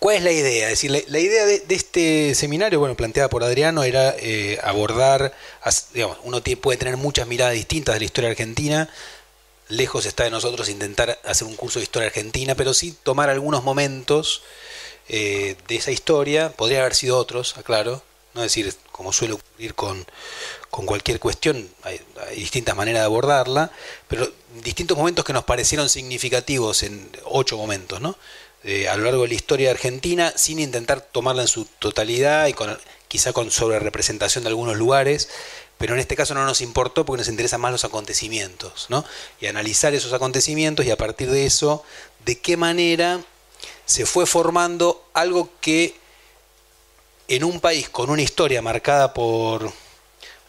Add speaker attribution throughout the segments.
Speaker 1: ¿Cuál es la idea? Es decir, la, idea de, este seminario, bueno, planteada por Adriano, era eh, abordar, digamos, uno puede tener muchas miradas distintas de la historia argentina, lejos está de nosotros intentar hacer un curso de historia argentina, pero sí tomar algunos momentos eh, de esa historia, podría haber sido otros, aclaro, no decir, como suele ocurrir con, cualquier cuestión, hay, distintas maneras de abordarla, pero distintos momentos que nos parecieron significativos en ocho momentos, ¿no? Eh, a lo largo de la historia argentina, sin intentar tomarla en su totalidad y con, quizá con sobre representación de algunos lugares, pero en este caso no nos importó porque nos interesan más los acontecimientos, ¿no? Y analizar esos acontecimientos y a partir de eso, de qué manera se fue formando algo que en un país con una historia marcada por,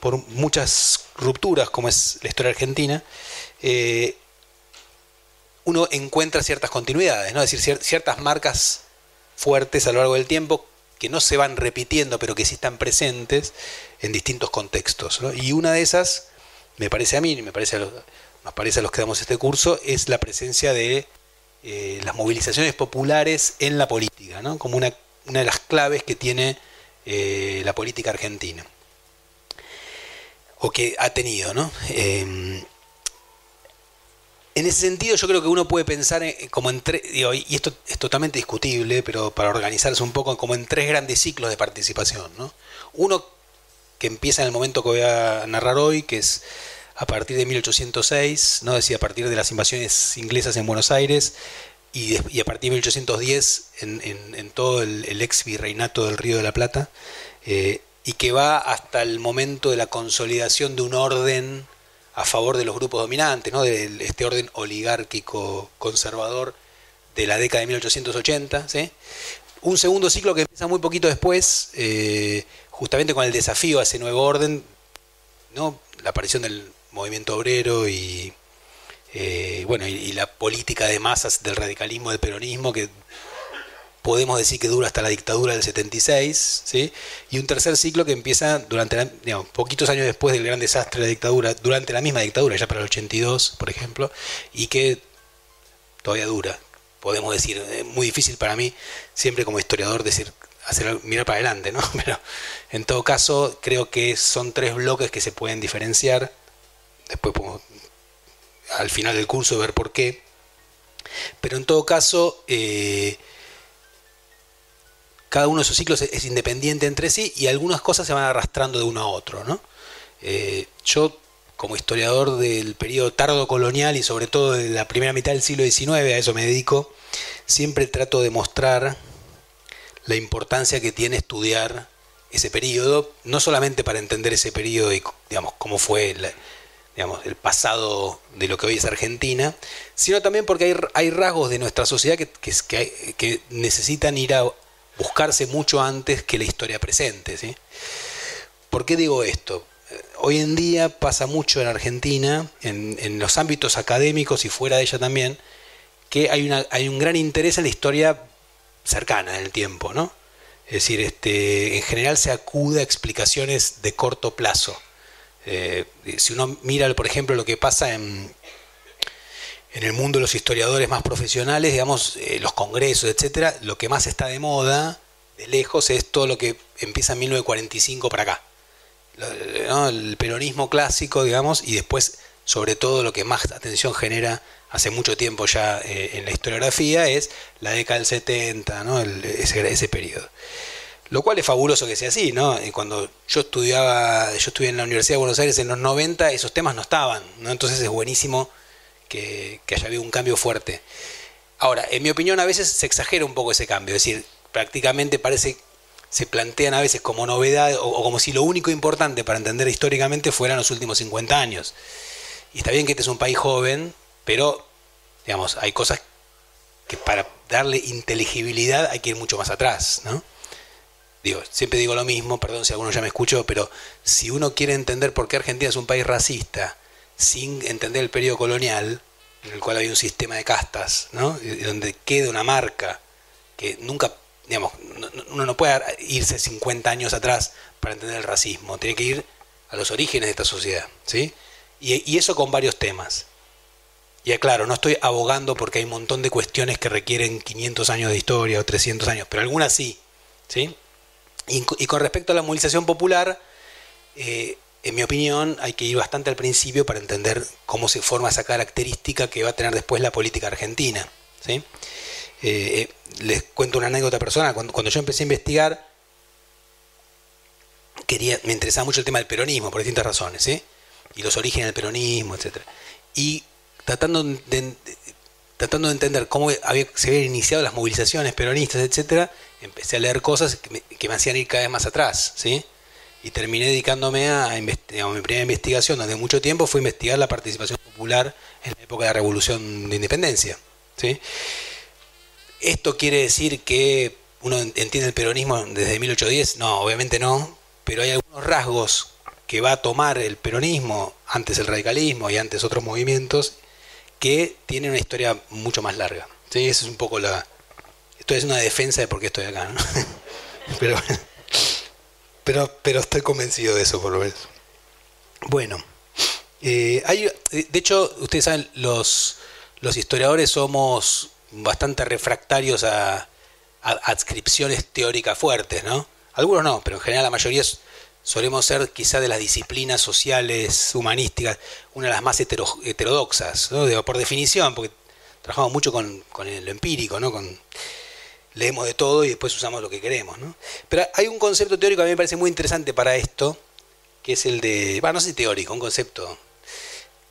Speaker 1: por muchas rupturas, como es la historia argentina, eh, uno encuentra ciertas continuidades, ¿no? es decir, ciertas marcas fuertes a lo largo del tiempo que no se van repitiendo, pero que sí están presentes en distintos contextos. Y una de esas, me parece a mí, me parece a los, nos parece a los que damos este curso, es la presencia de eh, las movilizaciones populares en la política, ¿no? como una, de las claves que tiene eh, la política argentina, o que ha tenido. ¿no? Eh, en ese sentido yo creo que uno puede pensar como en tres, y esto es totalmente discutible, pero para organizarse un poco, como en tres grandes ciclos de participación. ¿no? Uno que empieza en el momento que voy a narrar hoy, que es a partir de 1806, ¿no? decía a partir de las invasiones inglesas en Buenos Aires, y, a partir de 1810 en, todo el, ex virreinato del Río de la Plata, eh, y que va hasta el momento de la consolidación de un orden a favor de los grupos dominantes, ¿no? de este orden oligárquico conservador de la década de 1880. ¿sí? Un segundo ciclo que empieza muy poquito después, eh, justamente con el desafío a ese nuevo orden, ¿no? la aparición del movimiento obrero y, eh, bueno, y, la política de masas del radicalismo, del peronismo, que podemos decir que dura hasta la dictadura del 76, ¿sí? y un tercer ciclo que empieza durante, poquitos años después del gran desastre de la dictadura, durante la misma dictadura, ya para el 82, por ejemplo, y que todavía dura. Podemos decir, es muy difícil para mí, siempre como historiador, decir, hacer mirar para adelante, ¿no? Pero en todo caso, creo que son tres bloques que se pueden diferenciar. Después podemos, al final del curso, ver por qué. Pero en todo caso, eh, cada uno de esos ciclos es, independiente entre sí y algunas cosas se van arrastrando de uno a otro. ¿no? Eh, yo, como historiador del periodo tardo colonial y sobre todo de la primera mitad del siglo XIX, a eso me dedico, siempre trato de mostrar la importancia que tiene estudiar ese periodo, no solamente para entender ese periodo y digamos, cómo fue digamos, el pasado de lo que hoy es Argentina, sino también porque hay, hay rasgos de nuestra sociedad que, que, que necesitan ir a, buscarse mucho antes que la historia presente. ¿sí? ¿Por qué digo esto? Hoy en día pasa mucho en Argentina, en, los ámbitos académicos y fuera de ella también, que hay, un gran interés en la historia cercana en el tiempo, ¿no? Es decir, este, en general se acude a explicaciones de corto plazo. Eh, si uno mira, por ejemplo, lo que pasa en, en el mundo de los historiadores más profesionales, digamos, eh, los congresos, etcétera, lo que más está de moda, de lejos, es todo lo que empieza en 1945 para acá. El peronismo clásico, digamos, y después, sobre todo, lo que más atención genera hace mucho tiempo ya eh, en la historiografía es la década del 70, ¿no? ese, ese periodo. Lo cual es fabuloso que sea así, ¿no? Cuando yo estudiaba, yo estudié en la Universidad de Buenos Aires en los 90, esos temas no estaban, ¿no? Entonces es buenísimo que, haya habido un cambio fuerte. Ahora, en mi opinión, a veces se exagera un poco ese cambio, es decir, prácticamente parece, se plantean a veces como novedad o, como si lo único importante para entender históricamente fueran los últimos 50 años. Y está bien que este es un país joven, pero, digamos, hay cosas que para darle inteligibilidad hay que ir mucho más atrás, ¿no? Digo, siempre digo lo mismo, perdón si alguno ya me escuchó, pero si uno quiere entender por qué Argentina es un país racista, sin entender el periodo colonial, en el cual había un sistema de castas, ¿no? donde queda una marca que nunca, digamos, uno no puede irse 50 años atrás para entender el racismo, tiene que ir a los orígenes de esta sociedad, ¿sí? Y, eso con varios temas. Y claro, no estoy abogando porque hay un montón de cuestiones que requieren 500 años de historia o 300 años, pero algunas sí. ¿sí? Y, con respecto a la movilización popular, eh, en mi opinión, hay que ir bastante al principio para entender cómo se forma esa característica que va a tener después la política argentina. ¿sí? Eh, les cuento una anécdota personal. Cuando, cuando, yo empecé a investigar, quería, me interesaba mucho el tema del peronismo, por distintas razones, ¿sí? y los orígenes del peronismo, etc. Y tratando de, tratando de entender cómo había, se habían iniciado las movilizaciones peronistas, etcétera, empecé a leer cosas que me, que me, hacían ir cada vez más atrás, ¿sí? Y terminé dedicándome a, a, mi primera investigación, donde mucho tiempo fue investigar la participación popular en la época de la Revolución de Independencia, ¿sí? ¿Esto quiere decir que uno entiende el peronismo desde 1810? No, obviamente no, pero hay algunos rasgos que va a tomar el peronismo, antes el radicalismo y antes otros movimientos, que tiene una historia mucho más larga. ¿sí? Esa es un poco la... Esto es una defensa de por qué estoy acá, ¿no? pero, pero, pero estoy convencido de eso, por lo menos. Bueno, eh, hay, de hecho, ustedes saben, los, los historiadores somos bastante refractarios a, a, adscripciones teóricas fuertes, ¿no? Algunos no, pero en general la mayoría solemos ser quizá de las disciplinas sociales, humanísticas, una de las más heterodoxas, ¿no? por definición, porque trabajamos mucho con, con lo empírico, ¿no? Con, leemos de todo y después usamos lo que queremos. ¿no? Pero hay un concepto teórico que a mí me parece muy interesante para esto, que es el de, bueno, no sé teórico, un concepto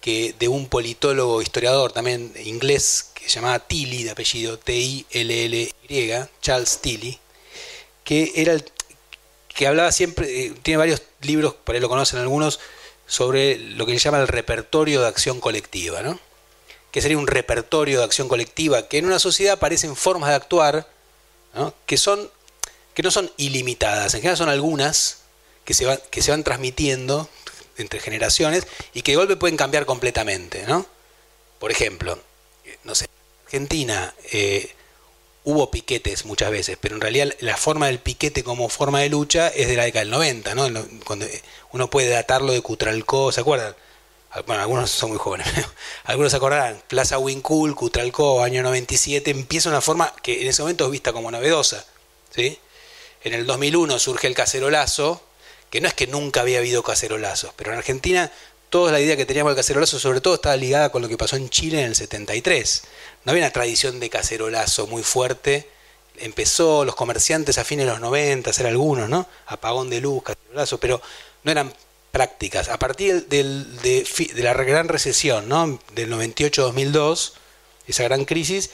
Speaker 1: que de un politólogo historiador también inglés que se llamaba Tilly, de apellido T-I-L-L-Y, Charles Tilly, que era el, que hablaba siempre, eh, tiene varios libros, por ahí lo conocen algunos, sobre lo que se llama el repertorio de acción colectiva, ¿no? que sería un repertorio de acción colectiva, que en una sociedad aparecen formas de actuar que, son, que no son ilimitadas, en general son algunas que se, van, que se van transmitiendo entre generaciones y que de golpe pueden cambiar completamente. ¿no? Por ejemplo, no sé, Argentina eh, hubo piquetes muchas veces, pero en realidad la forma del piquete como forma de lucha es de la década del 90, ¿no? Cuando uno puede datarlo de Cutralcó, ¿se acuerdan? Bueno, algunos son muy jóvenes, algunos se acordarán, Plaza Wincul, Cutralcó, año 97, empieza una forma que en ese momento es vista como novedosa, ¿sí? En el 2001 surge el cacerolazo, que no es que nunca había habido cacerolazos, pero en Argentina toda la idea que teníamos del cacerolazo sobre todo estaba ligada con lo que pasó en Chile en el 73 no había una tradición de cacerolazo muy fuerte. Empezó los comerciantes a fines de los 90, hacer algunos, ¿no? Apagón de luz, cacerolazo, pero no eran prácticas. A partir del, de, la gran recesión, ¿no? Del 98-2002, esa gran crisis,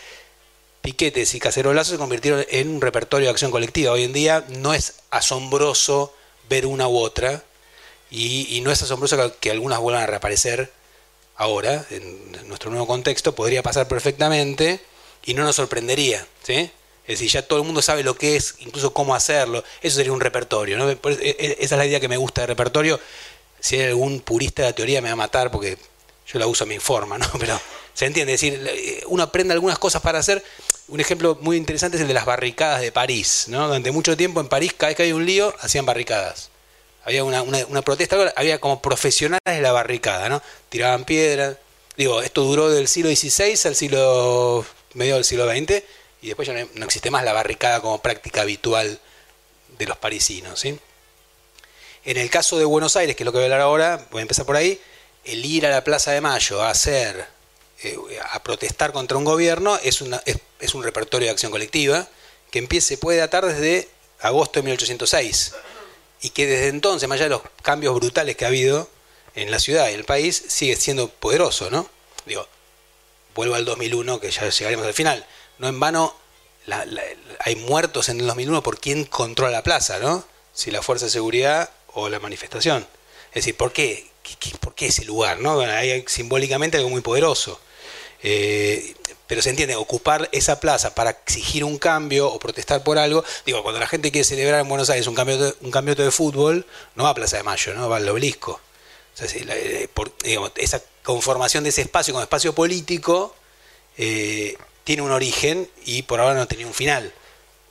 Speaker 1: piquetes y cacerolazos se convirtieron en un repertorio de acción colectiva. Hoy en día no es asombroso ver una u otra y, y no es asombroso que algunas vuelvan a reaparecer ahora, en nuestro nuevo contexto, podría pasar perfectamente y no nos sorprendería. ¿sí? Es decir, ya todo el mundo sabe lo que es, incluso cómo hacerlo. Eso sería un repertorio. ¿no? E, e, esa es la idea que me gusta de repertorio. Si hay algún purista de la teoría me va a matar porque yo la uso a mi forma, ¿no? Pero se entiende. Es decir, eh, uno aprende algunas cosas para hacer. Un ejemplo muy interesante es el de las barricadas de París. ¿no? Durante mucho tiempo en París, cada vez que había un lío, hacían barricadas había una, una, protesta, había como profesionales de la barricada, ¿no? Tiraban piedras. Digo, esto duró del siglo XVI al siglo medio del siglo XX y después ya no, existe más la barricada como práctica habitual de los parisinos, ¿sí? En el caso de Buenos Aires, que es lo que voy a hablar ahora, voy a empezar por ahí, el ir a la Plaza de Mayo a hacer, eh, a protestar contra un gobierno es, una, es, un repertorio de acción colectiva que empiece, puede datar desde agosto de 1806 y que desde entonces, más allá de los cambios brutales que ha habido en la ciudad y el país, sigue siendo poderoso, ¿no? Digo, vuelvo al 2001, que ya llegaremos al final. No en vano hay muertos en el 2001 por quién controla la plaza, ¿no? Si la fuerza de seguridad o la manifestación. Es decir, ¿por qué? ¿Por qué ese lugar? ¿no? hay simbólicamente algo muy poderoso. Eh, pero se entiende, ocupar esa plaza para exigir un cambio o protestar por algo, digo, cuando la gente quiere celebrar en Buenos Aires un cambio un campeonato de fútbol, no va a Plaza de Mayo, no va al obelisco. Eh, esa conformación de ese espacio como espacio político eh, tiene un origen y por ahora no tenía un final,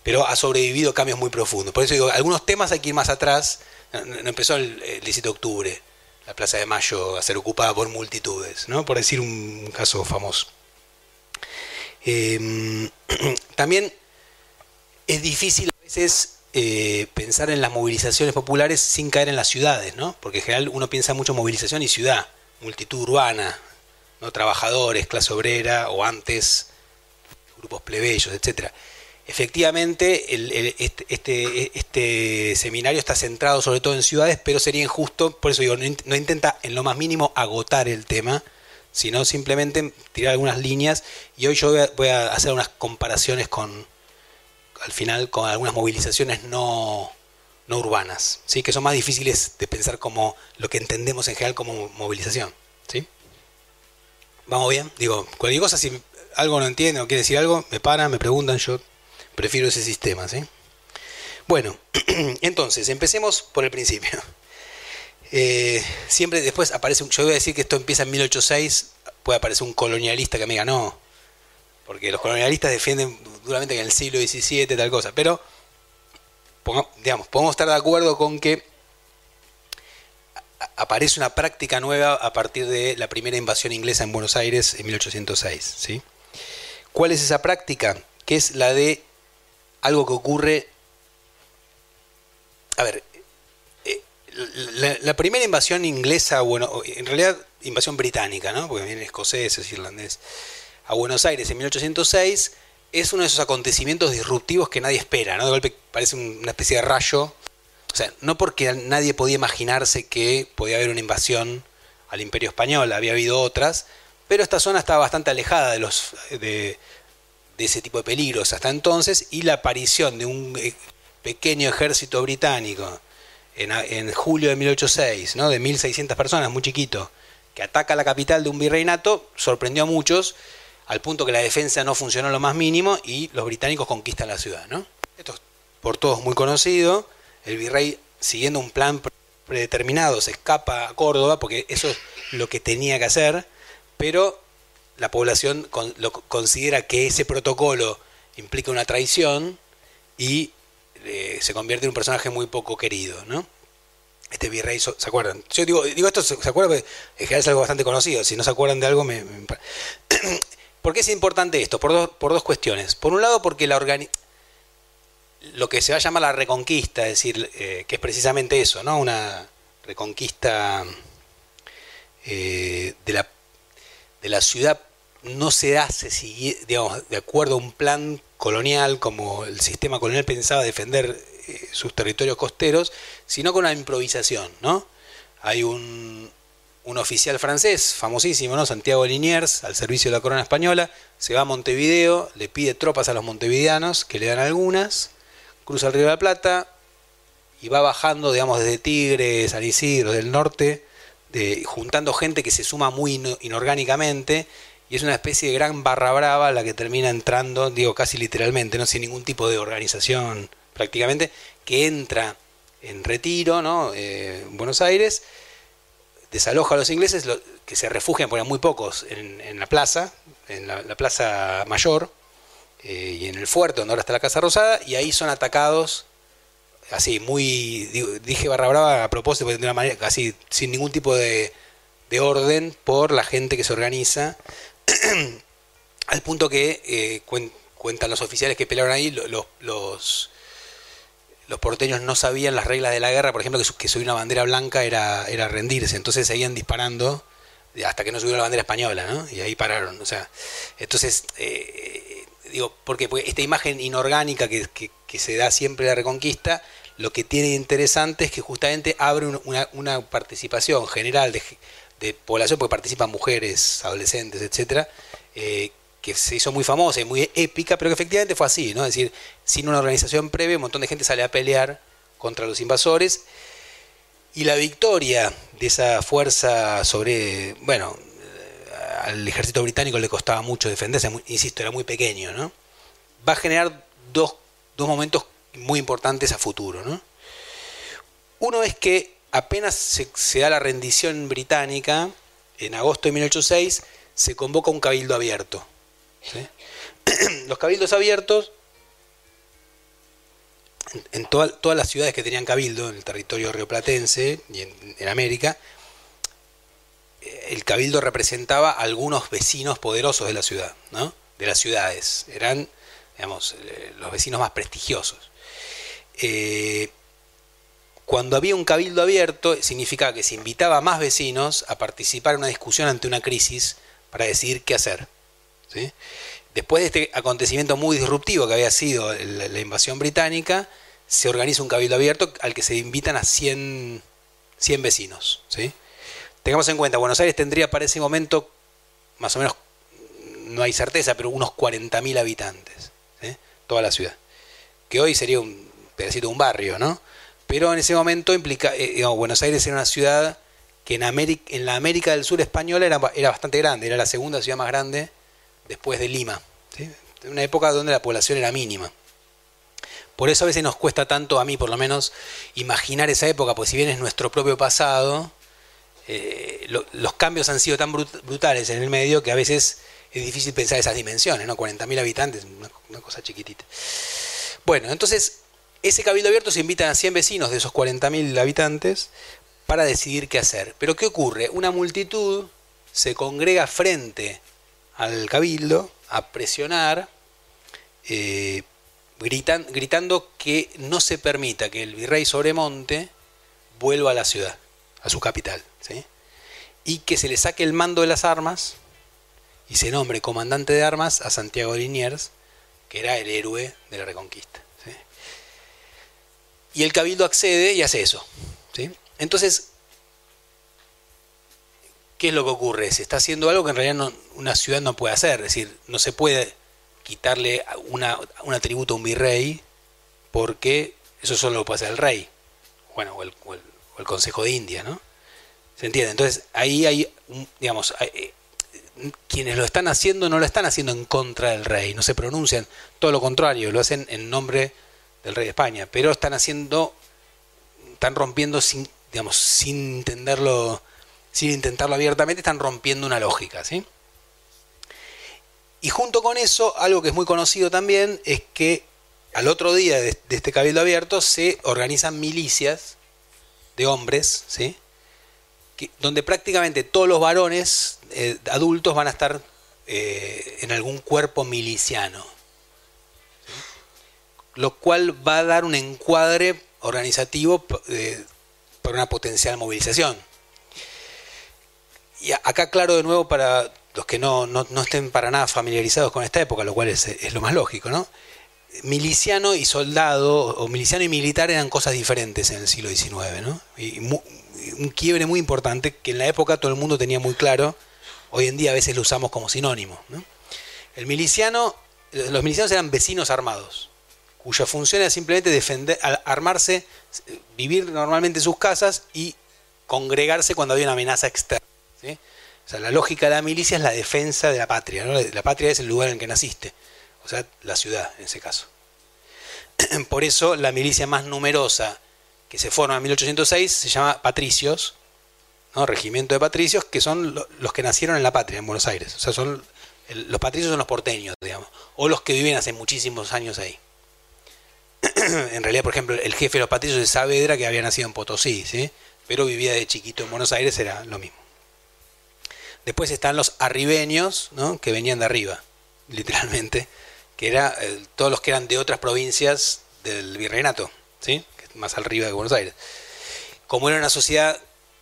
Speaker 1: pero ha sobrevivido cambios muy profundos. Por eso digo, algunos temas hay que ir más atrás, no, empezó el, el 17 de octubre, la Plaza de Mayo a ser ocupada por multitudes, ¿no? por decir un caso famoso. Em, también es difícil a veces eh, pensar en las movilizaciones populares sin caer en las ciudades, ¿no? porque en general uno piensa mucho en movilización y ciudad, multitud urbana, ¿no? trabajadores, clase obrera o antes grupos plebeyos, etcétera efectivamente este, este, este, seminario está centrado sobre todo en ciudades, pero sería injusto, por eso digo, no, intenta en lo más mínimo agotar el tema, sino simplemente tirar algunas líneas y hoy yo voy a, hacer unas comparaciones con, al final, con algunas movilizaciones no, no urbanas, ¿sí? que son más difíciles de pensar como lo que entendemos en general como movilización. ¿sí? ¿Vamos bien? Digo, cualquier cosa, si algo no entiende o quiere decir algo, me paran, me preguntan, yo Prefiero ese sistema, ¿sí? Bueno, entonces, empecemos por el principio. Eh, siempre después aparece, un, yo voy a decir que esto empieza en 1806, puede aparecer un colonialista que me diga no, porque los colonialistas defienden duramente que en el siglo XVII tal cosa, pero digamos, podemos estar de acuerdo con que aparece una práctica nueva a partir de la primera invasión inglesa en Buenos Aires en 1806. ¿sí? ¿Cuál es esa práctica? Que es la de algo que ocurre... A ver, eh, la, primera invasión inglesa, bueno, en realidad invasión británica, ¿no? Porque vienen escoceses, irlandés, a Buenos Aires en 1806, es uno de esos acontecimientos disruptivos que nadie espera, ¿no? De golpe parece una especie de rayo. O sea, no porque nadie podía imaginarse que podía haber una invasión al Imperio Español, había habido otras, pero esta zona estaba bastante alejada de los de, ese tipo de peligros hasta entonces y la aparición de un eh, pequeño ejército británico en, julio de 1806, ¿no? de 1.600 personas, muy chiquito, que ataca la capital de un virreinato, sorprendió a muchos, al punto que la defensa no funcionó lo más mínimo y los británicos conquistan la ciudad. ¿no? Esto es por todos muy conocido, el virrey siguiendo un plan predeterminado se escapa a Córdoba, porque eso es lo que tenía que hacer, pero la población lo, considera que ese protocolo implica una traición y eh, se convierte en un personaje muy poco querido, ¿no? Este virrey, ¿se acuerdan? Yo digo, digo esto, ¿se acuerdan? Es es algo bastante conocido, si no se acuerdan de algo, me... ¿Por qué es importante esto? Por dos, por dos cuestiones. Por un lado, porque la lo que se va a llamar la reconquista, es decir, eh, que es precisamente eso, ¿no? Una reconquista eh, de la la ciudad no se hace de acuerdo a un plan colonial como el sistema colonial pensaba defender eh, sus territorios costeros, sino con una improvisación, ¿no? Hay un, un oficial francés famosísimo, ¿no? Santiago Liniers, al servicio de la corona española, se va a Montevideo, le pide tropas a los montevideanos, que le dan algunas, cruza el río de la Plata y va bajando, digamos, desde Tigre, San Isidro, del norte, juntando gente que se suma muy inorgánicamente y es una especie de gran barra brava la que termina entrando, digo casi literalmente, no sin ningún tipo de organización prácticamente, que entra en retiro, ¿no? Eh, en Buenos Aires, desaloja a los ingleses, que se refugian, porque muy pocos, en, la plaza, en la, plaza mayor, eh, y en el fuerte, donde ahora está la Casa Rosada, y ahí son atacados así, muy, dije barra brava a propósito, de una manera casi sin ningún tipo de, de orden por la gente que se organiza, al punto que eh, cuentan los oficiales que pelearon ahí, los, los, porteños no sabían las reglas de la guerra, por ejemplo, que, que subir una bandera blanca era, era rendirse, entonces seguían disparando hasta que no subió la bandera española, ¿no? Y ahí pararon, o sea, entonces... Eh, digo, porque, esta imagen inorgánica que, se da siempre la Reconquista, lo que tiene interesante es que justamente abre una, participación general de, población, porque participan mujeres, adolescentes, etcétera, eh, que se hizo muy famosa y muy épica, pero que efectivamente fue así, ¿no? Es decir, sin una organización previa, un montón de gente sale a pelear contra los invasores. Y la victoria de esa fuerza sobre, bueno, al ejército británico le costaba mucho defenderse, insisto, era muy pequeño, ¿no? Va a generar dos, momentos muy importantes a futuro, ¿no? Uno es que apenas se, da la rendición británica, en agosto de 1806, se convoca un cabildo abierto. Los cabildos abiertos, en, todas las ciudades que tenían cabildo, en el territorio rioplatense y en, en América, el cabildo representaba a algunos vecinos poderosos de la ciudad, ¿no? de las ciudades. Eran, digamos, eh, los vecinos más prestigiosos. Eh, cuando había un cabildo abierto, significaba que se invitaba a más vecinos a participar en una discusión ante una crisis para decidir qué hacer. Después de este acontecimiento muy disruptivo que había sido la, invasión británica, se organiza un cabildo abierto al que se invitan a 100, 100 vecinos. ¿sí? Tengamos en cuenta, Buenos Aires tendría para ese momento, más o menos, no hay certeza, pero unos 40.000 habitantes, toda la ciudad. Que hoy sería un pedacito un barrio, ¿no? Pero en ese momento implica, eh, Buenos Aires era una ciudad que en, América, en la América del Sur española era, era, bastante grande, era la segunda ciudad más grande después de Lima. En una época donde la población era mínima. Por eso a veces nos cuesta tanto, a mí por lo menos, imaginar esa época, pues si bien es nuestro propio pasado, eh, los cambios han sido tan brutales en el medio que a veces es difícil pensar esas dimensiones, ¿no? 40.000 habitantes, una, cosa chiquitita. Bueno, entonces, ese cabildo abierto se invitan a 100 vecinos de esos 40.000 habitantes para decidir qué hacer. Pero ¿qué ocurre? Una multitud se congrega frente al cabildo a presionar, eh, gritando que no se permita que el virrey Sobremonte vuelva a la ciudad a su capital, y que se le saque el mando de las armas y se nombre comandante de armas a Santiago Liniers, que era el héroe de la Reconquista. Y el cabildo accede y hace eso. Entonces, ¿qué es lo que ocurre? Se está haciendo algo que en realidad una ciudad no puede hacer, es decir, no se puede quitarle una, un atributo a un virrey porque eso solo lo puede hacer el rey, bueno, o el, o el Consejo de India, ¿no? ¿Se entiende? Entonces ahí hay, digamos, eh, quienes lo están haciendo no lo están haciendo en contra del rey, no se pronuncian, todo lo contrario, lo hacen en nombre del rey de España, pero están haciendo, están rompiendo sin, digamos, sin entenderlo, sin intentarlo abiertamente, están rompiendo una lógica, ¿sí? Y junto con eso, algo que es muy conocido también es que al otro día de, de este cabildo abierto se organizan milicias de hombres, ¿sí? Donde prácticamente todos los varones eh, adultos van a estar eh, en algún cuerpo miliciano, lo cual va a dar un encuadre organizativo eh, para una potencial movilización. Y acá claro de nuevo para los que no, estén para nada familiarizados con esta época, lo cual es, es lo más lógico, ¿no? miliciano y soldado, o miliciano y militar eran cosas diferentes en el siglo XIX, ¿no? Un quiebre muy importante que en la época todo el mundo tenía muy claro, hoy en día a veces lo usamos como sinónimo. El miliciano, los milicianos eran vecinos armados, cuya función era simplemente defender, armarse, vivir normalmente en sus casas y congregarse cuando había una amenaza externa. O sea, la lógica de la milicia es la defensa de la patria. La patria es el lugar en el que naciste o sea, la ciudad en ese caso. Por eso la milicia más numerosa que se forma en 1806 se llama patricios, ¿no? regimiento de patricios, que son los que nacieron en la patria, en Buenos Aires. O sea, son los patricios son los porteños, digamos, o los que viven hace muchísimos años ahí. en realidad, por ejemplo, el jefe de los patricios de Saavedra, que había nacido en Potosí, ¿sí? pero vivía de chiquito en Buenos Aires, era lo mismo. Después están los arribeños, ¿no? que venían de arriba, literalmente, que era eh, todos los que eran de otras provincias del virreinato, ¿sí? Más arriba de Buenos Aires. Como era una sociedad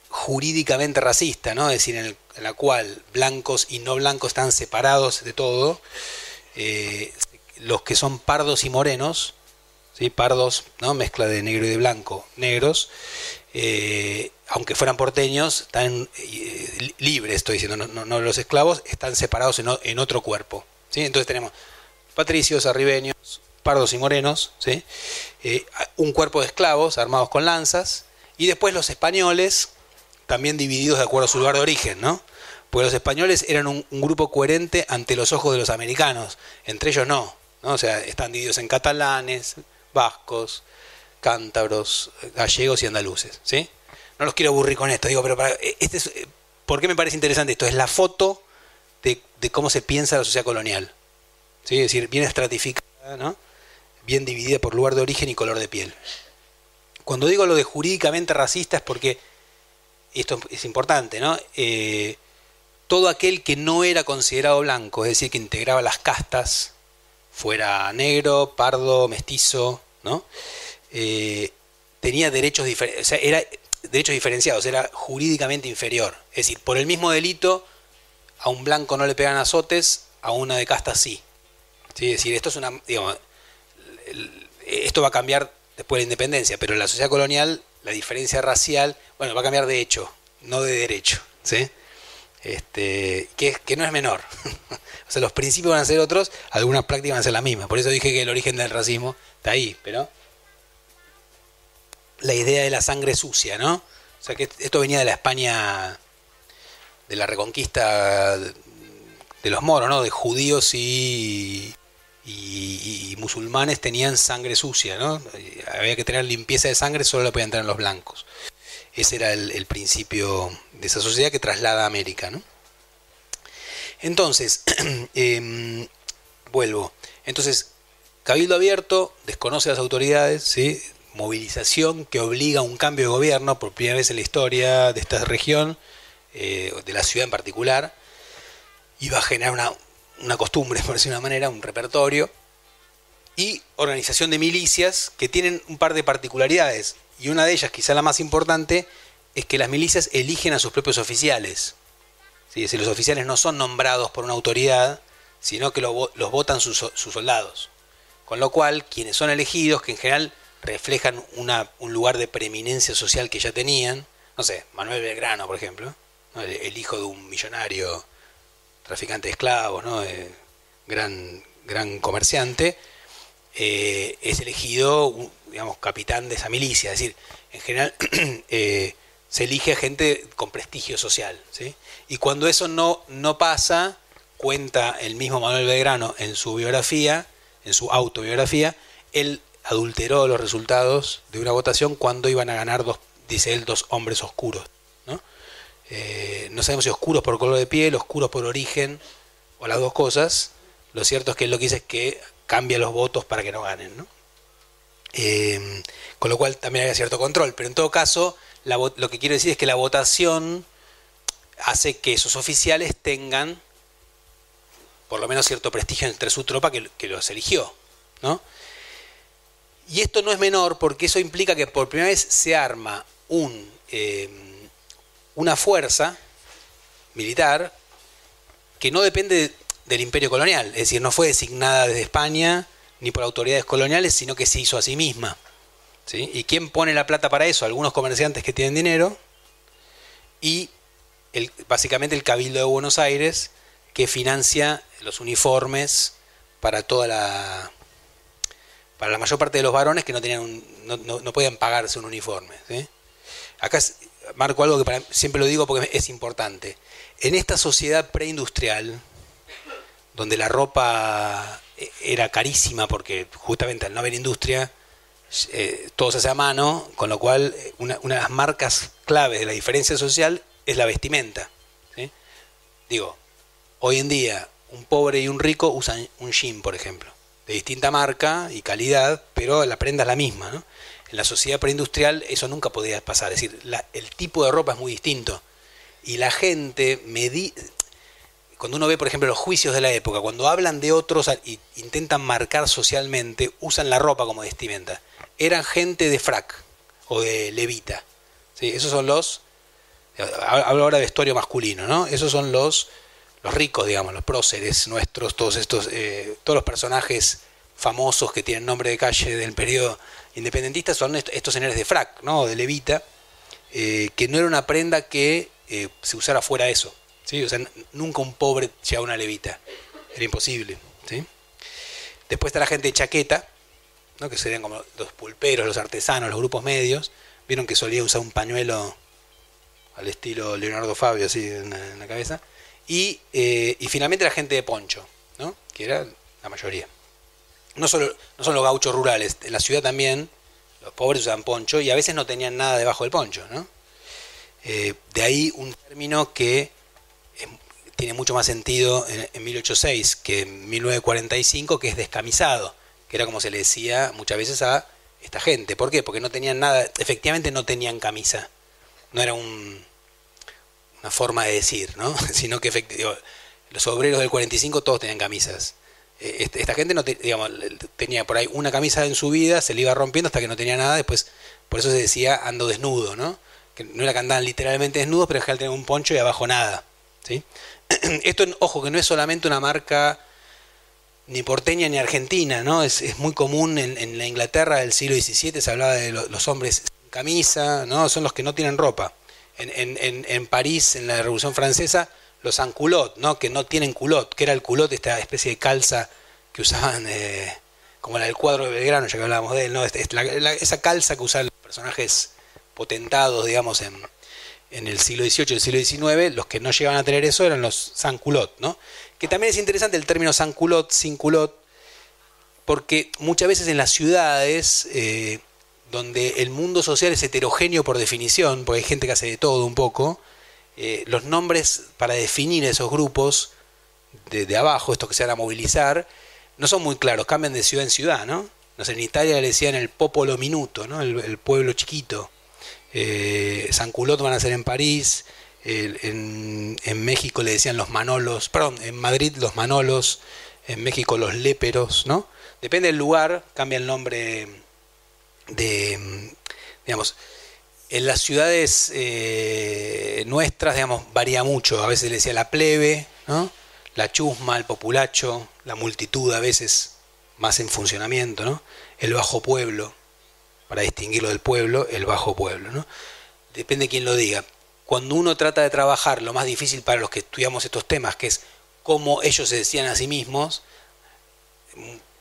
Speaker 1: jurídicamente racista, ¿no? es decir, en, la cual blancos y no blancos están separados de todo, eh, los que son pardos y morenos, ¿sí? pardos, ¿no? mezcla de negro y de blanco, negros, eh, aunque fueran porteños, están libres, estoy diciendo, no, los esclavos, están separados en, en otro cuerpo. ¿sí? Entonces tenemos patricios, arribeños, pardos y morenos, ¿sí? Eh, un cuerpo de esclavos armados con lanzas, y después los españoles, también divididos de acuerdo a su lugar de origen, ¿no? Porque los españoles eran un, grupo coherente ante los ojos de los americanos, entre ellos no, ¿no? O sea, están divididos en catalanes, vascos, cántabros, gallegos y andaluces, ¿sí? No los quiero aburrir con esto, digo, pero para, este es, ¿por qué me parece interesante esto? Es la foto de, de cómo se piensa la sociedad colonial. ¿sí? es decir, bien estratificada, ¿no? Bien dividida por lugar de origen y color de piel. Cuando digo lo de jurídicamente racista es porque esto es importante, ¿no? Eh, todo aquel que no era considerado blanco, es decir, que integraba las castas, fuera negro, pardo, mestizo, ¿no? Eh, tenía derechos, era, derechos diferenciados, era jurídicamente inferior. Es decir, por el mismo delito, a un blanco no le pegan azotes, a una de casta sí. ¿Sí? Es decir, esto es una, digamos, esto va a cambiar después de la independencia, pero en la sociedad colonial la diferencia racial, bueno, va a cambiar de hecho, no de derecho, ¿sí? Este, que, que no es menor. o sea, los principios van a ser otros, algunas prácticas van a ser las mismas. Por eso dije que el origen del racismo está ahí, pero la idea de la sangre sucia, ¿no? O sea, que esto venía de la España, de la reconquista de los moros, ¿no? De judíos y, y, musulmanes tenían sangre sucia, ¿no? Había que tener limpieza de sangre, solo la podían tener los blancos. Ese era el, principio de esa sociedad que traslada a América, ¿no? Entonces, em, vuelvo. Entonces, Cabildo Abierto desconoce a las autoridades, ¿sí? movilización que obliga a un cambio de gobierno por primera vez en la historia de esta región, eh, de la ciudad en particular, y va a generar una, una costumbre, por decir de una manera, un repertorio, y organización de milicias que tienen un par de particularidades, y una de ellas, quizá la más importante, es que las milicias eligen a sus propios oficiales. ¿Sí? Si los oficiales no son nombrados por una autoridad, sino que los votan sus, sus soldados. Con lo cual, quienes son elegidos, que en general reflejan una, un lugar de preeminencia social que ya tenían. No sé, Manuel Belgrano, por ejemplo, el, hijo de un millonario traficante de esclavos, ¿no? Eh, gran, gran comerciante, eh, es elegido, digamos, capitán de esa milicia. Es decir, en general eh, se elige a gente con prestigio social. ¿sí? Y cuando eso no, no pasa, cuenta el mismo Manuel Belgrano en su biografía, en su autobiografía, él adulteró los resultados de una votación cuando iban a ganar dos, dice él, dos hombres oscuros. ¿No? Eh, no sabemos si oscuros por color de piel, oscuros por origen, o las dos cosas. Lo cierto es que él lo que dice es que cambia los votos para que no ganen. ¿no? Eh, con lo cual también hay cierto control. Pero en todo caso, lo que quiero decir es que la votación hace que esos oficiales tengan por lo menos cierto prestigio entre su tropa que, que los eligió. ¿no? Y esto no es menor porque eso implica que por primera vez se arma un, eh, una fuerza militar que no depende del imperio colonial, es decir, no fue designada desde España ni por autoridades coloniales, sino que se hizo a sí misma. ¿sí? ¿Y quién pone la plata para eso? Algunos comerciantes que tienen dinero y básicamente el Cabildo de Buenos Aires que financia los uniformes para toda la, para la mayor parte de los varones que no tenían no, podían pagarse un uniforme. Acá marco algo que siempre lo digo porque es importante. En esta sociedad preindustrial, donde la ropa era carísima porque justamente al no haber industria, eh, todo se hace a mano, con lo cual eh, una, de las marcas claves de la diferencia social es la vestimenta. Digo, hoy en día un pobre y un rico usan un jean, por ejemplo de distinta marca y calidad, pero la prenda es la misma. ¿no? En la sociedad preindustrial eso nunca podía pasar, es decir, el tipo de ropa es muy distinto. Y la gente, medi cuando uno ve, por ejemplo, los juicios de la época, cuando hablan de otros e intentan marcar socialmente, usan la ropa como vestimenta. Eran gente de frac o de levita. ¿sí? Esos son los, hablo ahora de vestuario masculino, ¿no? Esos son los los ricos, digamos, los próceres nuestros, todos estos, eh, todos los personajes famosos que tienen nombre de calle del periodo independentista son estos señores de frac, ¿no? de levita, eh, que no era una prenda que eh, se usara fuera de eso. ¿sí? O sea, nunca un pobre llevaba una levita, era imposible. ¿sí? Después está la gente de chaqueta, ¿no? que serían como los pulperos, los artesanos, los grupos medios. Vieron que solía usar un pañuelo al estilo Leonardo Fabio, así en la cabeza eh, y, finalmente la gente de poncho, ¿no? que era la mayoría. No solo, no son los gauchos rurales, en la ciudad también los pobres usaban poncho y a veces no tenían nada debajo del poncho. ¿no? Eh, de ahí un término que tiene mucho más sentido en, en 1806 que en 1945, que es descamisado, que era como se le decía muchas veces a esta gente. ¿Por qué? Porque no tenían nada, efectivamente no tenían camisa. No era un una forma de decir, ¿no? Sino que los obreros del 45 todos tenían camisas. Eh, este, esta gente no tenía por ahí una camisa en su vida, se le iba rompiendo hasta que no tenía nada, después por eso se decía ando desnudo, ¿no? Que no era que andaban literalmente desnudos, pero es que tenían un poncho y abajo nada. ¿sí? Esto, ojo, que no es solamente una marca ni porteña ni argentina, ¿no? Es, muy común en, la Inglaterra del siglo XVII, se hablaba de los hombres sin camisa, ¿no? Son los que no tienen ropa. En, en París, en la Revolución Francesa, los anculot, ¿no? Que no tienen culot, que era el culot, esta especie de calza que usaban, eh, como la del cuadro de Belgrano, ya que hablábamos de él, ¿no? Este, esa calza que usaban los personajes potentados, digamos, en, en el siglo XVIII y el siglo XIX, los que no llegaban a tener eso eran los sans-culottes, ¿no? Que también es interesante el término sans-culotte, sin culot, porque muchas veces en las ciudades, eh, donde el mundo social es heterogéneo por definición, porque hay gente que hace de todo un poco, eh, los nombres para definir esos grupos de, abajo, estos que se van a movilizar, no son muy claros, cambian de ciudad en ciudad, ¿no? En Italia le decían el popolo minuto, ¿no? el pueblo chiquito eh, San Culot van a ser en París, en, México le decían los Manolos, perdón, en Madrid los Manolos, en México los Léperos, ¿no? Depende del lugar, cambia el nombre de, digamos, en las ciudades eh, nuestras, digamos, varía mucho, a veces le decía la plebe, ¿no? La chusma, el populacho, la multitud a veces más en funcionamiento, ¿no? El bajo pueblo, para distinguirlo del pueblo, el bajo pueblo. ¿no? Depende de quién lo diga. Cuando uno trata de trabajar lo más difícil para los que estudiamos estos temas, que es cómo ellos se decían a sí mismos,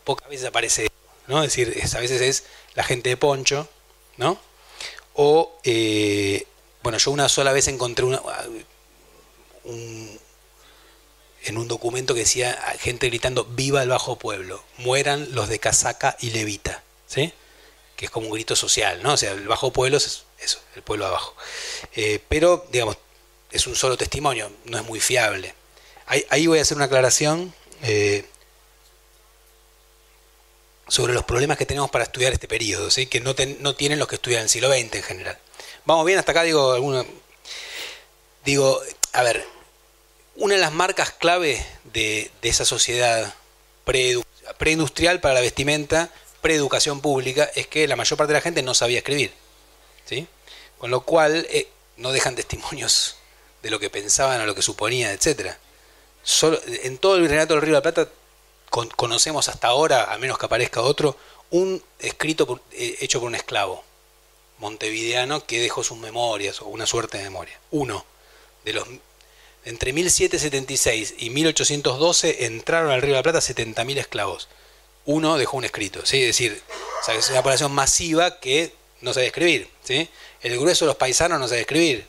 Speaker 1: pocas veces aparece, ¿no? Es decir, a veces es la gente de Poncho, ¿no? O, eh, bueno, yo una sola vez encontré una, en un documento que decía gente gritando viva el bajo pueblo, mueran los de casaca y levita, ¿sí? que es como un grito social, ¿no? O sea, el bajo pueblo es eso, el pueblo abajo. Eh, pero, digamos, es un solo testimonio, no es muy fiable. Ahí, voy a hacer una aclaración eh, sobre los problemas que tenemos para estudiar este periodo, ¿sí? que no, no tienen los que estudian el siglo XX en general. Vamos bien, hasta acá digo alguna... Digo, a ver, una de las marcas clave de, de esa sociedad preindustrial para la vestimenta preeducación pública es que la mayor parte de la gente no sabía escribir. ¿sí? Con lo cual eh, no dejan testimonios de lo que pensaban o lo que suponían, etc. Solo, en todo el Virreinato del Río de la Plata conocemos hasta ahora, a menos que aparezca otro, un escrito eh, hecho por un esclavo montevideano que dejó sus memorias o una suerte de memoria. Uno de los entre 1776 y 1812 entraron al Río de la Plata 70.000 esclavos uno dejó un escrito, ¿sí? Es decir, es una población masiva que no sabe escribir, ¿sí? El grueso de los paisanos no sabe escribir,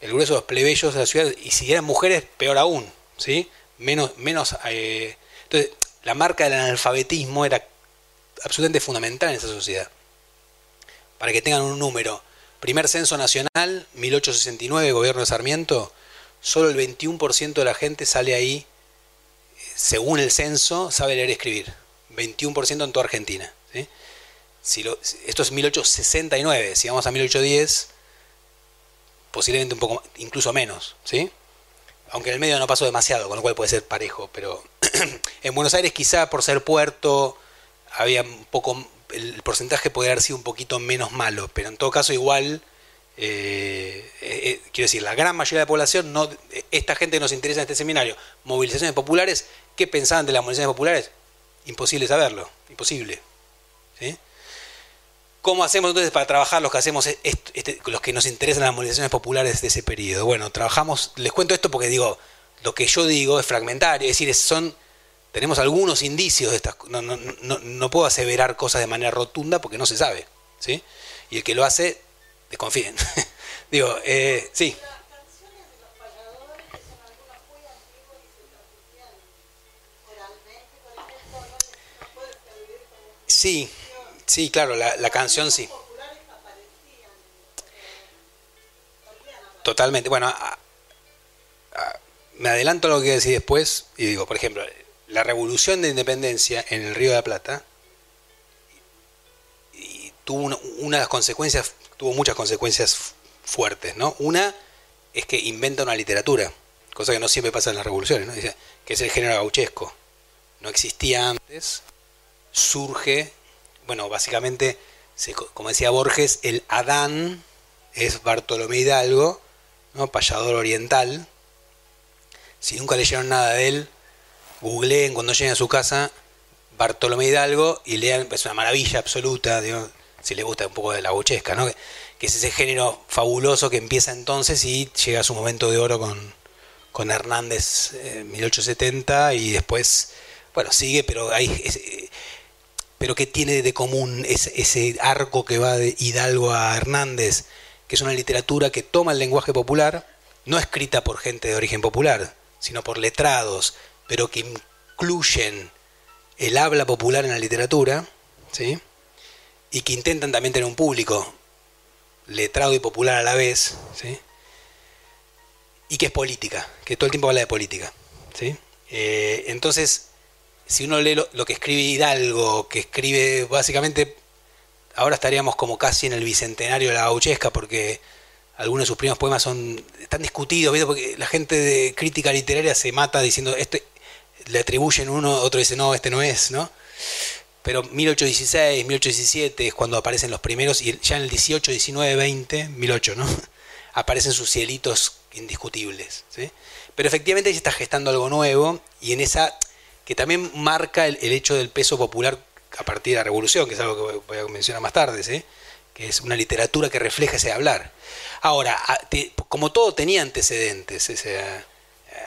Speaker 1: el grueso de los plebeyos de la ciudad, y si eran mujeres, peor aún, ¿sí? Menos, menos, eh, entonces, la marca del analfabetismo era absolutamente fundamental en esa sociedad. Para que tengan un número, primer censo nacional, 1869, gobierno de Sarmiento, solo el 21% de la gente sale ahí, según el censo, sabe leer y escribir. 21% en toda Argentina. Si esto es 1869, si vamos a 1810, posiblemente un poco, incluso menos, ¿sí? Aunque en el medio no pasó demasiado, con lo cual puede ser parejo, pero en Buenos Aires quizá por ser puerto había un poco, el porcentaje podría haber sido un poquito menos malo, pero en todo caso igual, eh, eh, eh, quiero decir, la gran mayoría de la población, no, esta gente que nos interesa en este seminario, movilizaciones populares, ¿qué pensaban de las movilizaciones populares? Imposible saberlo, imposible. ¿sí? ¿Cómo hacemos entonces para trabajar los que hacemos este, los que nos interesan las movilizaciones populares de ese periodo? Bueno, trabajamos, les cuento esto porque digo, lo que yo digo es fragmentario, es decir, son, tenemos algunos indicios de estas no, no, no, no puedo aseverar cosas de manera rotunda porque no se sabe. ¿sí? Y el que lo hace, desconfíen. digo, eh, sí. Sí, sí, claro, la, canción sí. Totalmente. Bueno, me adelanto a lo que voy a decir después y digo, por ejemplo, la revolución de independencia en el Río de la Plata tuvo una, de las consecuencias, tuvo muchas consecuencias fuertes, ¿no? Una, es que inventa una literatura, cosa que no siempre pasa en las revoluciones, ¿no? Dice, que es el género gauchesco. No existía antes, surge, bueno, básicamente, como decía Borges, el Adán es Bartolomé Hidalgo, ¿no? payador oriental. Si nunca leyeron nada de él, googleen cuando lleguen a su casa Bartolomé Hidalgo y lean, es una maravilla absoluta, si les gusta un poco de la gauchesca, ¿no? que es ese género fabuloso que empieza entonces y llega a su momento de oro con, con Hernández en 1870 y después, bueno, sigue, pero hay... pero ¿qué tiene de común ese, arco que va de Hidalgo a Hernández? Que es una literatura que toma el lenguaje popular, no escrita por gente de origen popular, sino por letrados, pero que incluyen el habla popular en la literatura, ¿sí? y que intentan también tener un público letrado y popular a la vez, ¿sí? y que es política, que todo el tiempo habla de política. ¿sí? Eh, entonces, si uno lee lo, que escribe Hidalgo, que escribe básicamente, ahora estaríamos como casi en el bicentenario de la gauchesca, porque algunos de sus primeros poemas son tan discutidos, porque la gente de crítica literaria se mata diciendo, este, le atribuyen uno, otro dice, no, este no es, ¿no? pero 1816, 1817 es cuando aparecen los primeros, y ya en el 18, 19, 20, 1008, ¿no? aparecen sus cielitos indiscutibles. ¿sí? Pero efectivamente ahí se está gestando algo nuevo, y en esa, que también marca el, hecho del peso popular a partir de la revolución, que es algo que voy a mencionar más tarde, ¿sí? que es una literatura que refleja ese hablar. Ahora, como todo tenía antecedentes, ese,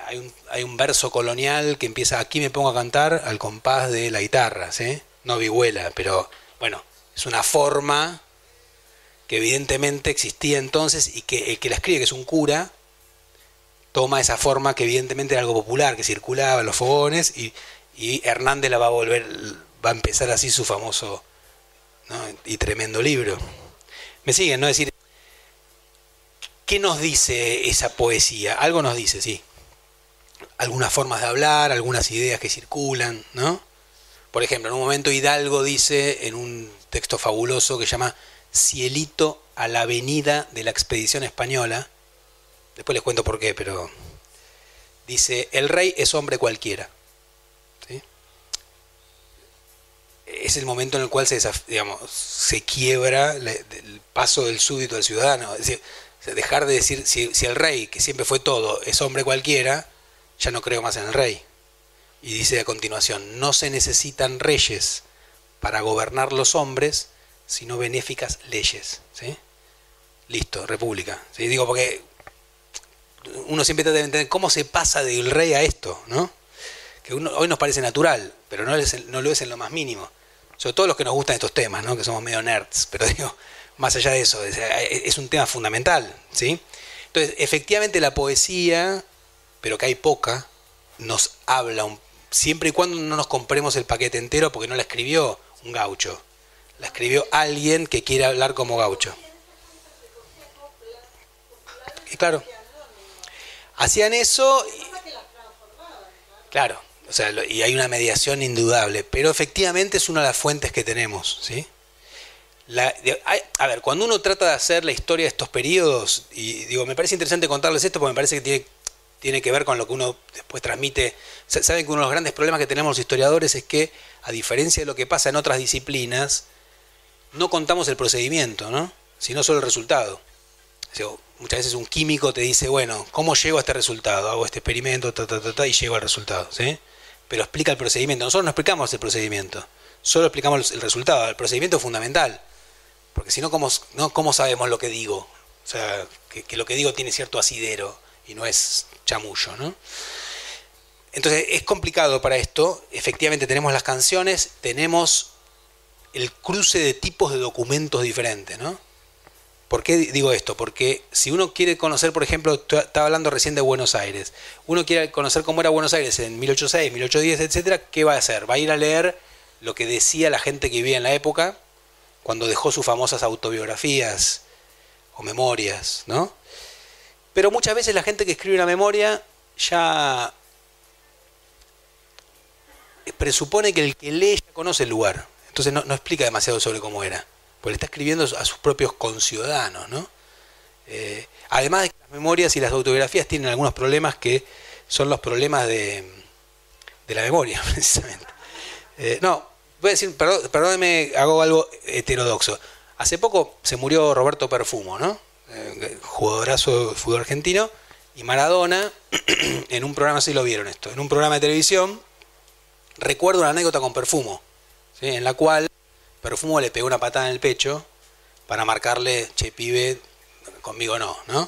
Speaker 1: hay, un, hay un verso colonial que empieza, aquí me pongo a cantar al compás de la guitarra, ¿sí? no vihuela, pero bueno, es una forma que evidentemente existía entonces y que el que la escribe, que es un cura, toma esa forma que evidentemente era algo popular, que circulaba en los fogones y, Hernández la va a volver, va a empezar así su famoso y tremendo libro. Me siguen, ¿no? Es decir, ¿qué nos dice esa poesía? Algo nos dice, sí. Algunas formas de hablar, algunas ideas que circulan, ¿no? Por ejemplo, en un momento Hidalgo dice en un texto fabuloso que llama Cielito a la avenida de la expedición española. Después les cuento por qué, pero dice, el rey es hombre cualquiera. Es el momento en el cual se, digamos, se quiebra el paso del súbdito al ciudadano. Es dejar de decir, si, el rey, que siempre fue todo, es hombre cualquiera, ya no creo más en el rey. Y dice a continuación, no se necesitan reyes para gobernar los hombres, sino benéficas leyes. Listo, república. Digo, porque uno siempre trata de entender cómo se pasa del rey a esto, ¿no? Que hoy nos parece natural, pero no, lo es en lo más mínimo. Sobre todo los que nos gustan estos temas, ¿no? Que somos medio nerds, pero digo, más allá de eso, es, es un tema fundamental, ¿sí? Entonces, efectivamente la poesía, pero que hay poca, nos habla siempre y cuando no nos compremos el paquete entero porque no la escribió un gaucho, la escribió alguien que quiere hablar como gaucho. Y claro, hacían eso, claro, o sea, y hay una mediación indudable, pero efectivamente es una de las fuentes que tenemos, ¿sí? a ver, cuando uno trata de hacer la historia de estos periodos, y digo, me parece interesante contarles esto porque me parece que tiene tiene que ver con lo que uno después transmite. Saben que uno de los grandes problemas que tenemos los historiadores es que, a diferencia de lo que pasa en otras disciplinas, no contamos el procedimiento, ¿no? sino solo el resultado. Muchas veces un químico te dice, bueno, ¿cómo llego a este resultado? Hago este experimento, y llego al resultado. ¿sí? Pero explica el procedimiento. Nosotros no explicamos el procedimiento, solo explicamos el resultado. El procedimiento es fundamental, porque si no, ¿cómo, ¿cómo sabemos lo que digo? O sea, que, que lo que digo tiene cierto asidero y no es chamullo, ¿no? Entonces es complicado para esto. Efectivamente tenemos las canciones, tenemos el cruce de tipos de documentos diferentes, ¿no? ¿Por qué digo esto? Porque si uno quiere conocer, por ejemplo, estaba hablando recién de Buenos Aires, uno quiere conocer cómo era Buenos Aires en 1806, 1810, etcétera, ¿qué va a hacer? Va a ir a leer lo que decía la gente que vivía en la época cuando dejó sus famosas autobiografías o memorias, ¿no? Pero muchas veces la gente que escribe una memoria ya presupone que el que lee ya conoce el lugar. Entonces no, explica demasiado sobre cómo era. Porque le está escribiendo a sus propios conciudadanos, ¿no? Eh, además de que las memorias y las autobiografías tienen algunos problemas que son los problemas de, la memoria, precisamente. Eh, no, voy a decir, perdón, perdóneme, hago algo heterodoxo. Hace poco se murió Roberto Perfumo, ¿no? Eh, jugadorazo de fútbol argentino. Y Maradona, en un programa, sí lo vieron esto, en un programa de televisión, recuerdo una anécdota con Perfumo, en la cual Perfumo le pegó una patada en el pecho para marcarle, che, pibe, conmigo no, ¿no?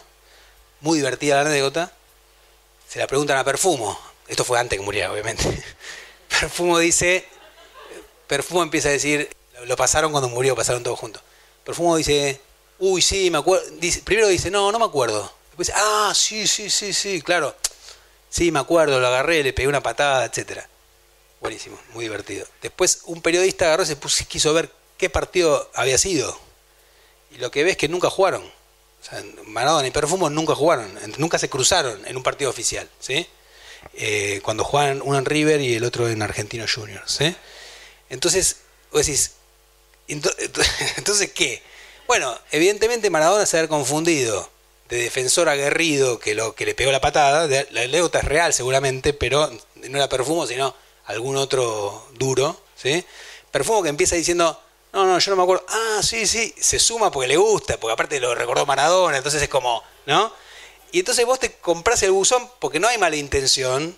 Speaker 1: Muy divertida la anécdota. Se la preguntan a Perfumo. Esto fue antes que muriera, obviamente. Perfumo dice, Perfumo empieza a decir, lo pasaron cuando murió, pasaron todos juntos. Perfumo dice, uy, sí, me acuerdo. primero dice, no, no me acuerdo. Después dice, ah, sí, sí, sí, sí, claro. Sí, me acuerdo, lo agarré, le pegué una patada, etcétera. Buenísimo, muy divertido. Después un periodista agarró y se puso, quiso ver qué partido había sido. Y lo que ve es que nunca jugaron. O sea, Maradona y Perfumo nunca jugaron, nunca se cruzaron en un partido oficial. ¿sí? Eh, cuando juegan uno en River y el otro en Argentino Juniors. Entonces, vos decís, entonces, ¿qué? Bueno, evidentemente Maradona se ha confundido de defensor aguerrido que lo que le pegó la patada. La anécdota es real seguramente, pero no era Perfumo, sino algún otro duro. ¿sí? Perfumo que empieza diciendo, no, no, yo no me acuerdo. Ah, sí, sí, se suma porque le gusta, porque aparte lo recordó Maradona, entonces es como, ¿no? Y entonces vos te compras el buzón porque no hay mala intención,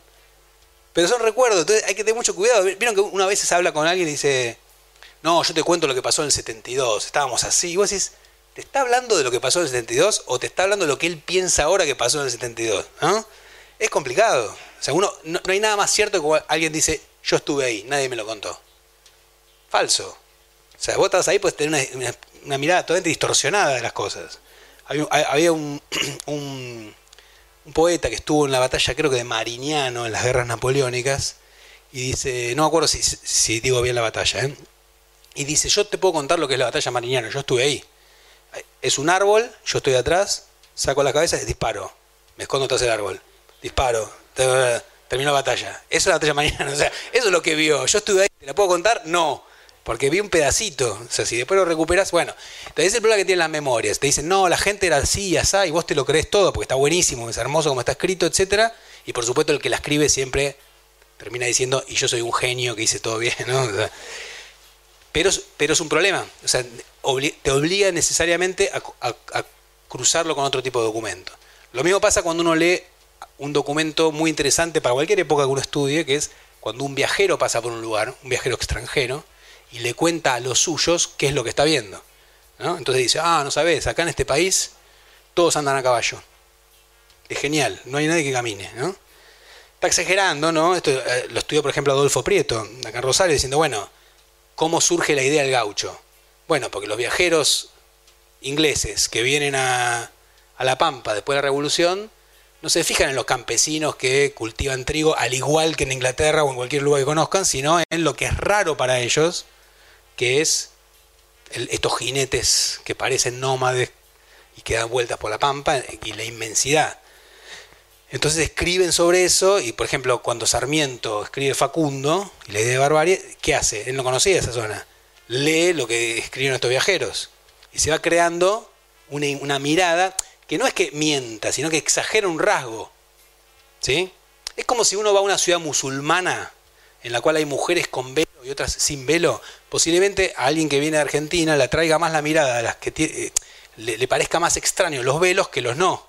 Speaker 1: pero son recuerdos, entonces hay que tener mucho cuidado. Vieron que una vez se habla con alguien y dice, no, yo te cuento lo que pasó en el 72, estábamos así, y vos decís, ¿te está hablando de lo que pasó en el 72 o te está hablando de lo que él piensa ahora que pasó en el 72? ¿no? Es complicado. O sea, uno, no, hay nada más cierto que alguien dice, yo estuve ahí, nadie me lo contó. Falso. O sea, vos estás ahí, puedes tener una mirada totalmente distorsionada de las cosas. Había, un, un, poeta que estuvo en la batalla, creo que de Marignano, en las guerras napoleónicas, y dice, no me acuerdo si, digo bien la batalla, ¿eh? y dice, yo te puedo contar lo que es la batalla Marignano, yo estuve ahí. Es un árbol, yo estoy atrás, saco la cabeza y disparo. Me escondo tras el árbol. Disparo. Terminó la batalla. Eso es la batalla Marignano. O sea, eso es lo que vio. Yo estuve ahí, ¿te la puedo contar? No. Porque vi un pedacito. O sea, si después lo recuperas, bueno. Entonces es el problema que tienen las memorias. Te dicen, no, la gente era así y así, y vos te lo crees todo porque está buenísimo, es hermoso como está escrito, etcétera. Y por supuesto el que la escribe siempre termina diciendo, y yo soy un genio que hice todo bien, ¿no? pero, pero es un problema. O sea, te obliga necesariamente a cruzarlo con otro tipo de documento. Lo mismo pasa cuando uno lee un documento muy interesante para cualquier época que uno estudie, que es cuando un viajero pasa por un lugar, un viajero extranjero, y le cuenta a los suyos qué es lo que está viendo. Entonces dice, ah, no sabes, acá en este país todos andan a caballo. Es genial, no hay nadie que camine. ¿no? Está exagerando, ¿no? Esto eh, lo estudió, por ejemplo, Adolfo Prieto, acá en Rosario, diciendo, bueno, ¿cómo surge la idea del gaucho? Bueno, porque los viajeros ingleses que vienen a, a La Pampa después de la Revolución, no se fijan en los campesinos que cultivan trigo, al igual que en Inglaterra o en cualquier lugar que conozcan, sino en lo que es raro para ellos, que es estos jinetes que parecen nómades y que dan vueltas por la pampa y la inmensidad. Entonces escriben sobre eso y, por ejemplo, cuando Sarmiento escribe Facundo y la idea de barbarie, ¿qué hace? Él no conocía esa zona. Lee lo que escribieron estos viajeros y se va creando una mirada que no es que mienta, sino que exagera un rasgo. ¿Sí? Es como si uno va a una ciudad musulmana en la cual hay mujeres con velo y otras sin velo, posiblemente a alguien que viene de Argentina le traiga más la mirada, a las que eh, le, parezca más extraño los velos que los no.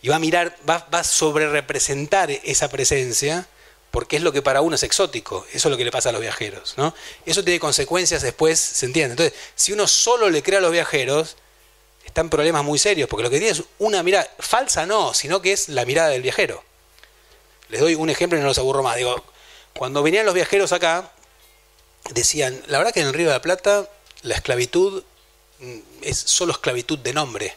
Speaker 1: Y va a mirar, va, a sobre representar esa presencia, porque es lo que para uno es exótico. Eso es lo que le pasa a los viajeros. ¿no? Eso tiene consecuencias después, ¿se entiende? Entonces, si uno solo le crea a los viajeros, está en problemas muy serios, porque lo que tiene es una mirada, falsa no, sino que es la mirada del viajero. Les doy un ejemplo y no los aburro más. Digo, cuando venían los viajeros acá, decían, la verdad que en el Río de la Plata la esclavitud mm, es solo esclavitud de nombre,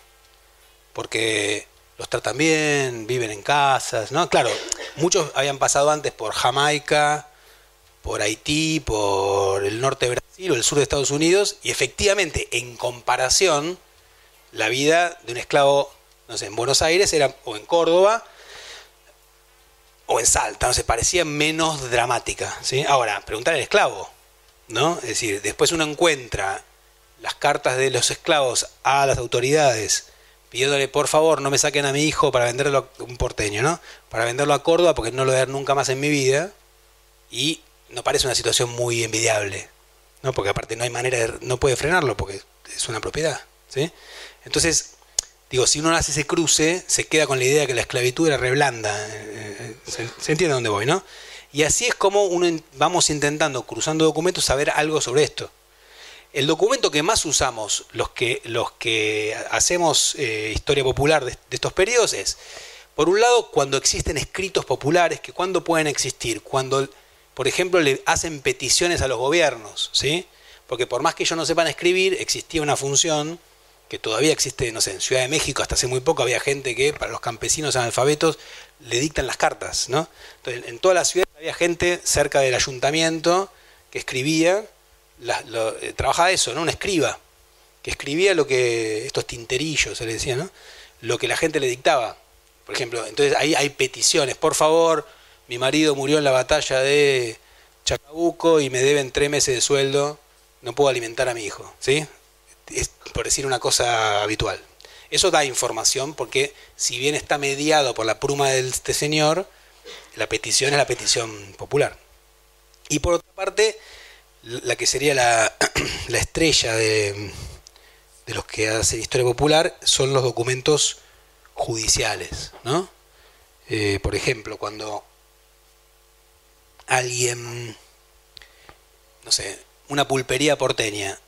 Speaker 1: porque los tratan bien, viven en casas, ¿no? Claro, muchos habían pasado antes por Jamaica, por Haití, por el norte de Brasil o el sur de Estados Unidos, y efectivamente, en comparación, la vida de un esclavo, no sé, en Buenos Aires era, o en Córdoba, o en Salta, no sé, parecía menos dramática. ¿sí? Ahora, preguntar al esclavo, ¿no? Es decir, después uno encuentra las cartas de los esclavos a las autoridades pidiéndole por favor no me saquen a mi hijo para venderlo a un porteño, ¿no? Para venderlo a Córdoba porque no lo voy a ver nunca más en mi vida. Y no parece una situación muy envidiable, ¿no? Porque aparte no hay manera de, no puede frenarlo porque es una propiedad, ¿sí? Entonces, digo, si uno hace ese cruce, se queda con la idea que la esclavitud era reblanda. Eh, eh, se, se entiende a dónde voy, ¿no? Y así es como uno vamos intentando, cruzando documentos, saber algo sobre esto. El documento que más usamos los que, los que hacemos eh, historia popular de, estos periodos es, por un lado, cuando existen escritos populares, que cuando pueden existir, cuando, por ejemplo, le hacen peticiones a los gobiernos, ¿sí? Porque por más que ellos no sepan escribir, existía una función que todavía existe, no sé, en Ciudad de México hasta hace muy poco había gente que para los campesinos analfabetos le dictan las cartas, ¿no? Entonces, en toda la ciudad había gente cerca del ayuntamiento que escribía eh, trabajaba eso, ¿no? Un escriba, que escribía lo que, estos tinterillos se le decía, ¿no? Lo que la gente le dictaba. Por ejemplo, entonces ahí hay peticiones, por favor, mi marido murió en la batalla de Chacabuco y me deben tres meses de sueldo, no puedo alimentar a mi hijo, ¿sí? Es por decir una cosa habitual. Eso da información porque si bien está mediado por la pluma de este señor, la petición es la petición popular. Y por otra parte, la que sería la, estrella de, los que hace historia popular son los documentos judiciales, ¿no? Eh, por ejemplo, cuando alguien, no sé, una pulpería porteña,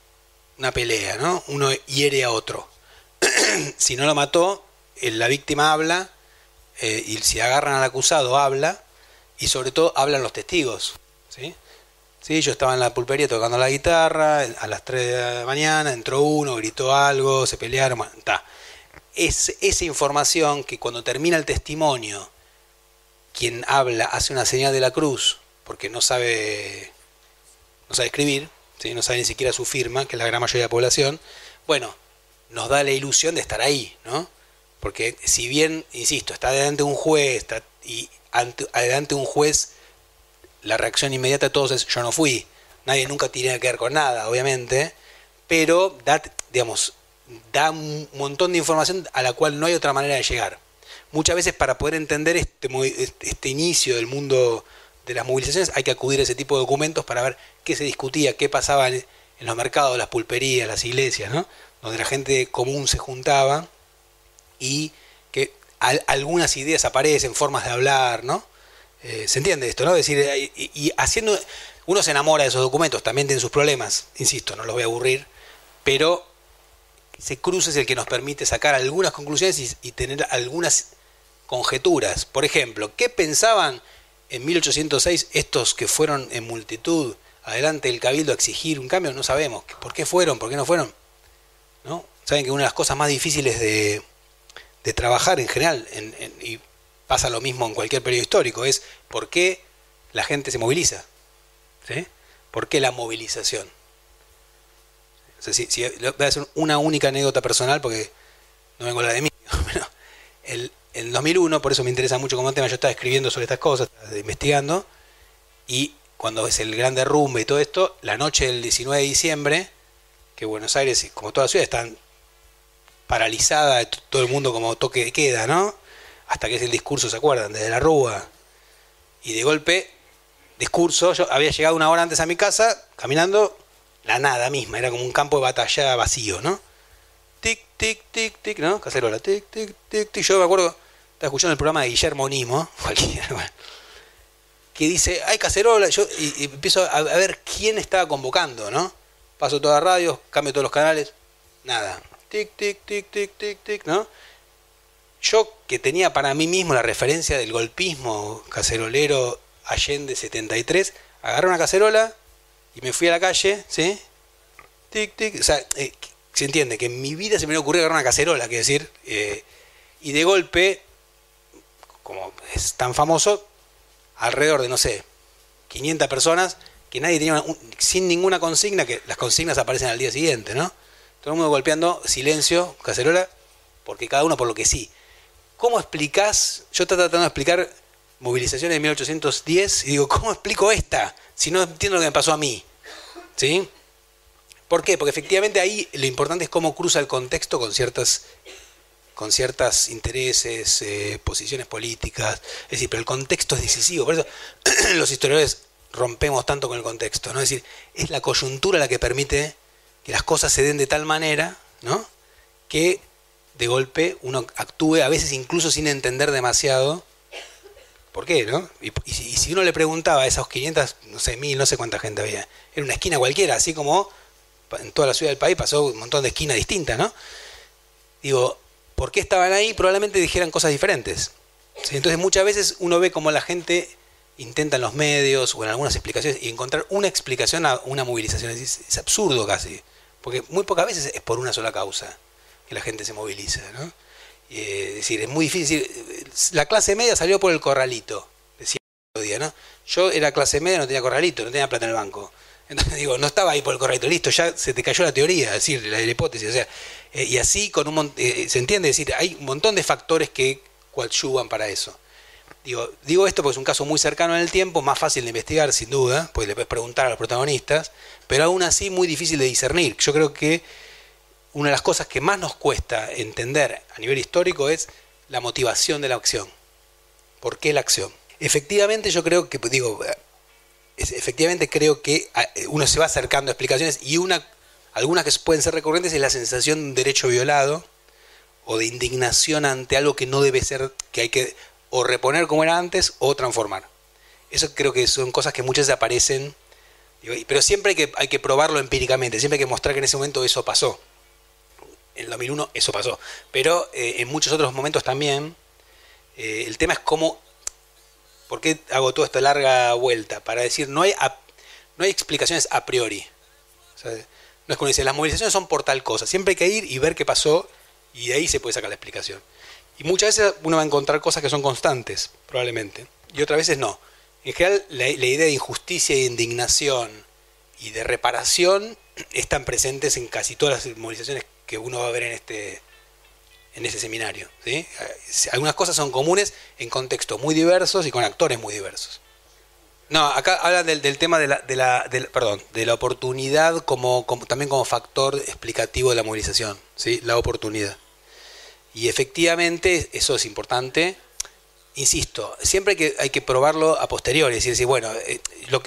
Speaker 1: una pelea, ¿no? Uno hiere a otro. si no lo mató, eh, la víctima habla, eh, y si agarran al acusado, habla, y sobre todo hablan los testigos, ¿sí? Sí, yo estaba en la pulpería tocando la guitarra, a las 3 de la mañana entró uno, gritó algo, se pelearon, bueno, Es esa información que cuando termina el testimonio, quien habla hace una señal de la cruz, porque no sabe, no sabe escribir, ¿sí? no sabe ni siquiera su firma, que es la gran mayoría de la población, bueno, nos da la ilusión de estar ahí, ¿no? Porque si bien, insisto, está delante de un juez está, y ante, delante de un juez la reacción inmediata de todos es yo no fui. Nadie nunca tiene que ver con nada, obviamente, pero da, digamos, da un montón de información a la cual no hay otra manera de llegar. Muchas veces para poder entender este, este inicio del mundo de las movilizaciones hay que acudir a ese tipo de documentos para ver qué se discutía, qué pasaba en, los mercados, las pulperías, las iglesias, ¿no? donde la gente común se juntaba y que algunas ideas aparecen, formas de hablar, ¿no? Eh, ¿Se entiende esto, no? Es decir, y, haciendo. Uno se enamora de esos documentos, también tienen sus problemas, insisto, no los voy a aburrir, pero ese cruce es el que nos permite sacar algunas conclusiones y, tener algunas conjeturas. Por ejemplo, ¿qué pensaban en 1806 estos que fueron en multitud adelante del cabildo a exigir un cambio? No sabemos. ¿Por qué fueron? ¿Por qué no fueron? ¿No? Saben que una de las cosas más difíciles de, trabajar en general, y pasa lo mismo en cualquier periodo histórico, es por qué la gente se moviliza. ¿Sí? ¿Por qué la movilización? si, voy a hacer una única anécdota personal porque no vengo la de mí. el, en 2001, por eso me interesa mucho como tema, yo estaba escribiendo sobre estas cosas, investigando, y cuando es el gran derrumbe y todo esto, la noche del 19 de diciembre, que Buenos Aires, como toda la ciudad, están paralizada, todo el mundo como toque de queda, ¿no? hasta que es el discurso, ¿se acuerdan? Desde la Rúa. Y de golpe, discurso, yo había llegado una hora antes a mi casa, caminando, la nada misma, era como un campo de batalla vacío, ¿no? Tic, tic, tic, tic, ¿no? Cacerola, tic, tic, tic, tic. Yo me acuerdo, estaba escuchando el programa de Guillermo Nimo, cualquiera, que dice, hay cacerola, yo, y, empiezo a, ver quién estaba convocando, ¿no? Paso toda la radio, cambio todos los canales, nada. Tic, tic, tic, tic, tic, tic, ¿no? Yo que tenía para mí mismo la referencia del golpismo cacerolero Allende 73, agarré una cacerola y me fui a la calle, ¿sí? Tic, tic, o sea, eh, se entiende que en mi vida se me ocurrió agarrar una cacerola, que decir, eh, y de golpe, como es tan famoso, alrededor de, no sé, 500 personas, que nadie tenía, sin ninguna consigna, que las consignas aparecen al día siguiente, ¿no? Todo el mundo golpeando, silencio, cacerola, porque cada uno por lo que sí. ¿Cómo explicás? Yo estoy tratando de explicar movilizaciones de 1810 y digo, ¿cómo explico esta? Si no entiendo lo que me pasó a mí. ¿Sí? ¿Por qué? Porque efectivamente ahí lo importante es cómo cruza el contexto con ciertas con ciertos intereses, eh, posiciones políticas. Es decir, pero el contexto es decisivo. Por eso los historiadores rompemos tanto con el contexto. ¿no? Es decir, es la coyuntura la que permite que las cosas se den de tal manera ¿no? que de golpe uno actúe, a veces incluso sin entender demasiado por qué, ¿no? Y, si, uno le preguntaba a esos 500, no sé, mil, no sé cuánta gente había, era una esquina cualquiera, así como en toda la ciudad del país pasó un montón de esquinas distintas, ¿no? Digo, ¿por qué estaban ahí? Probablemente dijeran cosas diferentes. Entonces muchas veces uno ve como la gente intenta en los medios o en algunas explicaciones y encontrar una explicación a una movilización. Es, absurdo casi, porque muy pocas veces es por una sola causa que la gente se moviliza, ¿no? Eh, es decir, es muy difícil. La clase media salió por el corralito, decía día, ¿no? Yo era clase media, no tenía corralito, no tenía plata en el banco. Entonces digo, no estaba ahí por el corralito, listo, ya se te cayó la teoría, es decir, la, hipótesis. O sea, eh, y así con un eh, se entiende, es decir, hay un montón de factores que coadyuvan para eso. Digo, digo esto porque es un caso muy cercano en el tiempo, más fácil de investigar, sin duda, porque le puedes preguntar a los protagonistas, pero aún así muy difícil de discernir. Yo creo que una de las cosas que más nos cuesta entender a nivel histórico es la motivación de la acción. ¿Por qué la acción? Efectivamente, yo creo que, digo, efectivamente creo que uno se va acercando a explicaciones y una, algunas que pueden ser recurrentes es la sensación de derecho violado o de indignación ante algo que no debe ser, que hay que o reponer como era antes o transformar. Eso creo que son cosas que muchas veces aparecen, pero siempre hay que, hay que probarlo empíricamente, siempre hay que mostrar que en ese momento eso pasó en el 2001 eso pasó. Pero eh, en muchos otros momentos también, eh, el tema es cómo, ¿por qué hago toda esta larga vuelta? Para decir, no hay, no hay explicaciones a priori. No es como dice, las movilizaciones son por tal cosa. Siempre hay que ir y ver qué pasó y de ahí se puede sacar la explicación. Y muchas veces uno va a encontrar cosas que son constantes, probablemente, y otras veces no. En general, la, idea de injusticia e indignación y de reparación están presentes en casi todas las movilizaciones que uno va a ver en este, en este seminario. ¿sí? Algunas cosas son comunes en contextos muy diversos y con actores muy diversos. No, acá hablan del, tema de la, de la perdón, de la oportunidad como, también como factor explicativo de la movilización, ¿sí? la oportunidad. Y efectivamente eso es importante. Insisto, siempre hay que, hay que probarlo a posteriori, es decir, bueno, eh,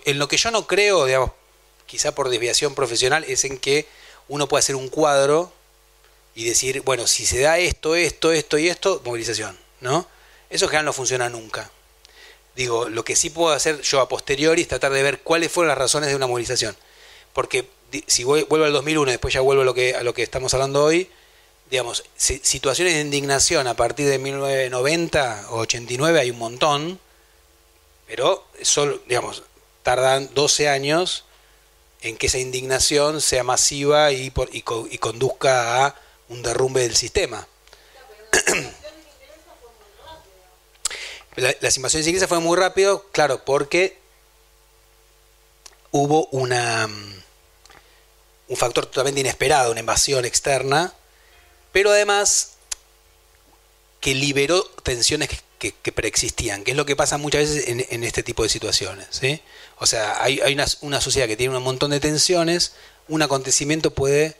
Speaker 1: en lo que yo no creo, digamos, quizá por desviación profesional, es en que uno puede hacer un cuadro y decir, bueno, si se da esto, esto, esto y esto, movilización, ¿no? Eso en general no funciona nunca. Digo, lo que sí puedo hacer yo a posteriori es tratar de ver cuáles fueron las razones de una movilización. Porque si vuelvo al 2001 y después ya vuelvo a lo que, a lo que estamos hablando hoy, digamos, situaciones de indignación a partir de 1990 o 89 hay un montón, pero solo, digamos, tardan 12 años en que esa indignación sea masiva y, y, y conduzca a un derrumbe del sistema. Las invasiones inglesas fueron muy rápido, claro, porque hubo una mm, un factor totalmente inesperado, una invasión externa, pero además que liberó tensiones que, preexistían, que es lo que pasa muchas veces en, este tipo de situaciones. ¿sí? O sea, hay, hay una, una, sociedad que tiene un montón de tensiones, un acontecimiento puede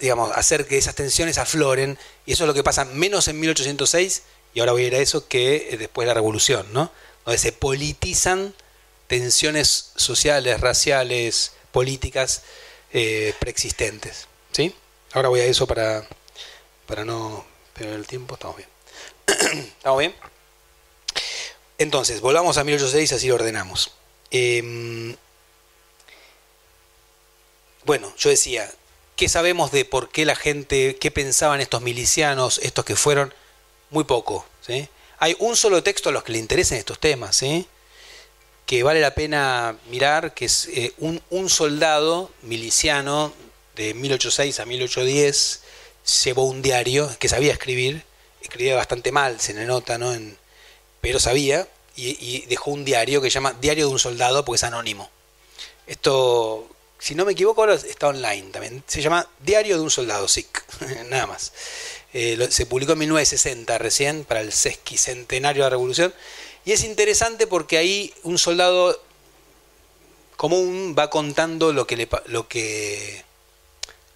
Speaker 1: digamos, hacer que esas tensiones afloren, y eso es lo que pasa menos en 1806, y ahora voy a ir a eso, que eh, después de la revolución, ¿no? donde se politizan tensiones sociales, raciales, políticas eh, preexistentes. ¿sí? Ahora voy a eso para, para no perder el tiempo, estamos bien. ¿Estamos bien? Entonces, volvamos a 1806, así lo ordenamos. Em, bueno, yo decía, ¿Qué sabemos de por qué la gente, qué pensaban estos milicianos, estos que fueron? Muy poco. ¿sí? Hay un solo texto a los que le interesan estos temas, ¿sí? que vale la pena mirar, que es eh, un, un, soldado miliciano de 1806 a 1810, llevó un diario que sabía escribir, escribía bastante mal, se le nota, ¿no? En, pero sabía, y, y dejó un diario que se llama Diario de un Soldado, porque es anónimo. Esto si no me equivoco, ahora está online también. Se llama Diario de un Soldado SIC, nada más. Eh, se publicó en 1960 recién, para el sesquicentenario de la Revolución. Y es interesante porque ahí un soldado común va contando lo que, le, lo que,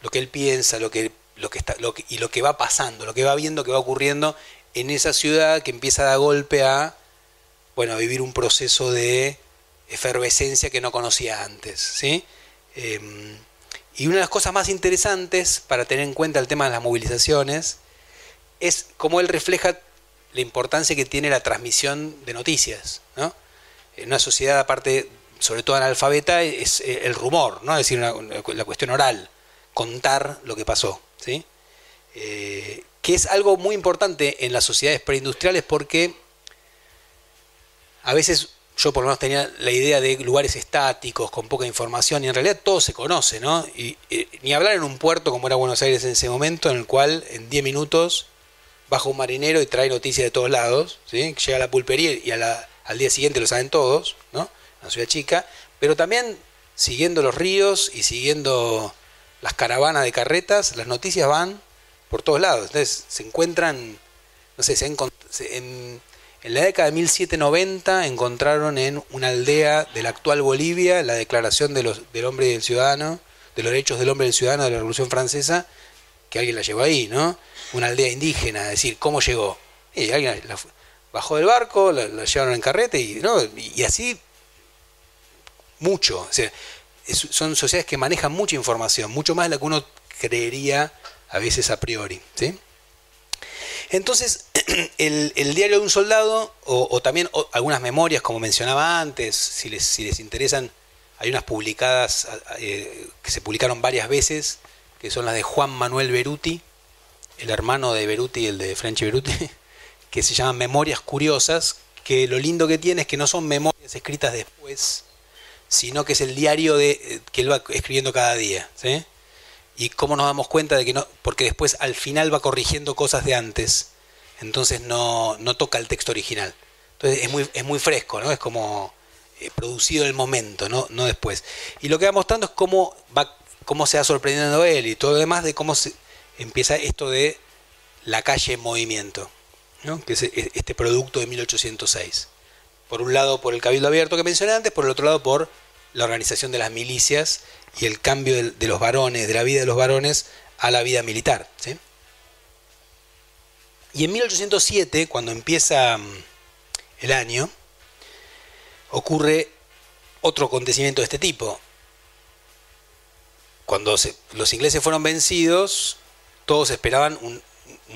Speaker 1: lo que él piensa, lo que, lo, que está, lo y lo que va pasando, lo que va viendo que va ocurriendo en esa ciudad que empieza a dar golpe a, bueno, a vivir un proceso de efervescencia que no conocía antes. ¿sí? Em, y una de las cosas más interesantes para tener en cuenta el tema de las movilizaciones es cómo él refleja la importancia que tiene la transmisión de noticias. ¿no? En una sociedad, aparte, sobre todo analfabeta, es eh, el rumor, ¿no? es decir, la cuestión oral, contar lo que pasó. ¿sí? Eh, que es algo muy importante en las sociedades preindustriales porque a veces yo por lo menos tenía la idea de lugares estáticos, con poca información, y en realidad todo se conoce, ¿no? Y, ni hablar en un puerto como era Buenos Aires en ese momento, en el cual en 10 minutos baja un marinero y trae noticias de todos lados, ¿sí? Llega a la pulpería y al día siguiente lo saben todos, ¿no? Una ciudad chica, pero también siguiendo los ríos y siguiendo las caravanas de carretas, las noticias van por todos lados. Entonces se encuentran, no sé, se en, en la década de 1790 encontraron en una aldea de la actual Bolivia la declaración de los, del hombre y del ciudadano, de los derechos del hombre y del ciudadano de la Revolución Francesa, que alguien la llevó ahí, ¿no? Una aldea indígena, es decir, ¿cómo llegó? Y alguien bajó del barco, la, llevaron en carrete y, ¿no? y, así mucho. Son sociedades que manejan mucha información, mucho más de la que uno creería a veces a priori. ¿sí? Entonces, el, diario de un soldado, o, también algunas memorias, como mencionaba antes, si les, si les interesan, hay unas publicadas eh, que se publicaron varias veces, que son las de Juan Manuel Beruti, el hermano de Beruti, el de Frenchy Beruti, que se llaman Memorias Curiosas, que lo lindo que tiene es que no son memorias escritas después, sino que es el diario de, eh, que él va escribiendo cada día. ¿sí? y cómo nos damos cuenta de que no, porque después al final va corrigiendo cosas de antes, entonces no, no toca el texto original. Entonces es muy, es muy fresco, ¿no? Es como eh, producido el momento, ¿no? no después. Y lo que va mostrando es cómo, va, cómo se va sorprendiendo él y todo lo demás de cómo se empieza esto de la calle en movimiento, ¿no? que es este producto de 1806. Por un lado por el cabildo abierto que mencioné antes, por el otro lado por la organización de las milicias y el cambio de, los varones, de la vida de los varones a la vida militar. Y en 1807, cuando empieza mm, el año, ocurre otro acontecimiento de este tipo. Cuando los ingleses fueron vencidos, todos esperaban un,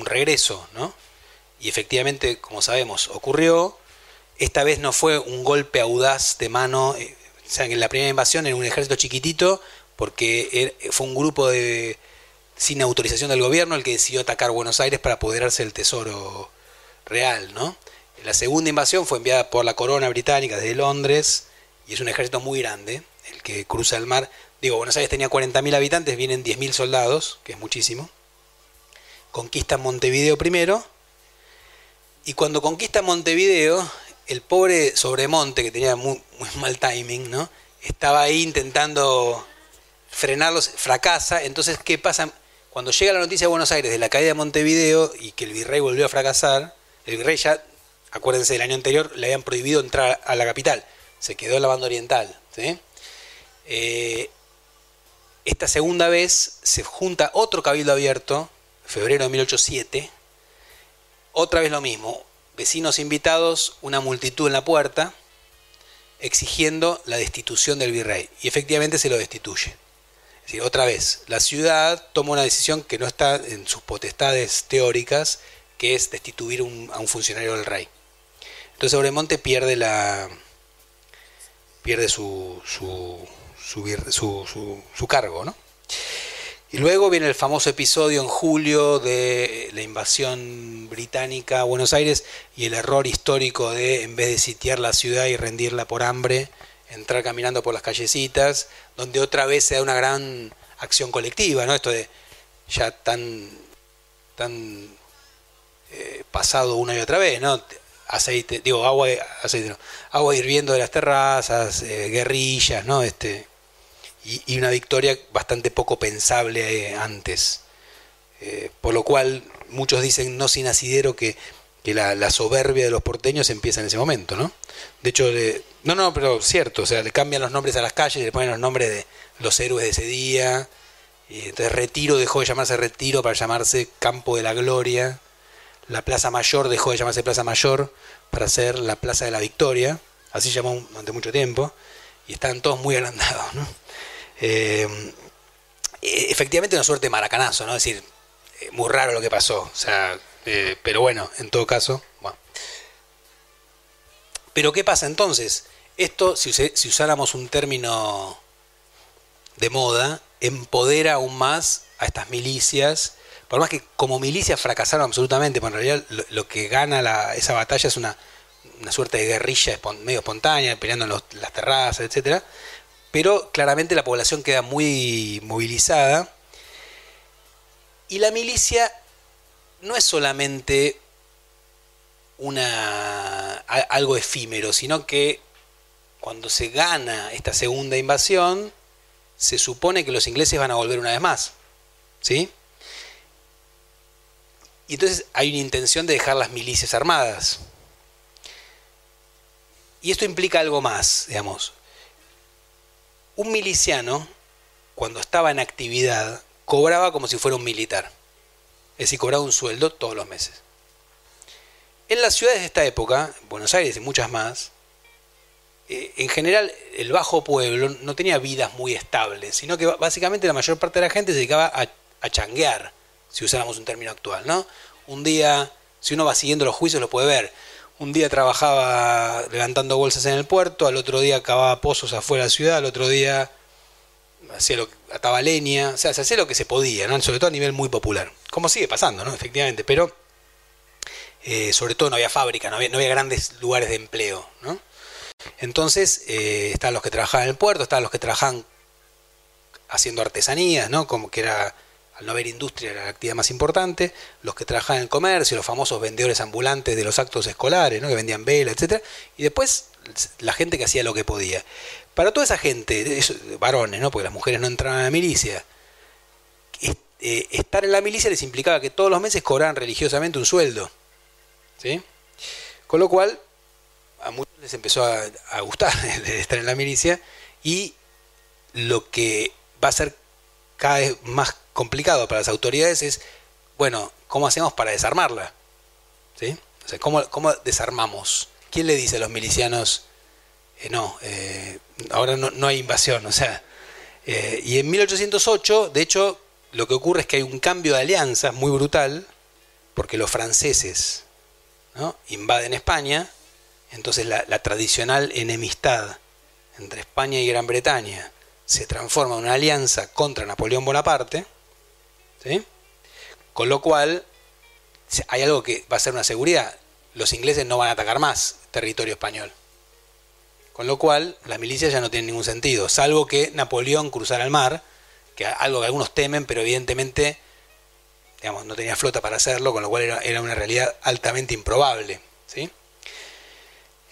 Speaker 1: regreso, ¿no? Y efectivamente, como sabemos, ocurrió. Esta vez no fue un golpe audaz de mano eh, o sea, en la primera invasión era un ejército chiquitito, porque er, fue un grupo de sin autorización del gobierno el que decidió atacar Buenos Aires para apoderarse del tesoro real, ¿no? La segunda invasión fue enviada por la corona británica desde Londres y es un ejército muy grande, el que cruza el mar. Digo, Buenos Aires tenía 40.000 habitantes, vienen 10.000 soldados, que es muchísimo. Conquistan Montevideo primero. Y cuando conquistan Montevideo, el pobre Sobremonte, que tenía muy, mal timing, ¿no? Estaba ahí intentando frenarlos, fracasa. Entonces, ¿qué pasa? Cuando llega la noticia de Buenos Aires de la caída de Montevideo y que el virrey volvió a fracasar, el virrey ya, acuérdense, el año anterior le habían prohibido entrar a la capital. Se quedó en la banda oriental. Eh, esta segunda vez se junta otro cabildo abierto, febrero de 1807. Otra vez lo mismo, vecinos invitados, una multitud en la puerta, exigiendo la destitución del virrey. Y efectivamente se lo destituye. Es decir, otra vez, la ciudad toma una decisión que no está en sus potestades teóricas, que es destituir a un funcionario del rey. Entonces Obremonte pierde la pierde su, su, su, su cargo, ¿no? Y luego viene el famoso episodio en julio de la invasión británica a Buenos Aires y el error histórico de, en vez de sitiar la ciudad y rendirla por hambre, entrar caminando por las callecitas, donde otra vez se da una gran acción colectiva, ¿no? Esto de ya tan, tan eh, pasado una y otra vez, ¿no? Aceite, digo, agua, aceite, agua hirviendo de las terrazas, eh, guerrillas, ¿no? Este, y, una victoria bastante poco pensable eh, antes. Eh, por lo cual muchos dicen, no sin asidero, que, la, soberbia de los porteños empieza en ese momento, ¿no? De hecho, no, no, pero cierto, o sea, le cambian los nombres a las calles, le ponen los nombres de los héroes de ese día, Y entonces Retiro dejó de llamarse Retiro para llamarse Campo de la Gloria. La Plaza Mayor dejó de llamarse Plaza Mayor para ser la Plaza de la Victoria. Así llamó durante mucho tiempo. Y están todos muy agrandados. ¿no? Eh, efectivamente una suerte de maracanazo, ¿no? Es decir, eh, muy raro lo que pasó. O sea, eh, pero bueno, en todo caso, bueno. Pero ¿qué pasa entonces? Esto, si, usáramos un término de moda, empodera aún más a estas milicias. Por más que como milicias fracasaron absolutamente, porque en realidad lo, que gana esa batalla es una, suerte de guerrilla medio espontánea, peleando en las terrazas, etc. Pero claramente la población queda muy movilizada. Y la milicia no es solamente una, algo efímero, sino que cuando se gana esta segunda invasión, se supone que los ingleses van a volver una vez más. ¿Sí? Y entonces hay una intención de dejar las milicias armadas. Y esto implica algo más, digamos. Un miliciano, cuando estaba en actividad, cobraba como si fuera un militar. Es decir, cobraba un sueldo todos los meses. En las ciudades de esta época, Buenos Aires y muchas más, eh, en general el bajo pueblo no tenía vidas muy estables, sino que básicamente la mayor parte de la gente se dedicaba a, changuear, si usáramos un término actual, ¿no? Un día, si uno va siguiendo los juicios lo puede ver, un día trabajaba levantando bolsas en el puerto, al otro día cavaba pozos afuera de la ciudad, al otro día hacía lo, ataba leña, o sea, se hacía lo que se podía, ¿no? sobre todo a nivel muy popular, como sigue pasando, ¿no? efectivamente, pero eh, sobre todo no había fábrica, no había, grandes lugares de empleo. ¿no? Entonces, eh, estaban los que trabajaban en el puerto, estaban los que trabajaban haciendo artesanías, ¿no? Como que era, al no haber industria, era la actividad más importante, los que trabajaban en el comercio, los famosos vendedores ambulantes de los actos escolares, ¿no? Que vendían vela, etcétera, y después la gente que hacía lo que podía. Para toda esa gente, varones, ¿no? Porque las mujeres no entraban a la milicia, eh, estar en la milicia les implicaba que todos los meses cobraban religiosamente un sueldo. ¿Sí? Con lo cual, a muchos les empezó a, gustar estar en la milicia y lo que va a ser cada vez más complicado para las autoridades es, bueno, ¿cómo hacemos para desarmarla? ¿Sí? ¿cómo, desarmamos? ¿Quién le dice a los milicianos, eh, no, eh, ahora no, hay invasión? O sea, eh, y en 1808, de hecho, lo que ocurre es que hay un cambio de alianza muy brutal, porque los franceses ¿no? invaden España, entonces la, tradicional enemistad entre España y Gran Bretaña se transforma en una alianza contra Napoleón Bonaparte, con lo cual hay algo que va a ser una seguridad, los ingleses no van a atacar más territorio español. Con lo cual, las milicias ya no tienen ningún sentido, salvo que Napoleón cruzara el mar, que algo que algunos temen, pero evidentemente digamos, no tenía flota para hacerlo, con lo cual era, era una realidad altamente improbable. ¿sí?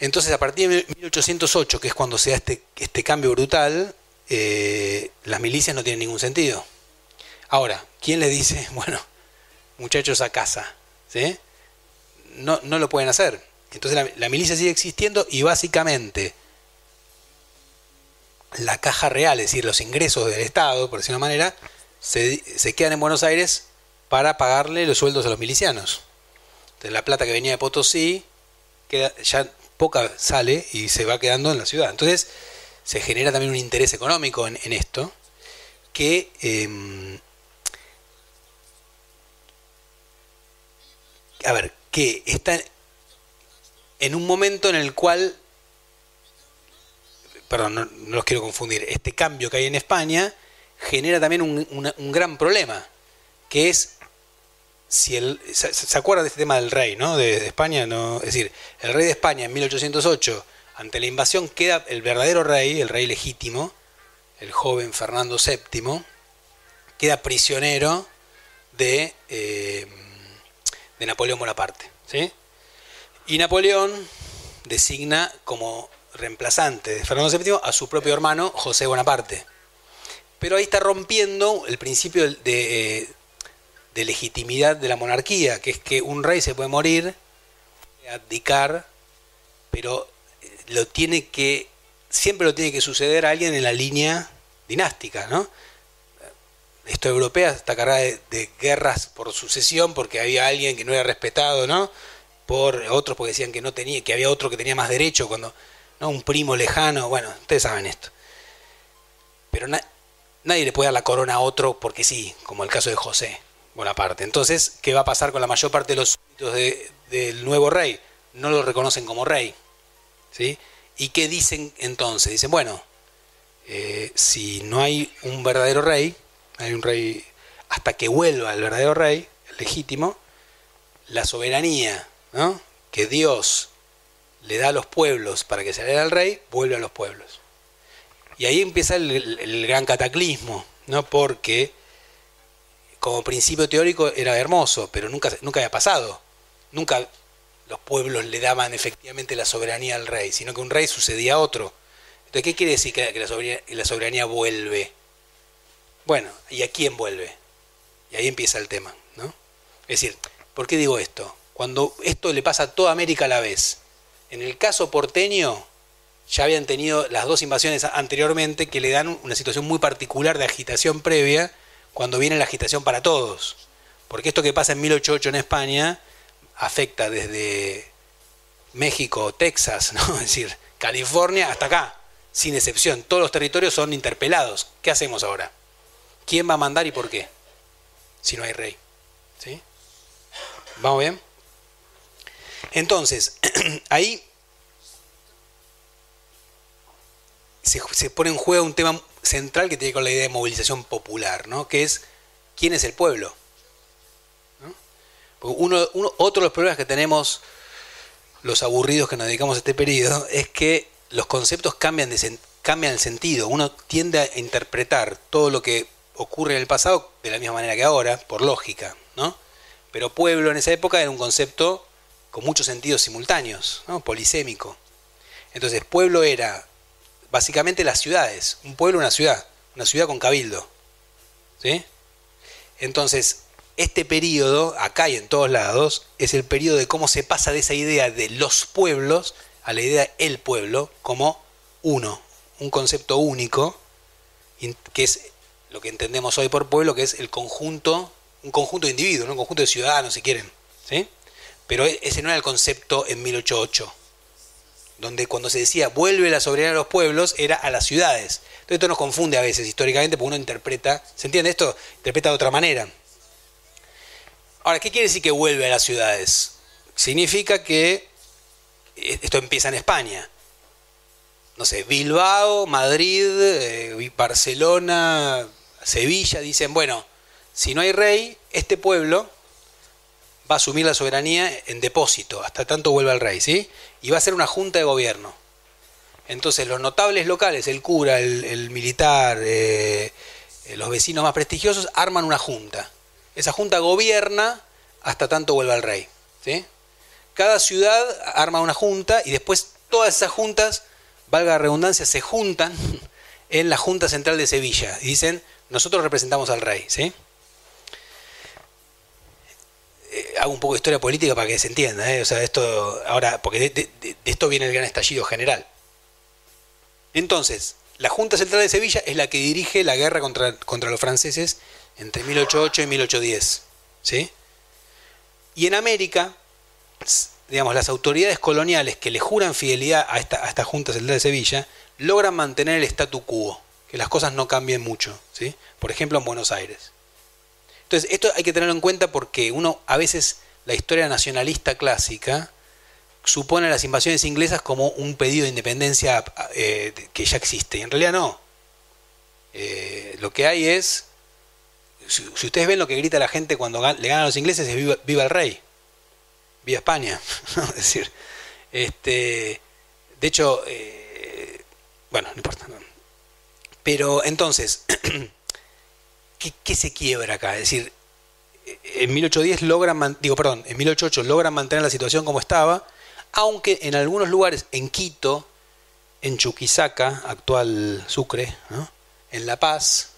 Speaker 1: Entonces, a partir de 1808, que es cuando se da este, este cambio brutal, eh, las milicias no tienen ningún sentido. Ahora, ¿quién le dice, bueno, muchachos a casa? No, no lo pueden hacer. Entonces la, milicia sigue existiendo y básicamente la caja real, es decir, los ingresos del Estado, por decirlo de una manera, se, quedan en Buenos Aires para pagarle los sueldos a los milicianos. Entonces la plata que venía de Potosí ya poca sale y se va quedando en la ciudad. Entonces se genera también un interés económico en, esto que em, a ver, que está en un momento en el cual, perdón, no, los quiero confundir, este cambio que hay en España genera también un, gran problema, que es si el, se, acuerda de este tema del rey, ¿no? De, España. Es decir, el rey de España en 1808, ante la invasión, queda el verdadero rey, el rey legítimo, el joven Fernando VII, queda prisionero de, eh, de Napoleón Bonaparte, ¿sí? Y Napoleón designa como reemplazante de Fernando VII a su propio hermano José Bonaparte. Pero ahí está rompiendo el principio de, eh, de legitimidad de la monarquía, que es que un rey se puede morir, abdicar, pero eh, lo tiene que, siempre lo tiene que suceder a alguien en la línea dinástica, ¿no? Historia europea está cargada de, guerras por sucesión porque había alguien que no era respetado, ¿no? Por otros porque decían que no tenía, que había otro que tenía más derecho cuando, ¿no? Un primo lejano, bueno, ustedes saben esto. Pero nadie le puede dar la corona a otro porque sí, como el caso de José Bonaparte. Entonces, ¿qué va a pasar con la mayor parte de los súbditos del nuevo rey? No lo reconocen como rey, ¿sí? ¿Y qué dicen entonces? Dicen, bueno, eh, si no hay un verdadero rey, hay un rey, hasta que vuelva el verdadero rey, el legítimo, la soberanía ¿no? que Dios le da a los pueblos para que se le dé al rey, vuelve a los pueblos. Y ahí empieza el, gran cataclismo, ¿no? porque como principio teórico era hermoso, pero nunca, nunca había pasado. Nunca los pueblos le daban efectivamente la soberanía al rey, sino que un rey sucedía a otro. Entonces, ¿qué quiere decir que la soberanía vuelve? Bueno, ¿y a quién vuelve? Y ahí empieza el tema, ¿no? Es decir, ¿por qué digo esto? Cuando esto le pasa a toda América a la vez. En el caso porteño, ya habían tenido las dos invasiones anteriormente que le dan una situación muy particular de agitación previa cuando viene la agitación para todos. Porque esto que pasa en 1808 en España afecta desde México, Texas, ¿no? es decir, California hasta acá, sin excepción. Todos los territorios son interpelados. ¿Qué hacemos ahora? ¿Quién va a mandar y por qué? Si no hay rey. ¿Sí? ¿Vamos bien? Entonces, ahí se, pone en juego un tema central que tiene con la idea de movilización popular, ¿no? Que es, ¿quién es el pueblo? Uno, otro de los problemas que tenemos los aburridos que nos dedicamos a este periodo es que los conceptos cambian, de, cambian el sentido. Uno tiende a interpretar todo lo que ocurre en el pasado de la misma manera que ahora, por lógica, ¿no? Pero pueblo en esa época era un concepto con muchos sentidos simultáneos, polisémico. Entonces, pueblo era básicamente las ciudades, un pueblo, una ciudad, una ciudad con cabildo. ¿Sí? Entonces, este periodo, acá y en todos lados, es el periodo de cómo se pasa de esa idea de los pueblos a la idea de el pueblo como uno, un concepto único, que es lo que entendemos hoy por pueblo, que es el conjunto, un conjunto de individuos, un conjunto de ciudadanos, si quieren. ¿sí? Pero e-, ese no era el concepto en 1808, donde cuando se decía vuelve la soberanía a los pueblos, era a las ciudades. Entonces esto nos confunde a veces históricamente, porque uno interpreta, ¿se entiende esto? Interpreta de otra manera. Ahora, ¿qué quiere decir que vuelve a las ciudades? Significa que eh, esto empieza en España no sé, Bilbao, Madrid, eh, Barcelona, Sevilla, dicen, bueno, si no hay rey, este pueblo va a asumir la soberanía en depósito, hasta tanto vuelva el rey, ¿sí? Y va a ser una junta de gobierno. Entonces los notables locales, el cura, el, militar, eh, eh, los vecinos más prestigiosos, arman una junta. Esa junta gobierna hasta tanto vuelva el rey, ¿sí? Cada ciudad arma una junta y después todas esas juntas, valga la redundancia, se juntan en la Junta Central de Sevilla. Y dicen, nosotros representamos al rey, ¿sí? Eh, hago un poco de historia política para que se entienda, ¿eh? o sea, esto ahora, porque de, esto viene el gran estallido general. Entonces, la Junta Central de Sevilla es la que dirige la guerra contra, contra los franceses entre 1808 y 1810, ¿sí? Y en América, digamos, las autoridades coloniales que le juran fidelidad a esta, a esta Junta Central de Sevilla logran mantener el statu quo, que las cosas no cambien mucho, ¿sí? Por ejemplo, en Buenos Aires. Entonces, esto hay que tenerlo en cuenta porque uno, a veces, la historia nacionalista clásica supone las invasiones inglesas como un pedido de independencia eh, que ya existe, y en realidad no. Eh, lo que hay es, si, ustedes ven lo que grita la gente cuando le ganan a los ingleses, es viva, viva el rey, viva España. es decir, este, de hecho, eh, bueno, no importa. Pero entonces, ¿qué, se quiebra acá? Es decir, en 1810 logran, digo, perdón, en 1808 logran mantener la situación como estaba, aunque en algunos lugares, en Quito, en Chuquisaca, actual Sucre, en La Paz,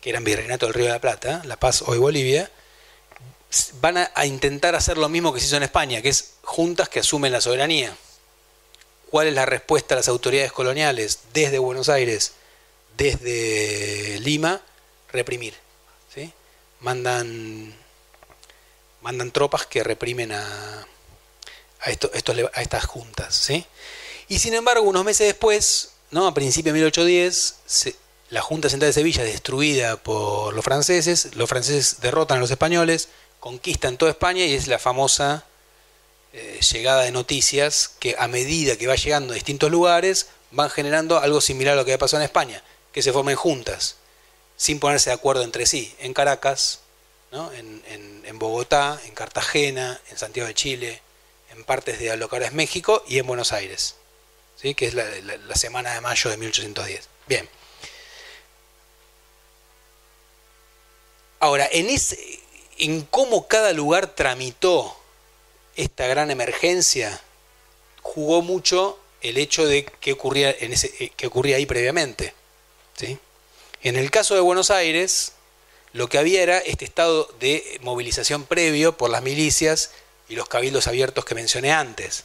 Speaker 1: que eran virreinato del Río de la Plata, La Paz hoy Bolivia, van a, intentar hacer lo mismo que se hizo en España, que es juntas que asumen la soberanía. ¿Cuál es la respuesta a las autoridades coloniales desde Buenos Aires, desde Lima? Reprimir. mandan, mandan tropas que reprimen a, a, esto, a estas juntas. ¿sí? Y sin embargo, unos meses después, ¿no? a principios de 1810, la Junta Central de Sevilla es destruida por los franceses, los franceses derrotan a los españoles, conquistan toda España y es la famosa eh, llegada de noticias que a medida que va llegando a distintos lugares van generando algo similar a lo que ha pasado en España, que se formen juntas, sin ponerse de acuerdo entre sí, en Caracas, en, Bogotá, en Cartagena, en Santiago de Chile, en partes de lo México y en Buenos Aires, ¿sí? que es la, la semana de mayo de 1810. Bien. Ahora, en, ese, en cómo cada lugar tramitó esta gran emergencia, jugó mucho el hecho de que ocurría, en ese, eh, que ocurría ahí previamente. En el caso de Buenos Aires, lo que había era este estado de movilización previo por las milicias y los cabildos abiertos que mencioné antes.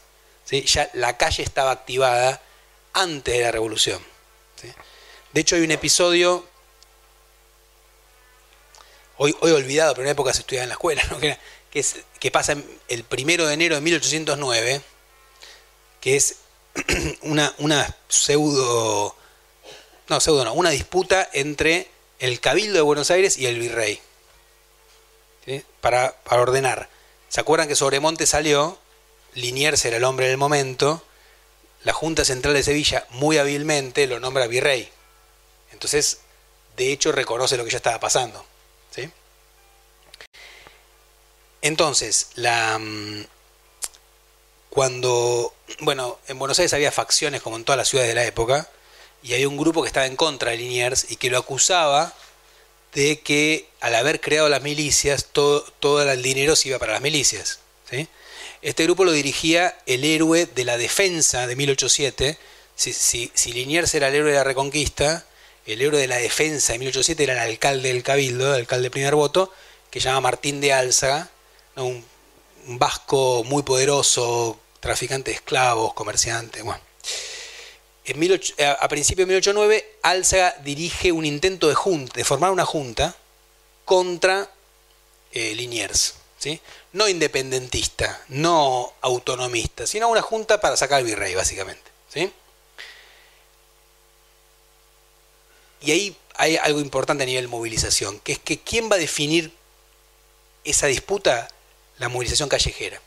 Speaker 1: Ya la calle estaba activada antes de la revolución. De hecho, hay un episodio, hoy, olvidado, pero en una época se estudiaba en la escuela, que, pasa el primero de enero de 1809, que es una pseudo, no, pseudo no, una disputa entre el Cabildo de Buenos Aires y el Virrey. Para, para, ordenar. ¿Se acuerdan que Sobremonte salió? Liniers era el hombre del momento. La Junta Central de Sevilla, muy hábilmente, lo nombra Virrey. Entonces, de hecho, reconoce lo que ya estaba pasando. ¿sí? Entonces, la, mm, cuando, bueno, en Buenos Aires había facciones como en todas las ciudades de la época, y había un grupo que estaba en contra de Liniers y que lo acusaba de que al haber creado las milicias, todo, todo el dinero se iba para las milicias. Este grupo lo dirigía el héroe de la defensa de 1807. Si, si, si, Liniers era el héroe de la reconquista, el héroe de la defensa de 1807 era el alcalde del Cabildo, el alcalde de primer voto, que se llama Martín de Álzaga, un un vasco muy poderoso, traficante de esclavos, comerciante. Bueno. Eh, a principios de 1809, Álzaga dirige un intento de, junta, de formar una junta contra eh, Liniers. ¿sí? No independentista, no autonomista, sino una junta para sacar al virrey, básicamente. ¿sí? Y ahí hay algo importante a nivel movilización, que es que quién va a definir esa disputa la movilización callejera.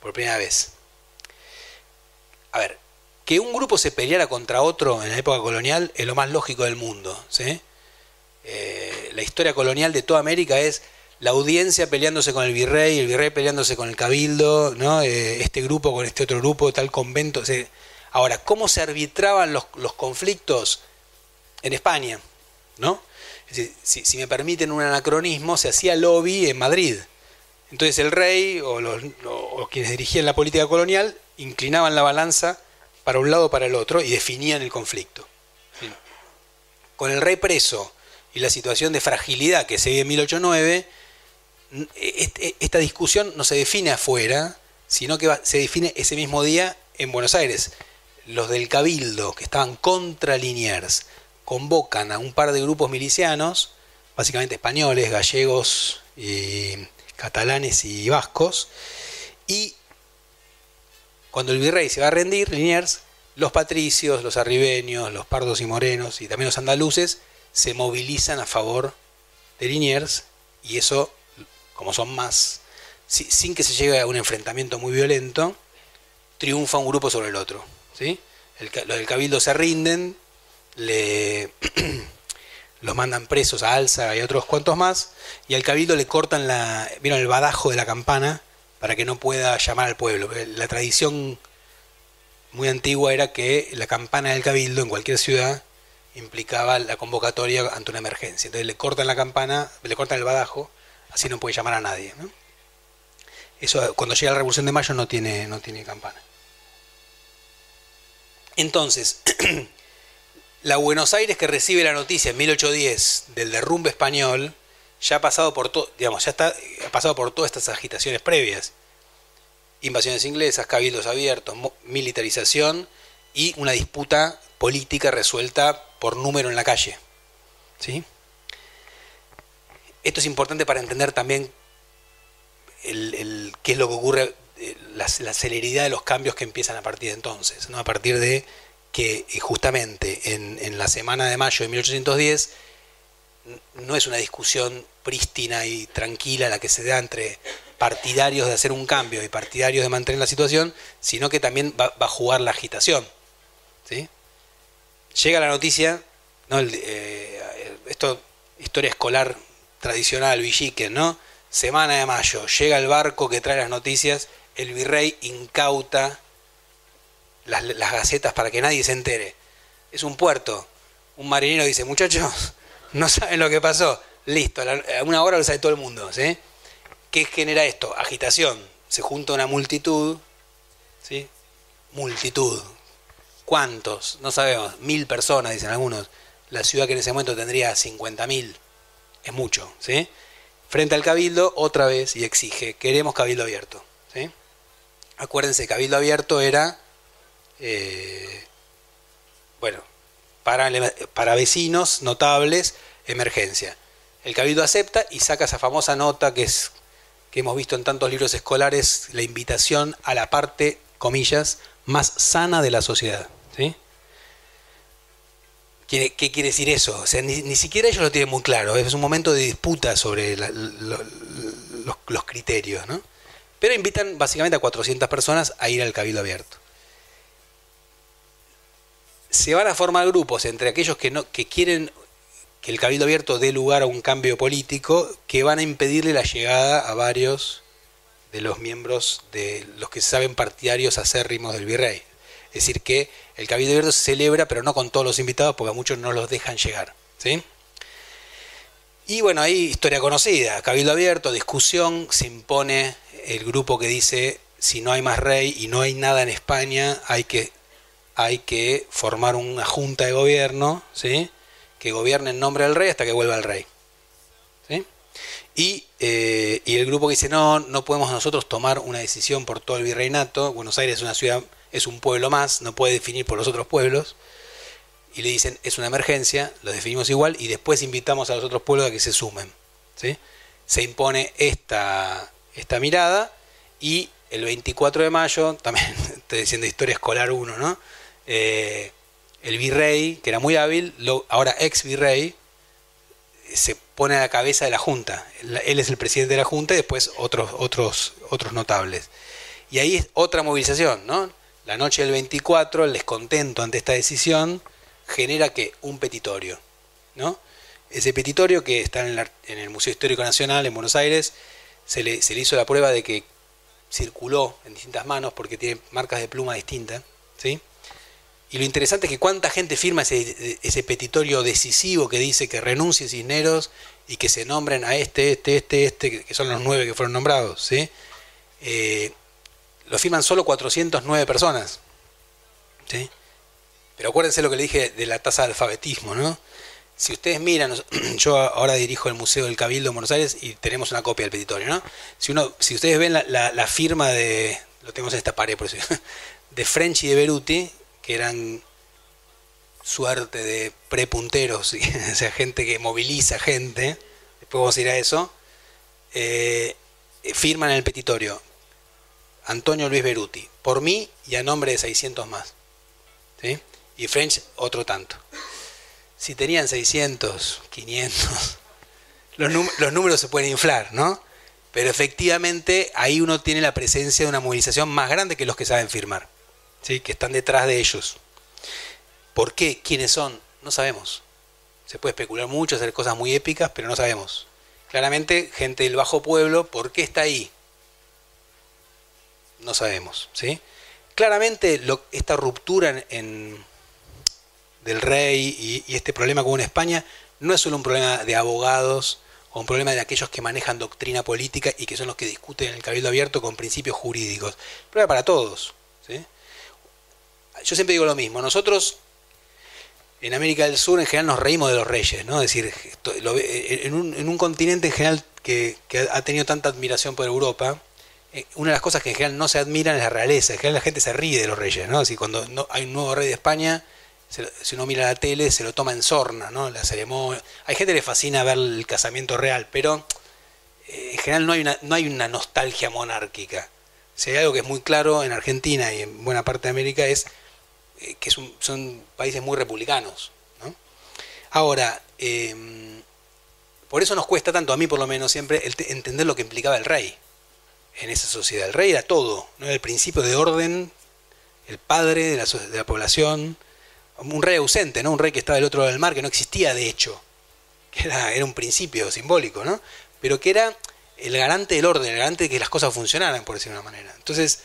Speaker 1: Por primera vez. A ver, que un grupo se peleara contra otro en la época colonial es lo más lógico del mundo. ¿sí? Eh, la historia colonial de toda América es la audiencia peleándose con el virrey, el virrey peleándose con el cabildo, ¿no? Eh, este grupo con este otro grupo, tal convento. ahora, ¿cómo se arbitraban los, los, conflictos en España? ¿no? si, me permiten un anacronismo, se hacía lobby en Madrid. Entonces el rey o, los, quienes dirigían la política colonial inclinaban la balanza para un lado o para el otro y definían el conflicto. Con el rey preso y la situación de fragilidad que se vive en 1809, esta discusión no se define afuera, sino que se define ese mismo día en Buenos Aires. Los del Cabildo, que estaban contra Liniers, convocan a un par de grupos milicianos, básicamente españoles, gallegos y catalanes y vascos, y cuando el virrey se va a rendir, Liniers, los patricios, los arribeños, los pardos y morenos y también los andaluces se movilizan a favor de Liniers y eso, como son más, sin que se llegue a un enfrentamiento muy violento, triunfa un grupo sobre el otro. ¿sí? los del cabildo se rinden, le los mandan presos a Alza y otros cuantos más, y al cabildo le cortan la, ¿vieron el badajo de la campana para que no pueda llamar al pueblo. La tradición muy antigua era que la campana del cabildo en cualquier ciudad implicaba la convocatoria ante una emergencia. Entonces le cortan la campana, le cortan el badajo, así no puede llamar a nadie. Eso cuando llega la Revolución de Mayo no tiene, no tiene campana. Entonces, la Buenos Aires que recibe la noticia en 1810 del derrumbe español ya ha pasado por todo, digamos, ya está, ha pasado por todas estas agitaciones previas. Invasiones inglesas, cabildos abiertos, militarización y una disputa política resuelta por número en la calle. ¿Sí? esto es importante para entender también qué es lo que ocurre, eh, la, celeridad de los cambios que empiezan a partir de entonces, ¿no? a partir de que eh, justamente en, en la semana de mayo de 1810 no es una discusión prístina y tranquila la que se da entre partidarios de hacer un cambio y partidarios de mantener la situación, sino que también va, a jugar la agitación. ¿sí? Llega la noticia, ¿no? Eh, esto, historia escolar tradicional, Villique, ¿no? Semana de mayo, llega el barco que trae las noticias, el virrey incauta las, las gacetas para que nadie se entere. Es un puerto. Un marinero dice, muchachos, no saben lo que pasó. Listo, a una hora lo sabe todo el mundo. ¿sí? ¿Qué genera esto? Agitación. Se junta una multitud. ¿sí? Multitud. ¿Cuántos? No sabemos. Mil personas, dicen algunos. La ciudad que en ese momento tendría 50.000. Es mucho. ¿sí? Frente al cabildo, otra vez, y exige, queremos cabildo abierto. ¿sí? Acuérdense, cabildo abierto era... Eh, bueno, para, para vecinos notables, emergencia. El Cabildo acepta y saca esa famosa nota que es que hemos visto en tantos libros escolares, la invitación a la parte, comillas, más sana de la sociedad. ¿sí? ¿Qué, quiere decir eso? O sea, ni, siquiera ellos lo tienen muy claro. Es un momento de disputa sobre los, los, criterios. ¿no? Pero invitan básicamente a 400 personas a ir al Cabildo Abierto se van a formar grupos entre aquellos que, no, que quieren que el Cabildo Abierto dé lugar a un cambio político que van a impedirle la llegada a varios de los miembros de los que saben partidarios acérrimos del virrey. Es decir, que el Cabildo Abierto se celebra, pero no con todos los invitados, porque a muchos no los dejan llegar. ¿sí? Y bueno, hay historia conocida, Cabildo Abierto, discusión, se impone el grupo que dice, si no hay más rey y no hay nada en España, hay que hay que formar una junta de gobierno, ¿sí? que gobierne en nombre del rey hasta que vuelva el rey. ¿sí? Y, eh, y, el grupo que dice, no, no podemos nosotros tomar una decisión por todo el virreinato, Buenos Aires es una ciudad, es un pueblo más, no puede definir por los otros pueblos, y le dicen, es una emergencia, lo definimos igual, y después invitamos a los otros pueblos a que se sumen. ¿sí? Se impone esta, esta mirada, y el 24 de mayo, también estoy diciendo historia escolar 1, ¿no? Eh, el virrey, que era muy hábil, ahora ex virrey, se pone a la cabeza de la Junta. Él es el presidente de la Junta y después otros, otros, otros notables. Y ahí es otra movilización, ¿no? La noche del 24, el descontento ante esta decisión genera que un petitorio, ¿no? Ese petitorio que está en, en, el Museo Histórico Nacional en Buenos Aires, se le, se le hizo la prueba de que circuló en distintas manos porque tiene marcas de pluma distintas, ¿sí? Y lo interesante es que cuánta gente firma ese, petitorio decisivo que dice que renuncie Cisneros y que se nombren a este, este, este, este, que son los nueve que fueron nombrados. ¿sí? Eh, lo firman solo 409 personas. ¿sí? Pero acuérdense lo que le dije de la tasa de alfabetismo. ¿no? Si ustedes miran, yo ahora dirijo el Museo del Cabildo en Buenos Aires y tenemos una copia del petitorio. ¿no? Si, uno, si ustedes ven la, la, firma de, lo tenemos en esta pared por eso, de French y de Beruti, que eran suerte de prepunteros, o sea, gente que moviliza gente, después vamos a ir a eso, eh, firman el petitorio Antonio Luis Beruti, por mí y a nombre de 600 más. ¿sí? Y French otro tanto. Si tenían 600, 500, los, los números se pueden inflar, ¿no? Pero efectivamente ahí uno tiene la presencia de una movilización más grande que los que saben firmar que están detrás de ellos. ¿Por qué? ¿Quiénes son? No sabemos. Se puede especular mucho, hacer cosas muy épicas, pero no sabemos. Claramente, gente del bajo pueblo, ¿por qué está ahí? No sabemos. ¿sí? Claramente, esta ruptura en, del rey y, este problema con España no es solo un problema de abogados o un problema de aquellos que manejan doctrina política y que son los que discuten en el cabildo abierto con principios jurídicos. Problema para todos. Yo siempre digo lo mismo, nosotros en América del Sur en general nos reímos de los reyes, ¿no? Es decir, en un, continente en general que, ha tenido tanta admiración por Europa, eh, una de las cosas que en general no se admiran es la realeza, en general la gente se ríe de los reyes, ¿no? Cuando hay un nuevo rey de España, si uno mira la tele, se lo toma en sorna, ¿no? La ceremonia. Hay gente que le fascina ver el casamiento real, pero eh, en general no hay, no hay una nostalgia monárquica. Si hay algo que es muy claro en Argentina y en buena parte de América es eh, que son países muy republicanos. ¿no? Ahora, em, por eso nos cuesta tanto, a mí por lo menos siempre, entender lo que implicaba el rey en esa sociedad. El rey era todo, ¿no? el principio de orden, el padre de la, población, un rey ausente, ¿no? Un rey que estaba del otro lado del mar, que no existía de hecho, que era, un principio simbólico, ¿no? Pero que era el garante del orden, el garante de que las cosas funcionaran, por decirlo de una manera. Entonces,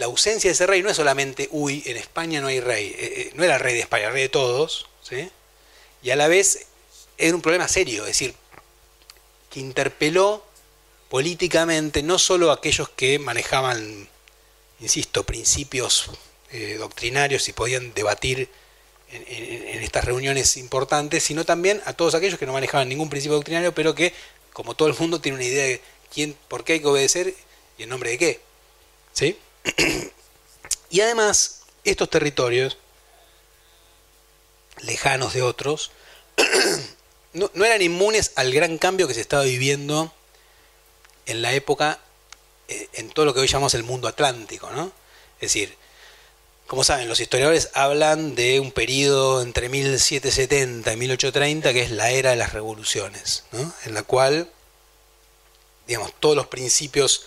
Speaker 1: la ausencia de ese rey no es solamente, uy, en España no hay rey, eh, eh, no era rey de España, el rey de todos, ¿sí? Y a la vez era un problema serio, es decir, que interpeló políticamente no solo a aquellos que manejaban, insisto, principios eh, doctrinarios y podían debatir en, estas reuniones importantes, sino también a todos aquellos que no manejaban ningún principio doctrinario, pero que, como todo el mundo, tiene una idea de quién, por qué hay que obedecer y en nombre de qué. ¿Sí? Y además, estos territorios, lejanos de otros, no, no, eran inmunes al gran cambio que se estaba viviendo en la época, eh, en todo lo que hoy llamamos el mundo atlántico, ¿no? Es decir, como saben, los historiadores hablan de un periodo entre 1770 y 1830 que es la era de las revoluciones, en la cual, digamos, todos los principios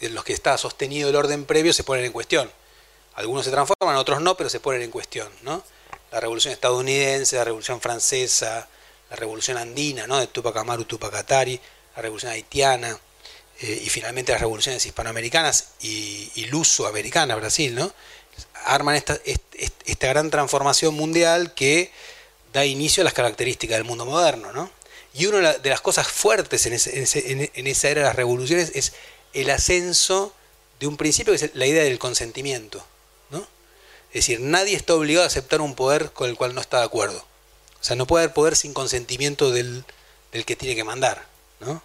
Speaker 1: en los que está sostenido el orden previo se ponen en cuestión. Algunos se transforman, otros no, pero se ponen en cuestión. ¿no? La revolución estadounidense, la revolución francesa, la revolución andina, ¿no? de Tupac Amaru, Tupac Atari, la revolución haitiana, eh, y finalmente las revoluciones hispanoamericanas y, y Brasil, ¿no? arman esta, esta gran transformación mundial que da inicio a las características del mundo moderno. ¿no? Y una de las cosas fuertes en, en, esa era de las revoluciones es el ascenso de un principio que es la idea del consentimiento. ¿no? Es decir, nadie está obligado a aceptar un poder con el cual no está de acuerdo. O sea, no puede haber poder sin consentimiento del, del que tiene que mandar. ¿no?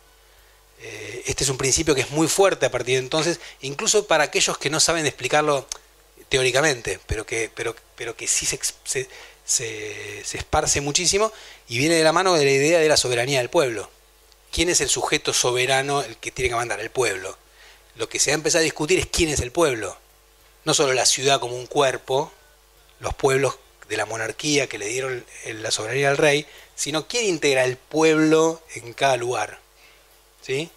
Speaker 1: Eh, este es un principio que es muy fuerte a partir de entonces, incluso para aquellos que no saben explicarlo teóricamente, pero que, pero, pero que sí se, se, se, esparce muchísimo y viene de la mano de la idea de la soberanía del pueblo. ¿Quién es el sujeto soberano el que tiene que mandar? El pueblo. Lo que se va a empezar a discutir es quién es el pueblo. No solo la ciudad como un cuerpo, los pueblos de la monarquía que le dieron la soberanía al rey, sino quién integra el pueblo en cada lugar. ¿Sí?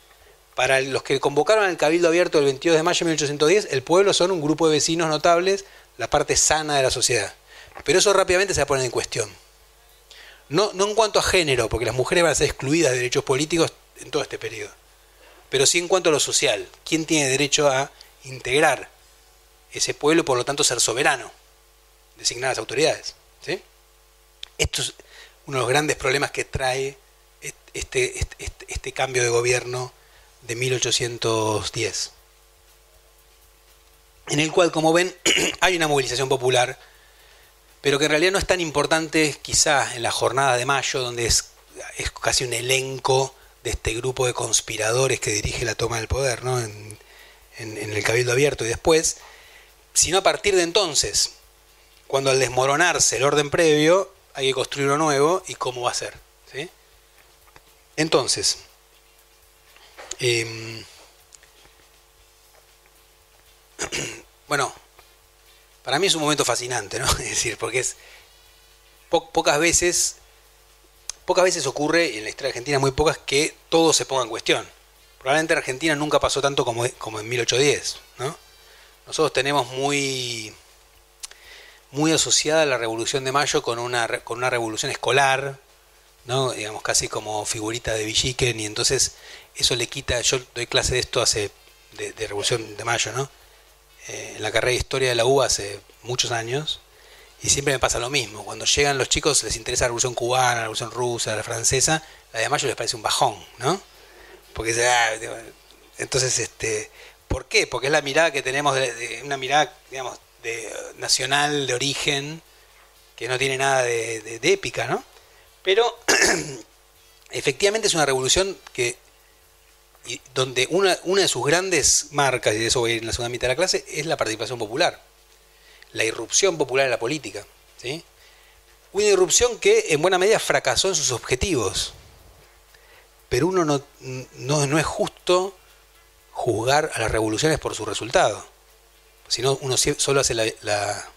Speaker 1: Para los que convocaron el Cabildo Abierto el 22 de mayo de 1810, el pueblo son un grupo de vecinos notables, la parte sana de la sociedad. Pero eso rápidamente se va a poner en cuestión. No, no en cuanto a género, porque las mujeres van a ser excluidas de derechos políticos en todo este periodo. Pero sí en cuanto a lo social. ¿Quién tiene derecho a integrar ese pueblo y por lo tanto ser soberano? Designar las autoridades. ¿sí? Esto es uno de los grandes problemas que trae este, este, este, este cambio de gobierno de 1810, en el cual, como ven, hay una movilización popular, pero que en realidad no es tan importante quizá en la jornada de mayo, donde es, es casi un elenco de este grupo de conspiradores que dirige la toma del poder ¿no? en, en el Cabildo Abierto y después, sino a partir de entonces, cuando al desmoronarse el orden previo, hay que construir uno nuevo y cómo va a ser. ¿sí? Entonces, Em, bueno, para mí es un momento fascinante, ¿no? Es decir, porque es pocas veces, pocas veces ocurre, y en la historia argentina muy pocas, que todo se ponga en cuestión. Probablemente en Argentina nunca pasó tanto como, como en 1810, ¿no? Nosotros tenemos muy, muy asociada la Revolución de Mayo con una, con una revolución escolar, ¿no? digamos casi como figurita de Villiquen y entonces eso le quita, yo doy clase de esto hace, de, Revolución de Mayo, ¿no? Eh, en la carrera de Historia de la UBA hace muchos años y siempre me pasa lo mismo, cuando llegan los chicos les interesa la Revolución Cubana, la Revolución Rusa, la Francesa, la de Mayo les parece un bajón, ¿no? Porque ah, entonces, este, ¿por qué? Porque es la mirada que tenemos, de, una mirada, digamos, de, nacional, de origen, que no tiene nada de, de épica, ¿no? Pero efectivamente es una revolución que donde una, una, de sus grandes marcas, y de eso voy a ir en la segunda mitad de la clase, es la participación popular. la irrupción popular en la política. ¿sí? Una irrupción que en buena medida fracasó en sus objetivos. Pero uno no, no, es justo juzgar a las revoluciones por su resultado. Si no, uno solo hace la, la,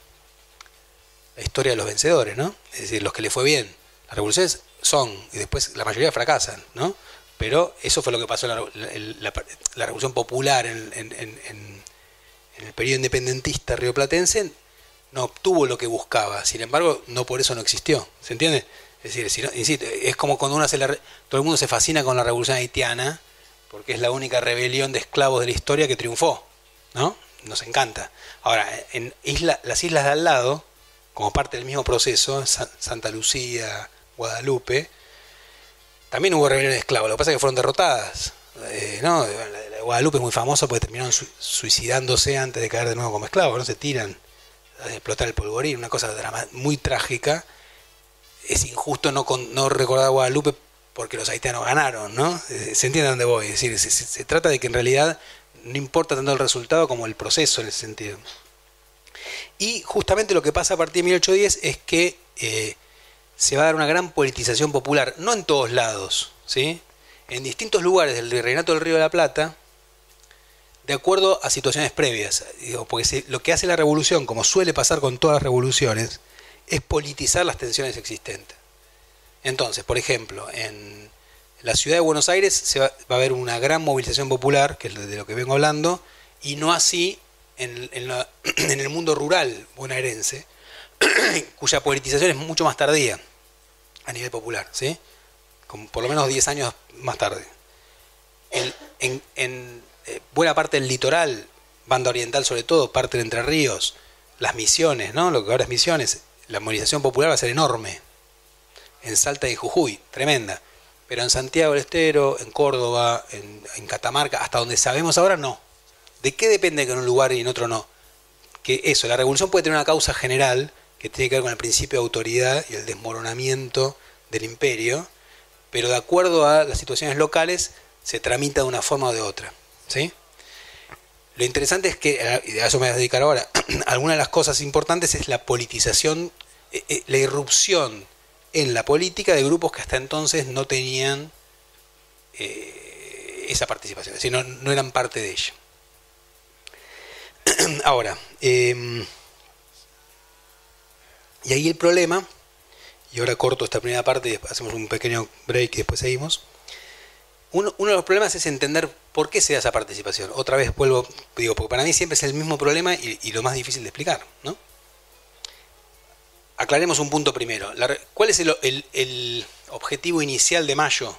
Speaker 1: historia de los vencedores, ¿no? Es decir, los que le fue bien. Las revoluciones son, y después la mayoría fracasan, ¿no? Pero eso fue lo que pasó en la, revolución popular en, en, el periodo independentista rioplatense, no obtuvo lo que buscaba, sin embargo, no por eso no existió, ¿se entiende? Es decir, es como cuando uno hace la, todo el mundo se fascina con la revolución haitiana, porque es la única rebelión de esclavos de la historia que triunfó, ¿no? Nos encanta. Ahora, en isla, las islas de al lado, como parte del mismo proceso, Santa Lucía, Guadalupe, también hubo rebeliones de esclavos, lo que pasa es que fueron derrotadas. Eh, ¿no? Guadalupe es muy famosa porque terminaron suicidándose antes de caer de nuevo como esclavos, no se tiran a explotar el polvorín, una cosa muy trágica. Es injusto no, recordar a Guadalupe porque los haitianos ganaron, ¿no? Eh, se entiende dónde voy. Es decir, se, trata de que en realidad no importa tanto el resultado como el proceso en ese sentido. Y justamente lo que pasa a partir de 1810 es que eh, se va a dar una gran politización popular, no en todos lados, ¿sí? En distintos lugares del Reinato del Río de la Plata, de acuerdo a situaciones previas. porque lo que hace la revolución, como suele pasar con todas las revoluciones, es politizar las tensiones existentes. Entonces, por ejemplo, en la ciudad de Buenos Aires se va, a haber una gran movilización popular, que es de lo que vengo hablando, y no así en el mundo rural bonaerense, cuya politización es mucho más tardía a nivel popular, ¿sí? Con por lo menos 10 años más tarde. en, en eh, buena parte del litoral, banda oriental sobre todo, parte de Entre Ríos, las misiones, ¿no? Lo que ahora es misiones, la movilización popular va a ser enorme. En Salta y Jujuy, tremenda. Pero en Santiago del Estero, en Córdoba, en, en Catamarca, hasta donde sabemos ahora, no. ¿De qué depende que en un lugar y en otro no? Que eso, la revolución puede tener una causa general que tiene que ver con el principio de autoridad y el desmoronamiento del imperio, pero de acuerdo a las situaciones locales se tramita de una forma o de otra. ¿sí? Lo interesante es que, y a eso me voy a dedicar ahora, alguna de las cosas importantes es la politización, eh, eh, la irrupción en la política de grupos que hasta entonces no tenían eh, esa participación, es decir, no, eran parte de ella. Ahora, em, y ahí el problema, y ahora corto esta primera parte y hacemos un pequeño break y después seguimos. Uno, de los problemas es entender por qué se da esa participación. Otra vez vuelvo, digo, porque para mí siempre es el mismo problema y, lo más difícil de explicar, ¿no? Aclaremos un punto primero. ¿Cuál es el, objetivo inicial de Mayo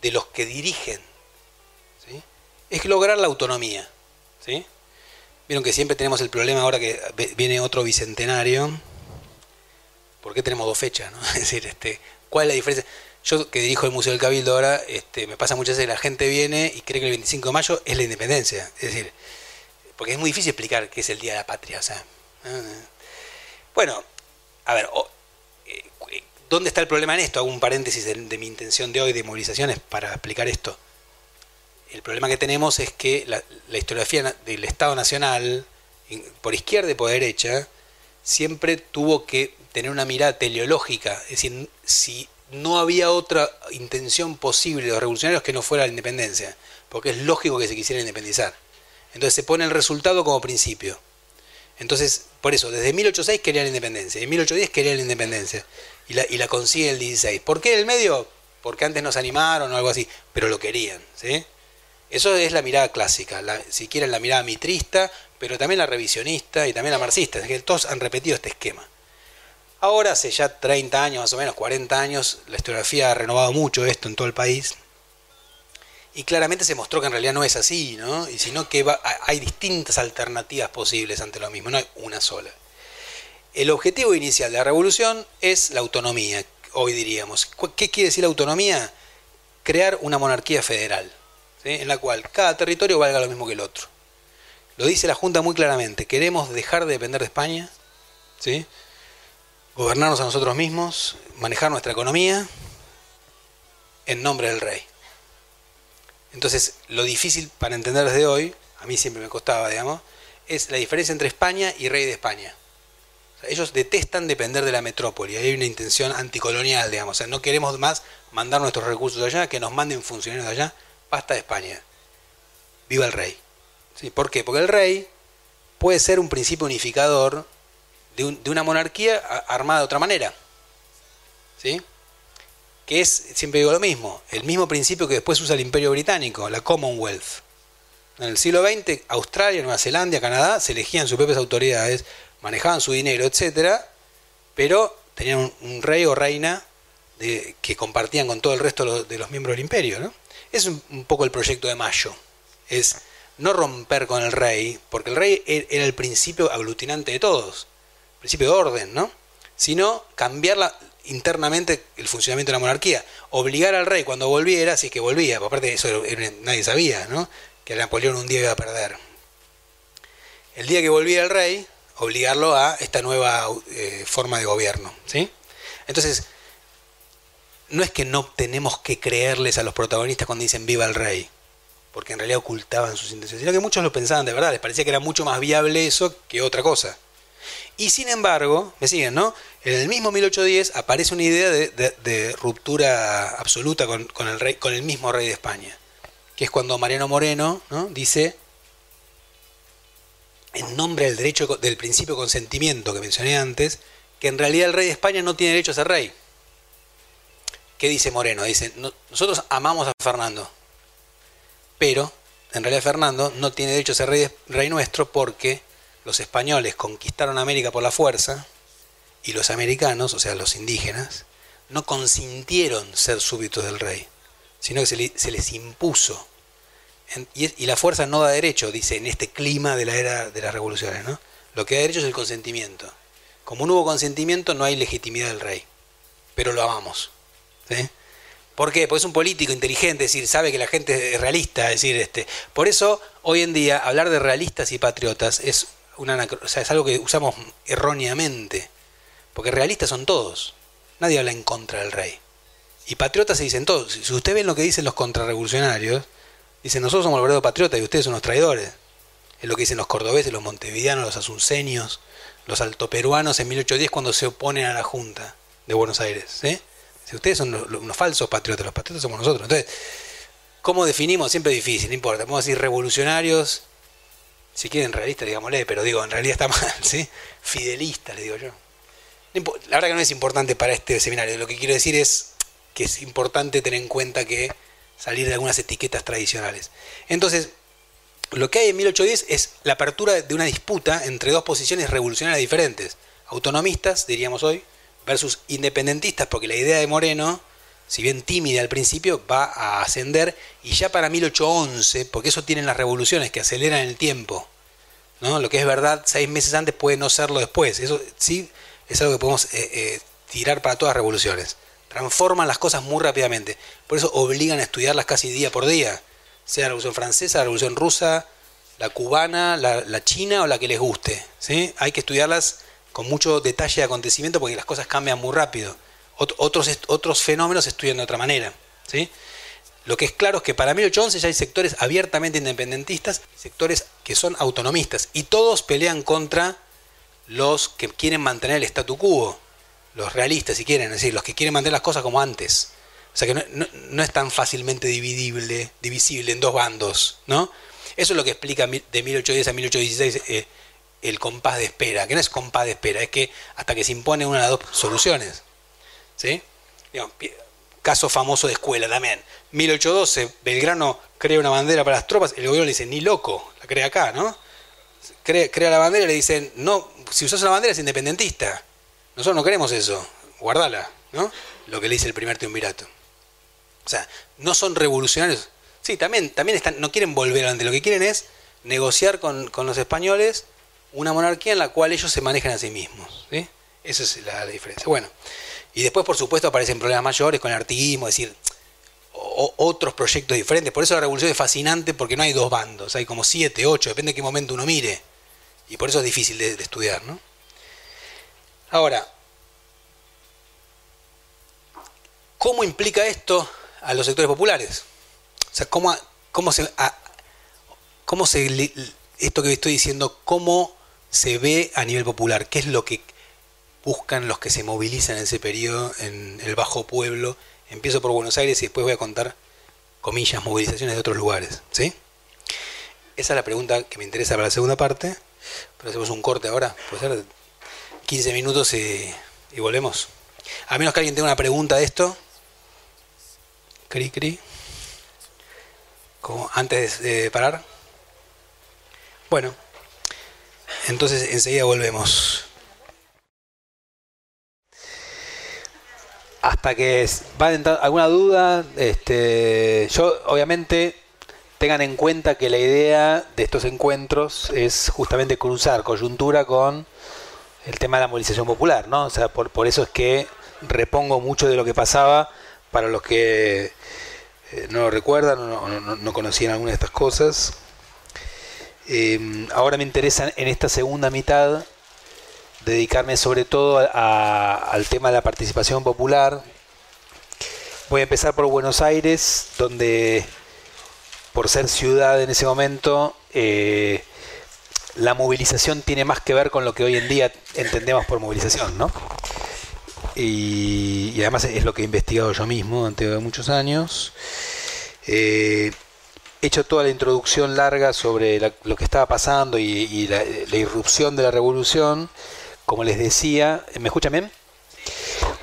Speaker 1: de los que dirigen? Es lograr la autonomía. ¿sí? Vieron que siempre tenemos el problema ahora que viene otro bicentenario. ¿Por qué tenemos dos fechas? Es decir, este, ¿cuál es la diferencia? Yo que dirijo el Museo del Cabildo ahora, este, me pasa muchas veces que la gente viene y cree que el 25 de mayo es la independencia. Es decir, porque es muy difícil explicar qué es el Día de la Patria. O sea, bueno, a ver, eh, ¿dónde está el problema en esto? Hago un paréntesis de, mi intención de hoy de movilizaciones para explicar esto. El problema que tenemos es que la, la historiografía del Estado Nacional, por izquierda y por derecha, siempre tuvo que tener una mirada teleológica. Es decir, si no había otra intención posible de los revolucionarios que no fuera la independencia, porque es lógico que se quisiera independizar. Entonces se pone el resultado como principio. Entonces, por eso, desde 1806 querían la independencia, y en 1810 querían la independencia, y la, y la consigue el 16. ¿Por qué el medio? Porque antes nos animaron o algo así, pero lo querían. ¿sí? Eso es la mirada clásica, si quieren la mirada mitrista, pero también la revisionista y también la marxista, es que todos han repetido este esquema. Ahora, hace ya 30 años, más o menos 40 años, la historiografía ha renovado mucho esto en todo el país. Y claramente se mostró que en realidad no es así, ¿no? Y sino que hay distintas alternativas posibles ante lo mismo, no hay una sola. El objetivo inicial de la revolución es la autonomía, hoy diríamos. ¿Qué quiere decir la autonomía? Crear una monarquía federal, en la cual cada territorio valga lo mismo que el otro. Lo dice la Junta muy claramente, queremos dejar de depender de España, ¿sí? Gobernarnos a nosotros mismos, manejar nuestra economía en nombre del rey. Entonces, lo difícil para entender desde hoy, a mí siempre me costaba, digamos, es la diferencia entre España y rey de España. ellos detestan depender de la metrópoli, hay una intención anticolonial, digamos. O sea, no queremos más mandar nuestros recursos allá, que nos manden funcionarios allá, basta de España. Viva el rey. ¿Sí? ¿Por qué? Porque el rey puede ser un principio unificador de, de una monarquía armada de otra manera. ¿Sí? que es, siempre digo lo mismo, el mismo principio que después usa el Imperio Británico, la Commonwealth. En el siglo XX, Australia, Nueva Zelanda, Canadá se elegían sus propias autoridades, manejaban su dinero, etcétera, pero tenían un, rey o reina de, que compartían con todo el resto de los, miembros del imperio. ¿no? Es un, un, poco el proyecto de Mayo. Es no romper con el rey, porque el rey e, era el principio aglutinante de todos, principio de orden, ¿no? Sino cambiar internamente el funcionamiento de la monarquía. Obligar al rey cuando volviera, si es que volvía, aparte de eso nadie sabía, ¿no? que Napoleón un día iba a perder. El día que volviera el rey, obligarlo a esta nueva eh, forma de gobierno. ¿sí? Entonces, no es que no tenemos que creerles a los protagonistas cuando dicen viva el rey, porque en realidad ocultaban sus intenciones, sino que muchos lo pensaban de verdad, les parecía que era mucho más viable eso que otra cosa. Y sin embargo, me siguen, ¿no? En el mismo 1810 aparece una idea de, ruptura absoluta con, el rey, con el mismo rey de España, que es cuando Mariano Moreno ¿no? dice, en nombre del derecho del principio de consentimiento que mencioné antes, que en realidad el rey de España no tiene derecho a ser rey. ¿Qué dice Moreno? Dice, nosotros amamos a Fernando, pero en realidad Fernando no tiene derecho a ser rey nuestro porque los españoles conquistaron América por la fuerza y los americanos, o sea, los indígenas, no consintieron ser súbditos del rey, sino que se, les impuso. y, la fuerza no da derecho, dice, en este clima de la era de las revoluciones. ¿no? Lo que da derecho es el consentimiento. Como no hubo consentimiento, no hay legitimidad del rey. Pero lo amamos. ¿Por qué? Porque es un político inteligente, es decir, sabe que la gente es realista, es decir, este. Por eso, hoy en día, hablar de realistas y patriotas es, una, es algo que usamos erróneamente. Porque realistas son todos. Nadie habla en contra del rey. Y patriotas se dicen todos. Si usted ve lo que dicen los contrarrevolucionarios, dicen nosotros somos los verdaderos patriotas y ustedes son los traidores. Es lo que dicen los cordobeses, los montevideanos, los asunceños, los altoperuanos en 1810 cuando se oponen a la Junta de Buenos Aires. Si ustedes son unos falsos patriotas, los patriotas somos nosotros. Entonces, ¿cómo definimos? Siempre es difícil, no importa. Podemos decir revolucionarios, si quieren realistas, digámosle, pero digo, en realidad está mal, ¿sí? Fidelistas, le digo yo. La verdad que no es importante para este seminario. Lo que quiero decir es que es importante tener en cuenta que salir de algunas etiquetas tradicionales. Entonces, lo que hay en 1810 es la apertura de una disputa entre dos posiciones revolucionarias diferentes. Autonomistas, diríamos hoy, versus independentistas, porque la idea de Moreno, si bien tímida al principio, va a ascender y ya para 1811, porque eso tienen las revoluciones que aceleran el tiempo. ¿no? Lo que es verdad seis meses antes puede no serlo después. Eso sí es algo que podemos eh, eh, tirar para todas las revoluciones. Transforman las cosas muy rápidamente. Por eso obligan a estudiarlas casi día por día. Sea la revolución francesa, la revolución rusa, la cubana, la, china o la que les guste. ¿sí? Hay que estudiarlas con mucho detalle de acontecimiento porque las cosas cambian muy rápido. Otros, otros fenómenos se estudian de otra manera. ¿sí? Lo que es claro es que para 1811 ya hay sectores abiertamente independentistas, sectores que son autonomistas, y todos pelean contra los que quieren mantener el statu quo, los realistas si quieren, es decir, los que quieren mantener las cosas como antes. O sea que no, es tan fácilmente dividible, divisible en dos bandos, ¿no? Eso es lo que explica de 1810 a 1816 eh, el compás de espera, que no es compás de espera, es que hasta que se impone una de las dos soluciones. ¿Sí? caso famoso de escuela también. 1812, Belgrano crea una bandera para las tropas, el gobierno le dice, ni loco, la crea acá, ¿no? Crea, la bandera y le dicen, no, si usas una bandera es independentista. Nosotros no queremos eso, guardala, ¿no? Lo que le dice el primer triunvirato. O sea, no son revolucionarios. Sí, también, también están, no quieren volver adelante, lo que quieren es negociar con, los españoles una monarquía en la cual ellos se manejan a sí mismos. ¿sí? Esa es la, diferencia. Bueno, y después, por supuesto, aparecen problemas mayores con el artiguismo, es decir, otros proyectos diferentes. Por eso la revolución es fascinante porque no hay dos bandos, hay como siete, ocho, depende de qué momento uno mire. Y por eso es difícil de, estudiar. ¿no? Ahora, ¿cómo implica esto a los sectores populares? O sea, ¿cómo, cómo se, cómo se esto que estoy diciendo, cómo se ve a nivel popular, qué es lo que buscan los que se movilizan en ese periodo en el Bajo Pueblo. Empiezo por Buenos Aires y después voy a contar, comillas, movilizaciones de otros lugares. ¿sí? Esa es la pregunta que me interesa para la segunda parte. Pero hacemos un corte ahora, puede ser 15 minutos y, volvemos. A menos que alguien tenga una pregunta de esto. Cri, cri. Como antes de parar. Bueno, entonces enseguida volvemos. Hasta que va a entrar alguna duda, este, yo obviamente tengan en cuenta que la idea de estos encuentros es justamente cruzar coyuntura con el tema de la movilización popular, ¿no? O sea, por, por eso es que repongo mucho de lo que pasaba para los que eh, no lo recuerdan o no, conocían alguna de estas cosas. Em, ahora me interesa en esta segunda mitad dedicarme sobre todo al tema de la participación popular. Voy a empezar por Buenos Aires, donde por ser ciudad en ese momento, eh, la movilización tiene más que ver con lo que hoy en día entendemos por movilización, ¿no? Y, además es lo que he investigado yo mismo durante muchos años. Eh, he hecho toda la introducción larga sobre lo que estaba pasando y, la, irrupción de la revolución. Como les decía, ¿me escuchan bien?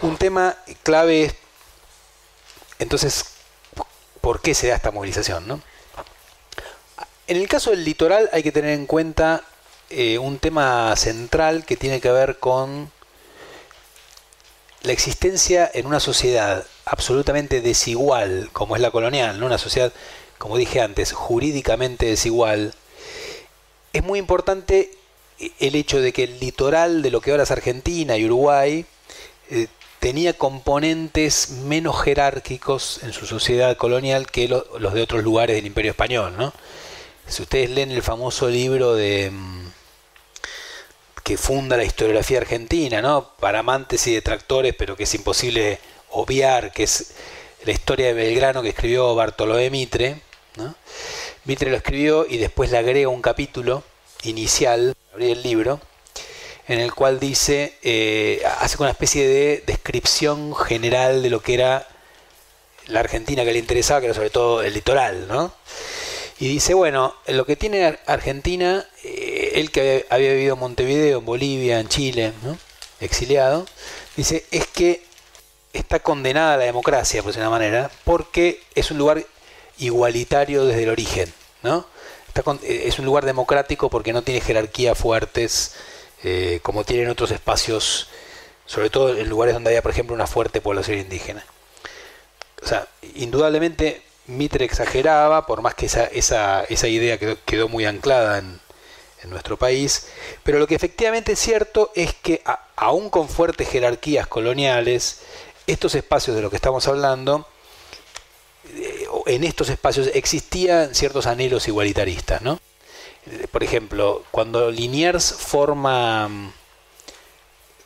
Speaker 1: Un tema clave es, entonces, ¿por qué se da esta movilización? En el caso del litoral hay que tener en cuenta eh, un tema central que tiene que ver con la existencia en una sociedad absolutamente desigual, como es la colonial, ¿no? una sociedad, como dije antes, jurídicamente desigual, es muy importante el hecho de que el litoral de lo que ahora es Argentina y Uruguay eh, tenía componentes menos jerárquicos en su sociedad colonial que los de otros lugares del Imperio Español. ¿no? Si ustedes leen el famoso libro de mm, que funda la historiografía argentina, ¿no? Para amantes y detractores, pero que es imposible obviar, que es la historia de Belgrano que escribió Bartolomé Mitre. Mitre lo escribió y después le agrega un capítulo inicial, abrí el libro, en el cual dice, eh, hace una especie de descripción general de lo que era la Argentina que le interesaba, que era sobre todo el litoral, ¿no? Y dice, bueno, lo que tiene Argentina, eh, él que había vivido en Montevideo, en Bolivia, en Chile, exiliado, dice, es que está condenada a la democracia, por una manera, porque es un lugar igualitario desde el origen, ¿no? Eh, es un lugar democrático porque no tiene jerarquías fuertes eh, como tienen otros espacios, sobre todo en lugares donde haya, por ejemplo, una fuerte población indígena. O sea, indudablemente Mitre exageraba, por más que esa, esa, esa idea quedó, quedó, muy anclada en, nuestro país, pero lo que efectivamente es cierto es que aún con fuertes jerarquías coloniales, estos espacios de los que estamos hablando, en estos espacios existían ciertos anhelos igualitaristas, ¿no? Por ejemplo, cuando Liniers forma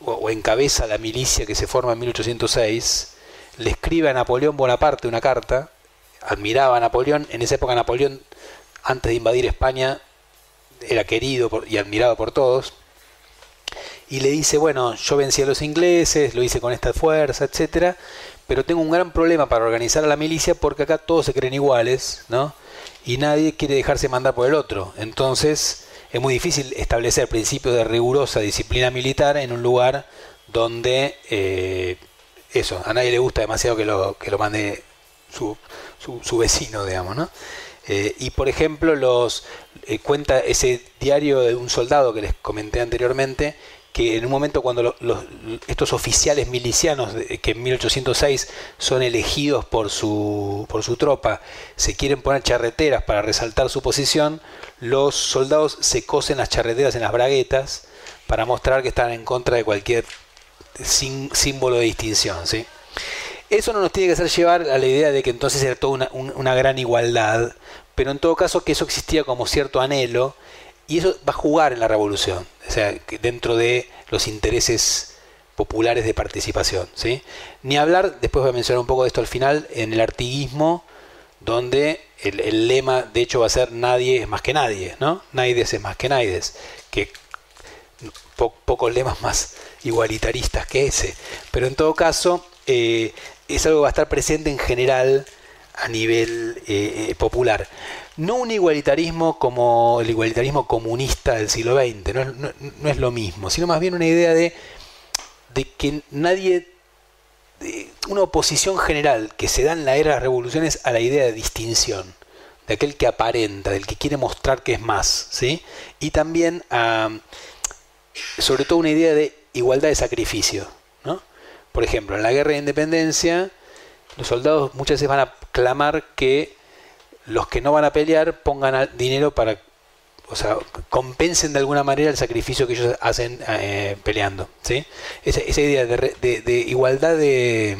Speaker 1: o encabeza la milicia que se forma en 1806, le escribe a Napoleón Bonaparte una carta admiraba a Napoleón. En esa época Napoleón, antes de invadir España, era querido y admirado por todos. Y le dice, bueno, yo vencí a los ingleses, lo hice con esta fuerza, etcétera, pero tengo un gran problema para organizar a la milicia porque acá todos se creen iguales, ¿no? Y nadie quiere dejarse mandar por el otro. Entonces, es muy difícil establecer principios de rigurosa disciplina militar en un lugar donde eh, eso, a nadie le gusta demasiado que lo, que lo mande su, su, vecino, digamos, ¿no? Eh, y por ejemplo, los eh, cuenta ese diario de un soldado que les comenté anteriormente, que en un momento cuando estos oficiales milicianos que en 1806 son elegidos por su, por su tropa, se quieren poner charreteras para resaltar su posición, los soldados se cosen las charreteras en las braguetas para mostrar que están en contra de cualquier símbolo de distinción. ¿sí? Eso no nos tiene que hacer llevar a la idea de que entonces era toda una, gran igualdad, pero en todo caso que eso existía como cierto anhelo y eso va a jugar en la revolución, o sea, dentro de los intereses populares de participación. ¿sí? Ni hablar, después voy a mencionar un poco de esto al final, en el artiguismo donde el, lema de hecho va a ser nadie es más que nadie, ¿no? Nadie es más que nadie, que pocos lemas más igualitaristas que ese. Pero en todo caso, eh, es algo que va a estar presente en general a nivel eh, eh, popular. No un igualitarismo como el igualitarismo comunista del siglo XX, no, es lo mismo, sino más bien una idea de, de que nadie, una oposición general que se da en la era de las revoluciones a la idea de distinción, de aquel que aparenta, del que quiere mostrar que es más, ¿sí? Y también a, sobre todo una idea de igualdad de sacrificio, ¿no? Por ejemplo, en la guerra de independencia, los soldados muchas veces van a clamar que los que no van a pelear pongan dinero para, o sea, compensen de alguna manera el sacrificio que ellos hacen eh, peleando, ¿sí? Esa, idea de, igualdad de,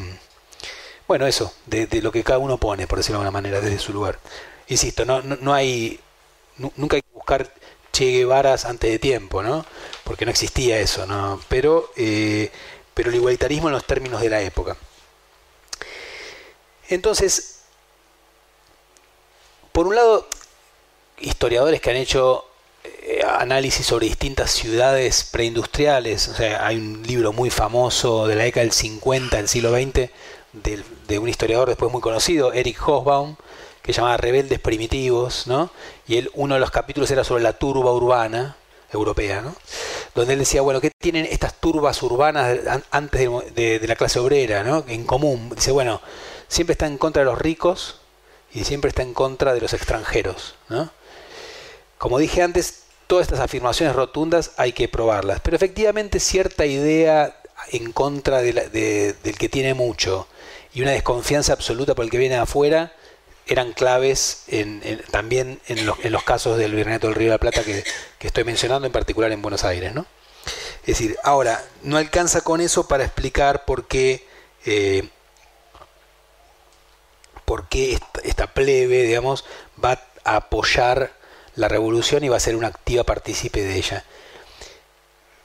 Speaker 1: bueno, eso, de, lo que cada uno pone, por decirlo de alguna manera, desde su lugar. Insisto, no, no, hay, nunca hay que buscar Che Guevaras antes de tiempo, ¿no? Porque no existía eso, ¿no? Pero, eh, pero el igualitarismo en los términos de la época. Entonces, por un lado, historiadores que han hecho eh, análisis sobre distintas ciudades preindustriales, o sea, hay un libro muy famoso de la década del 50 del siglo XX de, un historiador después muy conocido, Eric Hobsbawm, que se llamaba Rebeldes Primitivos, ¿no? Y él, uno de los capítulos era sobre la turba urbana europea, ¿no? Donde él decía, bueno, ¿qué tienen estas turbas urbanas antes de, de la clase obrera, ¿no? En común. Dice, bueno, siempre está en contra de los ricos y siempre está en contra de los extranjeros. ¿no? Como dije antes, todas estas afirmaciones rotundas hay que probarlas, pero efectivamente cierta idea en contra de del que tiene mucho y una desconfianza absoluta por el que viene afuera eran claves también en los, en los, casos del Virreinato del Río de la Plata que, estoy mencionando, en particular en Buenos Aires. ¿no? Es decir, ahora, no alcanza con eso para explicar por qué eh, por qué esta plebe, digamos, va a apoyar la revolución y va a ser una activa partícipe de ella.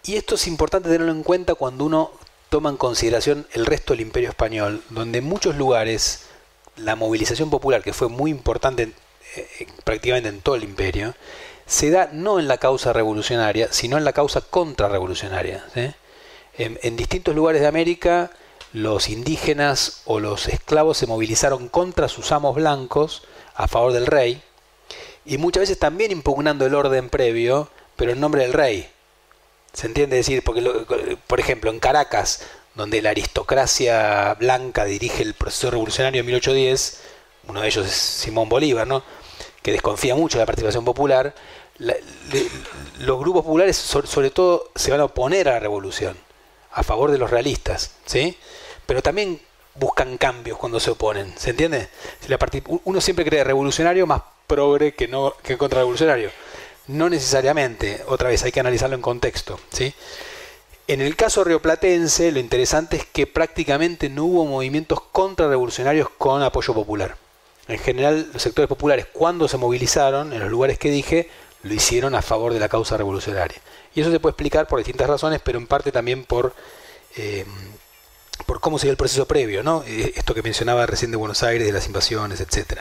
Speaker 1: Y esto es importante tenerlo en cuenta cuando uno toma en consideración el resto del imperio español, donde en muchos lugares la movilización popular, que fue muy importante eh, prácticamente en todo el imperio, se da no en la causa revolucionaria, sino en la causa contrarrevolucionaria. en distintos lugares de América, los indígenas o los esclavos se movilizaron contra sus amos blancos a favor del rey y muchas veces también impugnando el orden previo, pero en nombre del rey. ¿Se entiende decir? Porque, por ejemplo, en Caracas, donde la aristocracia blanca dirige el proceso revolucionario en 1810, uno de ellos es Simón Bolívar, ¿no? que desconfía mucho de la participación popular, los grupos populares sobre todo se van a oponer a la revolución a favor de los realistas, ¿sí? Pero también buscan cambios cuando se oponen, ¿se entiende? Uno siempre cree revolucionario más progre que no que contrarrevolucionario. No necesariamente, otra vez hay que analizarlo en contexto, ¿sí? En el caso rioplatense, lo interesante es que prácticamente no hubo movimientos contrarrevolucionarios con apoyo popular. En general, los sectores populares, cuando se movilizaron, en los lugares que dije, lo hicieron a favor de la causa revolucionaria. Y eso se puede explicar por distintas razones, pero en parte también por, eh, por cómo se el proceso previo, ¿no? Eh, esto que mencionaba recién de Buenos Aires, de las invasiones, etc.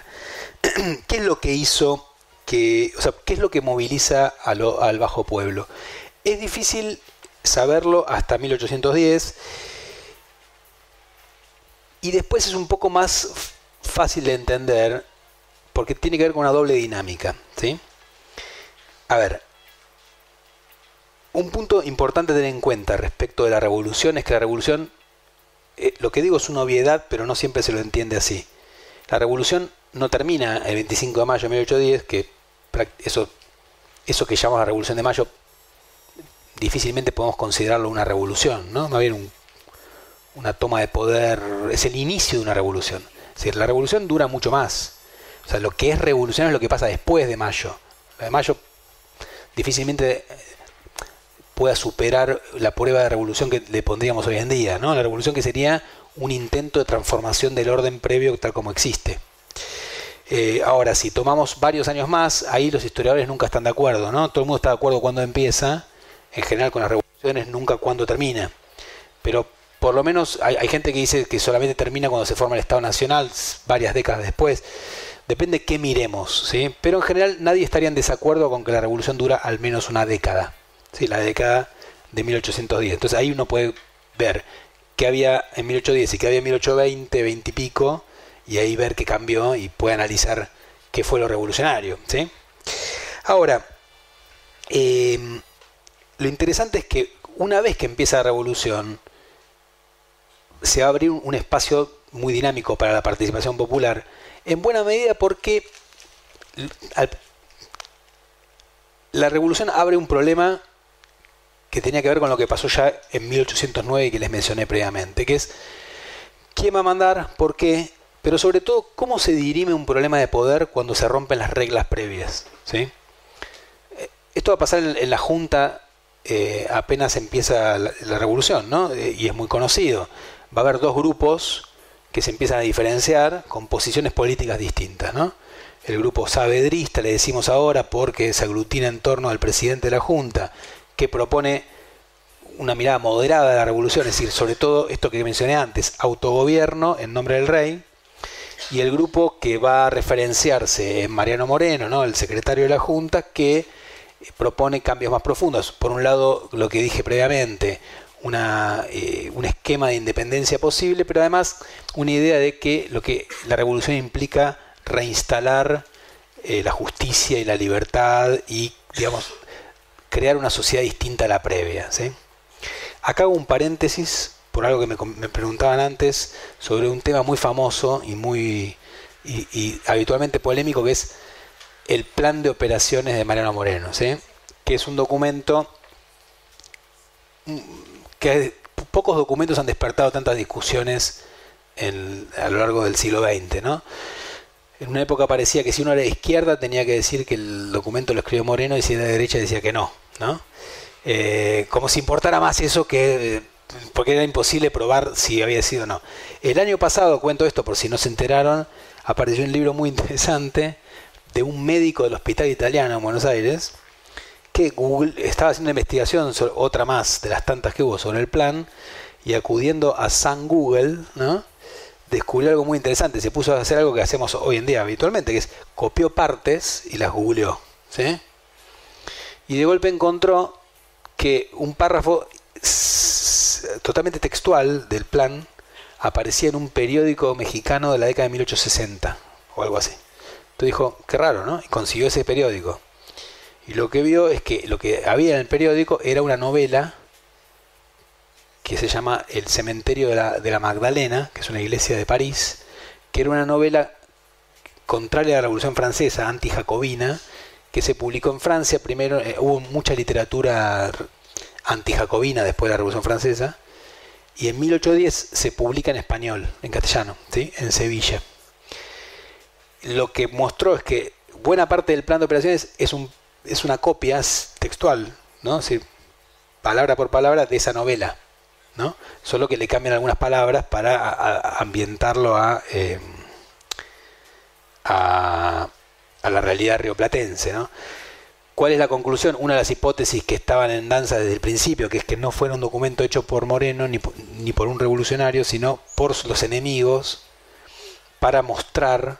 Speaker 1: ¿Qué es lo que hizo que, o sea, qué es lo que moviliza al bajo pueblo? Es difícil saberlo hasta 1810 y después es un poco más fácil de entender porque tiene que ver con una doble dinámica, ¿sí? A ver, un punto importante a tener en cuenta respecto de la revolución es que la revolución, eh, lo que digo es una obviedad, pero no siempre se lo entiende así. La revolución no termina el 25 de mayo de 1810, que eso, eso que llamamos la revolución de mayo difícilmente podemos considerarlo una revolución, ¿no? Más bien una toma de poder, es el inicio de una revolución. Es decir, la revolución dura mucho más. O sea, lo que es revolución es lo que pasa después de mayo. La de mayo difícilmente pueda superar la prueba de revolución que le pondríamos hoy en día, ¿no? La revolución que sería un intento de transformación del orden previo tal como existe. Eh, ahora, si tomamos varios años más, ahí los historiadores nunca están de acuerdo, ¿no? Todo el mundo está de acuerdo cuando empieza, en general con las revoluciones nunca cuando termina. Pero por lo menos hay, hay gente que dice que solamente termina cuando se forma el Estado Nacional, varias décadas después. Depende qué miremos, ¿sí? Pero en general nadie estaría en desacuerdo con que la revolución dura al menos una década, ¿sí? La década de 1810. Entonces ahí uno puede ver qué había en 1810 y qué había en 1820, 20 y pico, y ahí ver qué cambió y puede analizar qué fue lo revolucionario, ¿sí? Ahora, em, lo interesante es que una vez que empieza la revolución, se va a abrir un espacio muy dinámico para la participación popular, en buena medida porque la revolución abre un problema que tenía que ver con lo que pasó ya en 1809 y que les mencioné previamente, que es quién va a mandar, por qué, pero sobre todo cómo se dirime un problema de poder cuando se rompen las reglas previas. ¿sí? Esto va a pasar en, la Junta eh, apenas empieza la, revolución, ¿no? Eh, y es muy conocido. Va a haber dos grupos que se empiezan a diferenciar con posiciones políticas distintas, ¿no? El grupo sabedrista, le decimos ahora, porque se aglutina en torno al presidente de la Junta, que propone una mirada moderada de la revolución, es decir, sobre todo esto que mencioné antes, autogobierno en nombre del rey, y el grupo que va a referenciarse en Mariano Moreno, ¿no? el secretario de la Junta, que propone cambios más profundos. Por un lado, lo que dije previamente, una, eh, un esquema de independencia posible, pero además una idea de que lo que la revolución implica reinstalar eh, la justicia y la libertad y, digamos, crear una sociedad distinta a la previa. ¿sí? Acá hago un paréntesis por algo que me, preguntaban antes sobre un tema muy famoso y muy y, habitualmente polémico que es el plan de operaciones de Mariano Moreno, ¿sí? que es un documento que pocos documentos han despertado tantas discusiones a lo largo del siglo XX. ¿no? En una época parecía que si uno era de izquierda tenía que decir que el documento lo escribió Moreno y si era de derecha decía que no. ¿no? Eh, como si importara más eso que... porque era imposible probar si había sido o no. El año pasado, cuento esto por si no se enteraron, apareció un libro muy interesante de un médico del hospital italiano en Buenos Aires, que Google estaba haciendo una investigación, sobre, otra más de las tantas que hubo sobre el plan, y acudiendo a San Google, ¿no? Descubrió algo muy interesante. Se puso a hacer algo que hacemos hoy en día habitualmente, que es copió partes y las googleó. ¿sí? Y de golpe encontró que un párrafo totalmente textual del plan aparecía en un periódico mexicano de la década de 1860 o algo así. Entonces dijo, qué raro, ¿no? Y consiguió ese periódico. Y lo que vio es que lo que había en el periódico era una novela que se llama El cementerio de la, de la Magdalena, que es una iglesia de París, que era una novela contraria a la Revolución Francesa, anti-jacobina, que se publicó en Francia. Primero eh, hubo mucha literatura anti-jacobina después de la Revolución Francesa, y en 1810 se publica en español, en castellano, ¿sí? en Sevilla. Lo que mostró es que buena parte del plan de operaciones es, un, es una copia textual, ¿no? palabra por palabra de esa novela. ¿No? Solo que le cambian algunas palabras para ambientarlo eh, a, a, la realidad rioplatense. ¿Cuál es la conclusión? Una de las hipótesis que estaban en danza desde el principio, que es que no fuera un documento hecho por Moreno ni, ni por un revolucionario, sino por los enemigos para mostrar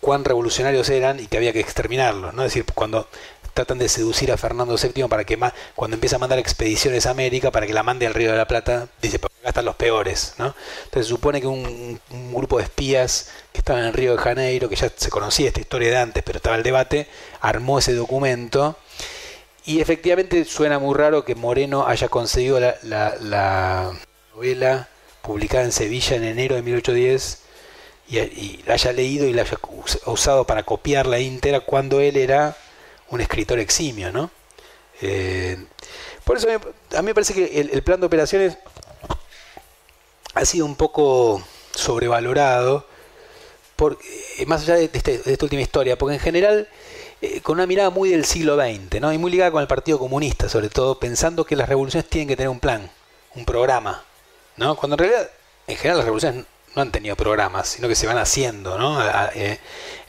Speaker 1: cuán revolucionarios eran y que había que exterminarlos. ¿no? Es decir, cuando tratan de seducir a Fernando VII para que cuando empieza a mandar expediciones a América para que la mande al Río de la Plata, dice, porque acá están los peores, ¿no? Entonces se supone que un, grupo de espías que estaban en el Río de Janeiro, que ya se conocía esta historia de antes, pero estaba el debate, armó ese documento y efectivamente suena muy raro que Moreno haya conseguido la, la, novela publicada en Sevilla en enero de 1810 y, y, la haya leído y la haya usado para copiarla íntegra cuando él era un escritor eximio, ¿no? Eh, por eso a mí me parece que el, plan de operaciones ha sido un poco sobrevalorado, por, eh, más allá este, de, esta última historia, porque en general, eh, con una mirada muy del siglo XX, ¿no? y muy ligada con el Partido Comunista, sobre todo, pensando que las revoluciones tienen que tener un plan, un programa, ¿no? cuando en realidad, en general, las revoluciones no han tenido programas, sino que se van haciendo, ¿no? Eh,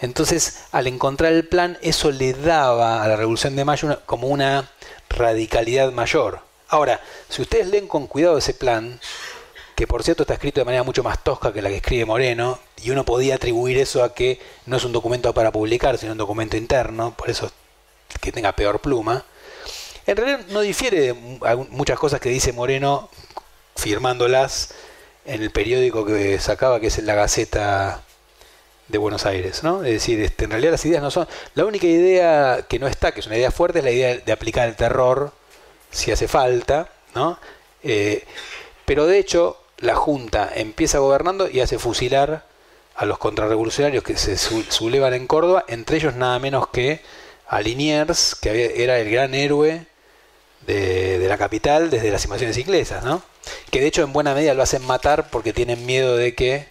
Speaker 1: entonces, al encontrar el plan, eso le daba a la Revolución de Mayo como una radicalidad mayor. Ahora, si ustedes leen con cuidado ese plan, que por cierto está escrito de manera mucho más tosca que la que escribe Moreno, y uno podía atribuir eso a que no es un documento para publicar, sino un documento interno, por eso que tenga peor pluma. En realidad no difiere de muchas cosas que dice Moreno firmándolas en el periódico que sacaba, que es la Gaceta de Buenos Aires, ¿no? Es decir, este, en realidad las ideas no son... La única idea que no está, que es una idea fuerte, es la idea de aplicar el terror si hace falta, ¿no? Eh, pero de hecho, la Junta empieza gobernando y hace fusilar a los contrarrevolucionarios que se sublevan en Córdoba, entre ellos nada menos que a Liniers, que era el gran héroe de, la capital desde las invasiones inglesas, ¿no? Que de hecho en buena medida lo hacen matar porque tienen miedo de que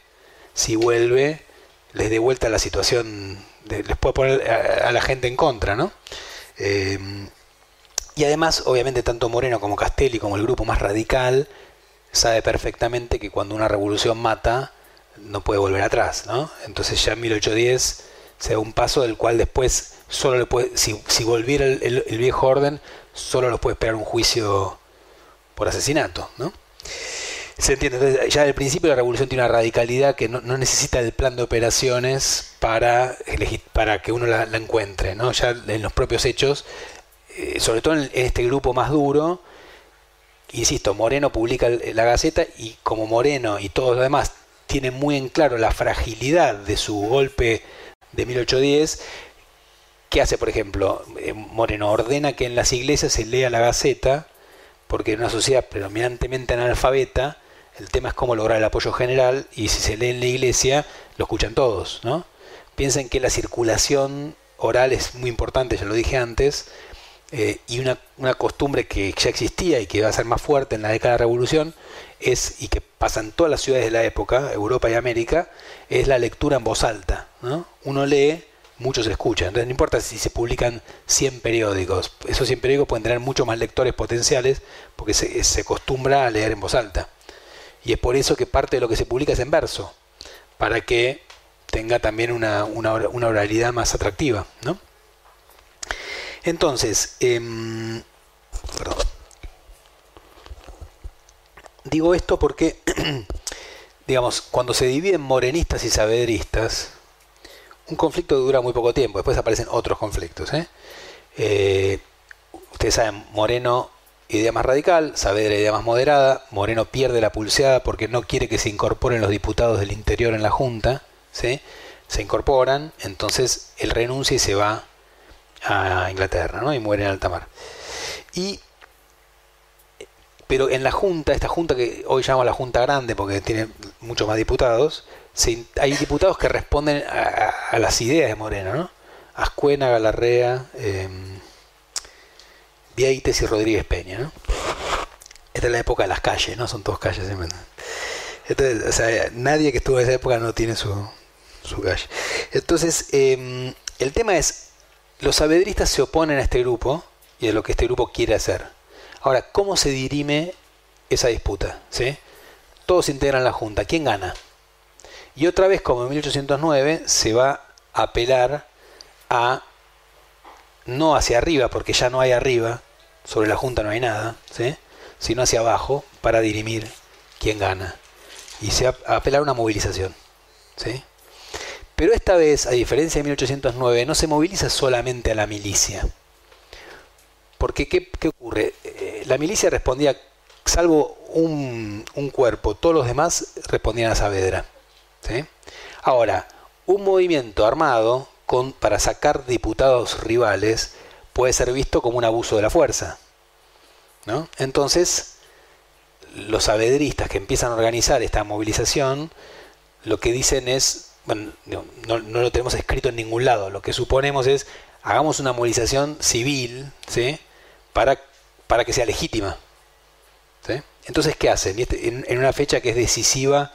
Speaker 1: si vuelve les dé vuelta la situación, les puede poner a, la gente en contra, ¿no? Eh, y además, obviamente, tanto Moreno como Castelli, como el grupo más radical, sabe perfectamente que cuando una revolución mata, no puede volver atrás, ¿no? Entonces ya en 1810 se da un paso del cual después solo le puede, si, si volviera el, viejo orden, solo lo puede esperar un juicio por asesinato, ¿no? Se entiende, entonces ya al principio la revolución tiene una radicalidad que no, necesita el plan de operaciones para, para que uno la, encuentre, ¿no? Ya en los propios hechos, eh, sobre todo en este grupo más duro, insisto, Moreno publica la Gaceta y como Moreno y todos los demás tienen muy en claro la fragilidad de su golpe de 1810, ¿qué hace, por ejemplo? Eh, Moreno ordena que en las iglesias se lea la Gaceta, porque en una sociedad predominantemente analfabeta, el tema es cómo lograr el apoyo general y si se lee en la iglesia, lo escuchan todos, ¿no? Piensen que la circulación oral es muy importante, ya lo dije antes, eh, y una, una, costumbre que ya existía y que va a ser más fuerte en la década de la Revolución es, y que pasa en todas las ciudades de la época, Europa y América, es la lectura en voz alta. ¿no? Uno lee, muchos escuchan. Entonces no importa si se publican 100 periódicos, esos 100 periódicos pueden tener muchos más lectores potenciales porque se, se acostumbra a leer en voz alta. Y es por eso que parte de lo que se publica es en verso, para que tenga también una, una, una oralidad más atractiva. ¿no? Entonces, em, digo esto porque, digamos, cuando se dividen morenistas y sabedristas, un conflicto dura muy poco tiempo, después aparecen otros conflictos. ¿eh? Eh, ustedes saben, Moreno idea más radical, Saavedra idea más moderada, Moreno pierde la pulseada porque no quiere que se incorporen los diputados del interior en la Junta, se incorporan, entonces él renuncia y se va a Inglaterra, ¿no? Y muere en alta mar. Y pero en la Junta, esta Junta que hoy llamamos la Junta Grande porque tiene muchos más diputados, hay diputados que responden a, las ideas de Moreno, ¿no? Ascuena, Galarrea, eh, Vieites y Rodríguez Peña, ¿no? Esta es la época de las calles, ¿no? Son todas calles. Entonces, o sea, nadie que estuvo en esa época no tiene su, su calle. Entonces, em, el tema es, los sabedristas se oponen a este grupo y a lo que este grupo quiere hacer. Ahora, ¿cómo se dirime esa disputa? ¿Sí? Todos integran la Junta. ¿Quién gana? Y otra vez, como en 1809, se va a apelar a no hacia arriba, porque ya no hay arriba, sobre la Junta no hay nada, ¿sí? sino hacia abajo para dirimir quién gana. Y se va a apelar a una movilización. ¿sí? Pero esta vez, a diferencia de 1809, no se moviliza solamente a la milicia. Porque, ¿qué, ocurre? Eh, la milicia respondía, salvo un, cuerpo, todos los demás respondían a Saavedra. Ahora, un movimiento armado para sacar diputados rivales puede ser visto como un abuso de la fuerza. Entonces, los saavedristas que empiezan a organizar esta movilización, lo que dicen es, bueno, no, lo tenemos escrito en ningún lado, lo que suponemos es, hagamos una movilización civil, para que sea legítima. Entonces, ¿qué hacen? Este, en, una fecha que es decisiva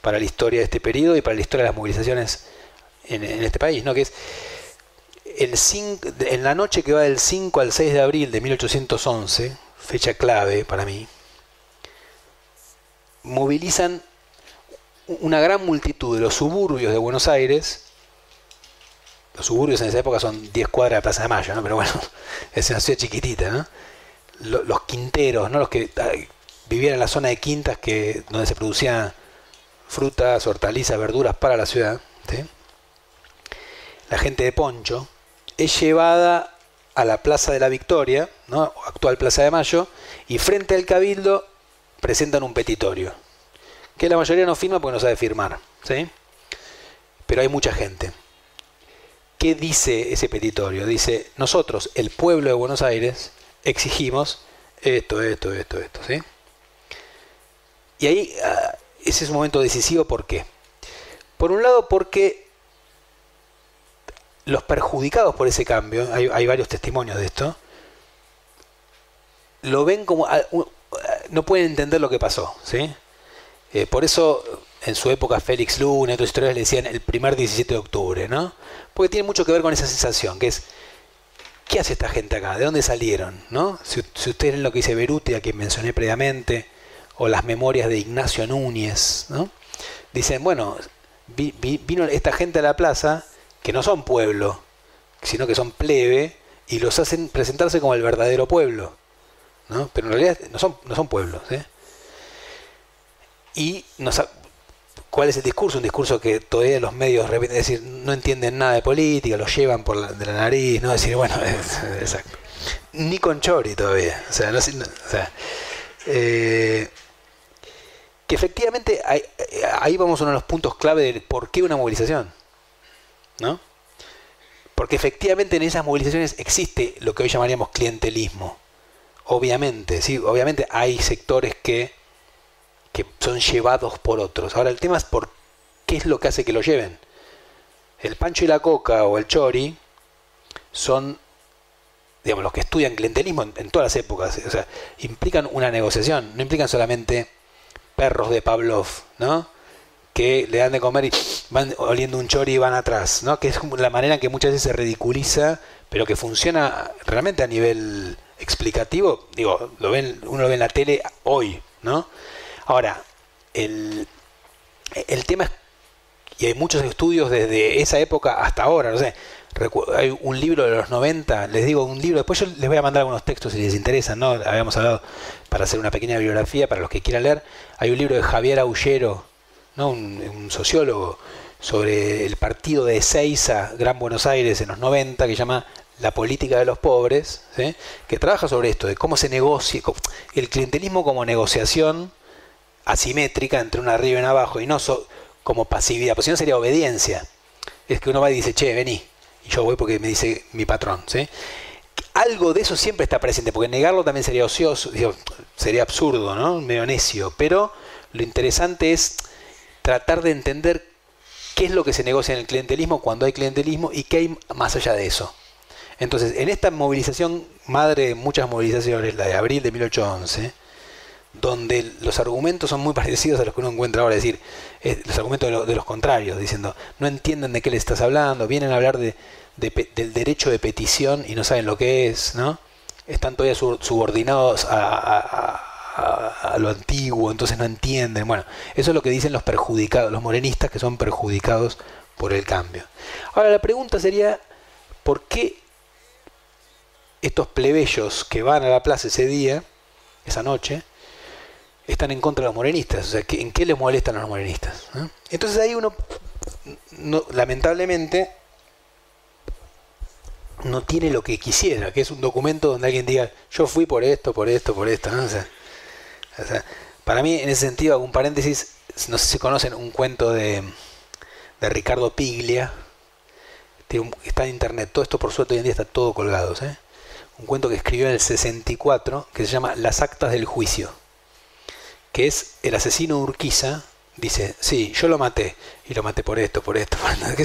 Speaker 1: para la historia de este periodo y para la historia de las movilizaciones en, este país, ¿no? Que es el en la noche que va del 5 al 6 de abril de 1811, fecha clave para mí, movilizan una gran multitud de los suburbios de Buenos Aires, los suburbios en esa época son 10 cuadras de Plaza de Mayo, ¿no? pero bueno, es una ciudad chiquitita, ¿no? los, quinteros, ¿no? los que vivían en la zona de quintas que, donde se producían frutas, hortalizas, verduras para la ciudad, la gente de Poncho, es llevada a la Plaza de la Victoria, ¿no? actual Plaza de Mayo, y frente al Cabildo presentan un petitorio, que la mayoría no firma porque no sabe firmar, ¿sí? pero hay mucha gente. ¿Qué dice ese petitorio? Dice, nosotros, el pueblo de Buenos Aires, exigimos esto, esto, esto, esto, ¿sí? Y ahí ah, ese es un momento decisivo, ¿por qué? Por un lado porque los perjudicados por ese cambio, hay, varios testimonios de esto, lo ven como... No pueden entender lo que pasó, ¿sí? Eh, por eso en su época Félix Luna otros historiadores le decían el primer 17 de octubre, ¿no? Porque tiene mucho que ver con esa sensación, que es, ¿qué hace esta gente acá? ¿De dónde salieron? ¿no? Si, ustedes ven lo que dice Beruti, a quien mencioné previamente, o las memorias de Ignacio Núñez, ¿no? Dicen, bueno, vino esta gente a la plaza, que no son pueblo, sino que son plebe, y los hacen presentarse como el verdadero pueblo. ¿no? Pero en realidad no son, no son pueblos. ¿eh? Y nos, ¿Cuál es el discurso? Un discurso que todavía los medios decir, no entienden nada de política, lo llevan por la, de la nariz, ¿no? decir, bueno, exacto. Ni con Chori todavía. Eh, que efectivamente ahí, vamos a uno de los puntos clave de por qué una movilización. ¿No? Porque efectivamente en esas movilizaciones existe lo que hoy llamaríamos clientelismo. Obviamente, sí, obviamente hay sectores que que son llevados por otros. Ahora el tema es por qué es lo que hace que lo lleven. El pancho y la coca o el chori son, digamos, los que estudian clientelismo en, todas las épocas. O sea, implican una negociación, no implican solamente perros de Pavlov, ¿no? que le dan de comer y van oliendo un chori y van atrás, ¿no? Que es la manera en que muchas veces se ridiculiza, pero que funciona realmente a nivel explicativo. Digo, lo ven, uno lo ve en la tele hoy, ¿no? Ahora, el, tema es, y hay muchos estudios desde esa época hasta ahora, no sé, hay un libro de los 90, les digo un libro, después yo les voy a mandar algunos textos si les interesa, ¿no? Habíamos hablado para hacer una pequeña bibliografía para los que quieran leer. Hay un libro de Javier Aullero, ¿no? un, sociólogo, sobre el partido de Ezeiza, Gran Buenos Aires, en los 90, que llama La política de los pobres, que trabaja sobre esto, de cómo se negocia, el clientelismo como negociación asimétrica entre un arriba y un abajo, y no como pasividad, porque si no sería obediencia. Es que uno va y dice, che, vení, yo voy porque me dice mi patrón. Algo de eso siempre está presente, porque negarlo también sería ocioso, sería absurdo, ¿no? medio necio, pero lo interesante es tratar de entender qué es lo que se negocia en el clientelismo cuando hay clientelismo y qué hay más allá de eso. Entonces, en esta movilización, madre de muchas movilizaciones, la de abril de 1811, donde los argumentos son muy parecidos a los que uno encuentra ahora, es decir, eh, los argumentos de, los contrarios, diciendo, no entienden de qué le estás hablando, vienen a hablar de, del derecho de petición y no saben lo que es, ¿no? Están todavía subordinados a, lo antiguo, entonces no entienden. Bueno, eso es lo que dicen los perjudicados, los morenistas que son perjudicados por el cambio. Ahora la pregunta sería, ¿por qué estos plebeyos que van a la plaza ese día, esa noche, están en contra de los morenistas. O sea, ¿en qué les molestan a los morenistas? Entonces ahí uno, lamentablemente, no tiene lo que quisiera, que es un documento donde alguien diga, yo fui por esto, por esto, por esto. O sea, para mí, en ese sentido, hago un paréntesis, no sé si conocen un cuento de, de Ricardo Piglia, está en internet, todo esto por suerte hoy en día está todo colgado. ¿eh? Un cuento que escribió en el 64 que se llama Las actas del juicio que es el asesino Urquiza, dice, sí, yo lo maté, y lo maté por esto, por esto,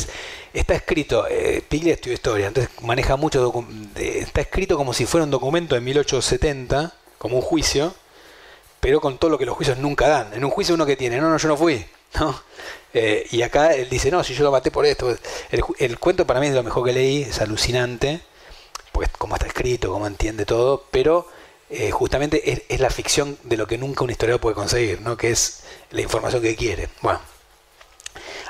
Speaker 1: está escrito, eh, Piglia estudió historia, entonces maneja mucho, está escrito como si fuera un documento de 1870, como un juicio, pero con todo lo que los juicios nunca dan. En un juicio uno que tiene, no, no, yo no fui, ¿no? Eh, y acá él dice, no, si yo lo maté por esto. El, el, cuento para mí es lo mejor que leí, es alucinante, pues como está escrito, como entiende todo, pero eh, justamente es, la ficción de lo que nunca un historiador puede conseguir, ¿no? que es la información que quiere. Bueno,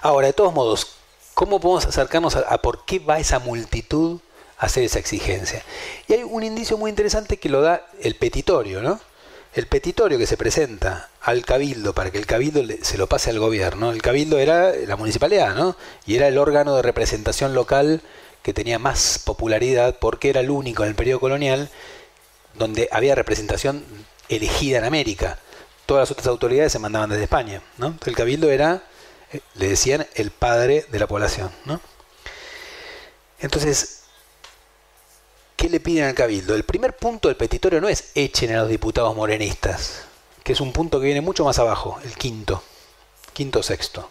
Speaker 1: ahora, de todos modos, ¿cómo podemos acercarnos a, por qué va esa multitud a hacer esa exigencia? Y hay un indicio muy interesante que lo da el petitorio, ¿no? el petitorio que se presenta al cabildo para que el cabildo se lo pase al gobierno, el cabildo era la municipalidad, ¿no? Y era el órgano de representación local que tenía más popularidad porque era el único en el periodo colonial donde había representación elegida en América. Todas las otras autoridades se mandaban desde España, ¿no? El cabildo era, eh, le decían, el padre de la población, ¿no? Entonces, ¿qué le piden al cabildo? El primer punto del petitorio no es echen a los diputados morenistas, que es un punto que viene mucho más abajo, el quinto, quinto sexto,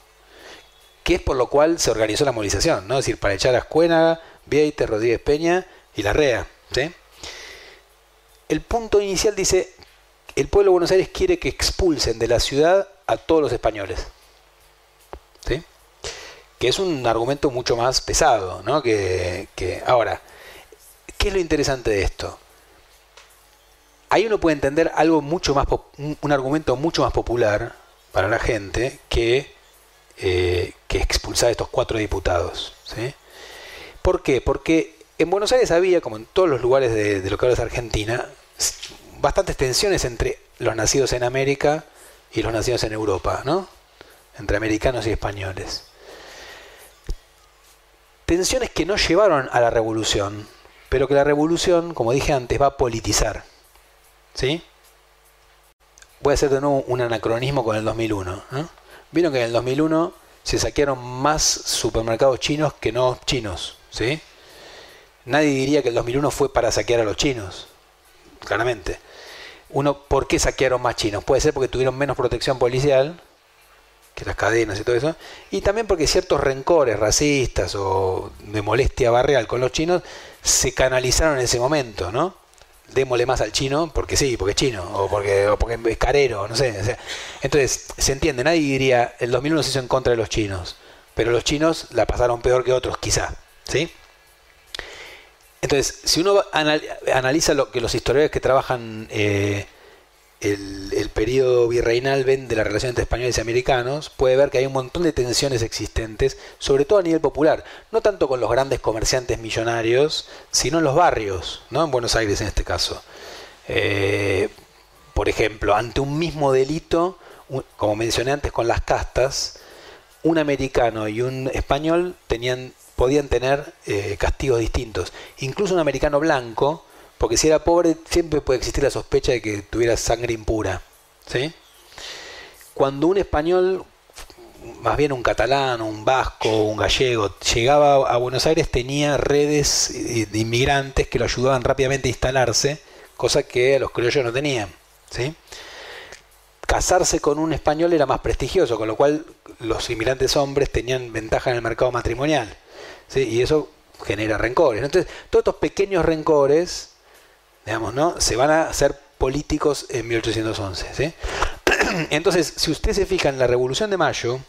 Speaker 1: que es por lo cual se organizó la movilización, ¿no? Es decir, para echar a Escuénaga, Vieite, Rodríguez Peña y la REA, ¿sí? El punto inicial dice, el pueblo de Buenos Aires quiere que expulsen de la ciudad a todos los españoles. ¿Sí? Que es un argumento mucho más pesado, ¿no? Que, Ahora, ¿qué es lo interesante de esto? Ahí uno puede entender algo mucho más, un argumento mucho más popular para la gente que, eh, que expulsar a estos cuatro diputados. ¿sí? ¿Por qué? Porque en Buenos Aires había, como en todos los lugares de, de lo que ahora es Argentina, bastantes tensiones entre los nacidos en América y los nacidos en Europa, ¿no? Entre americanos y españoles. Tensiones que no llevaron a la revolución, pero que la revolución, como dije antes, va a politizar. ¿Sí? Voy a hacer de nuevo un anacronismo con el 2001. ¿no? Vieron que en el 2001 se saquearon más supermercados chinos que no chinos. ¿sí? Nadie diría que el 2001 fue para saquear a los chinos claramente. Uno, ¿por qué saquearon más chinos? Puede ser porque tuvieron menos protección policial, que las cadenas y todo eso, y también porque ciertos rencores racistas o de molestia barrial con los chinos se canalizaron en ese momento, ¿no? Démosle más al chino porque sí, porque es chino, o porque, o porque es carero, no sé. entonces, se entiende, nadie diría, el 2001 se hizo en contra de los chinos, pero los chinos la pasaron peor que otros, quizá, ¿sí? Entonces, si uno analiza lo que los historiadores que trabajan eh, el, periodo virreinal ven de la relación entre españoles y americanos, puede ver que hay un montón de tensiones existentes, sobre todo a nivel popular, no tanto con los grandes comerciantes millonarios, sino en los barrios, ¿no? en Buenos Aires en este caso. Eh, por ejemplo, ante un mismo delito, como mencioné antes con las castas, un americano y un español tenían podían tener eh, castigos distintos. Incluso un americano blanco, porque si era pobre siempre puede existir la sospecha de que tuviera sangre impura. ¿sí? Cuando un español, más bien un catalán, un vasco, un gallego, llegaba a Buenos Aires tenía redes de inmigrantes que lo ayudaban rápidamente a instalarse, cosa que los criollos no tenían. ¿sí? Casarse con un español era más prestigioso, con lo cual los inmigrantes hombres tenían ventaja en el mercado matrimonial y eso genera rencores. Entonces, todos estos pequeños rencores, digamos, ¿no? Se van a hacer políticos en 1811. Entonces, si usted se fija en la Revolución de Mayo,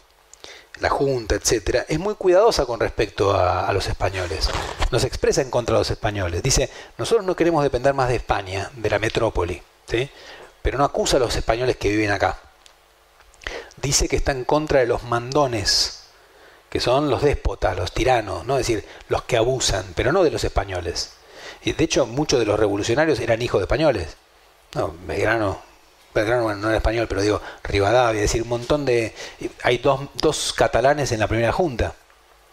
Speaker 1: la Junta, etcétera, es muy cuidadosa con respecto a, los españoles. Nos expresa en contra de los españoles. Dice, nosotros no queremos depender más de España, de la metrópoli, pero no acusa a los españoles que viven acá. Dice que está en contra de los mandones que son los déspotas, los tiranos, ¿no? es decir, los que abusan, pero no de los españoles. Y de hecho, muchos de los revolucionarios eran hijos de españoles. No, Belgrano, Belgrano no era español, pero digo, Rivadavia, es decir, un montón de... Hay dos, dos catalanes en la primera junta,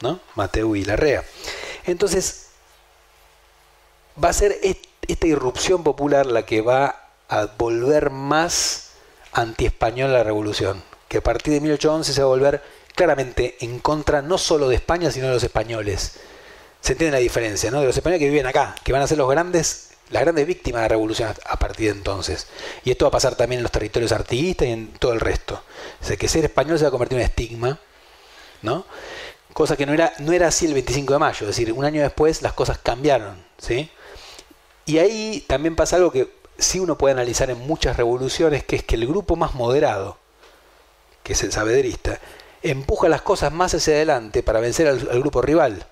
Speaker 1: ¿no? Mateu y Larrea. Entonces, va a ser esta irrupción popular la que va a volver más anti-español la revolución, que a partir de 1811 se va a volver claramente en contra no solo de España, sino de los españoles. Se entiende la diferencia, ¿no? De los españoles que viven acá, que van a ser los grandes, las grandes víctimas de la revolución a partir de entonces. Y esto va a pasar también en los territorios artiguistas y en todo el resto. O sea, que ser español se va a convertir en un estigma, ¿no? Cosa que no era, no era así el 25 de mayo, es decir, un año después las cosas cambiaron, ¿sí? Y ahí también pasa algo que sí uno puede analizar en muchas revoluciones, que es que el grupo más moderado, que es el sabederista, empuja las cosas más hacia adelante para vencer al, grupo rival.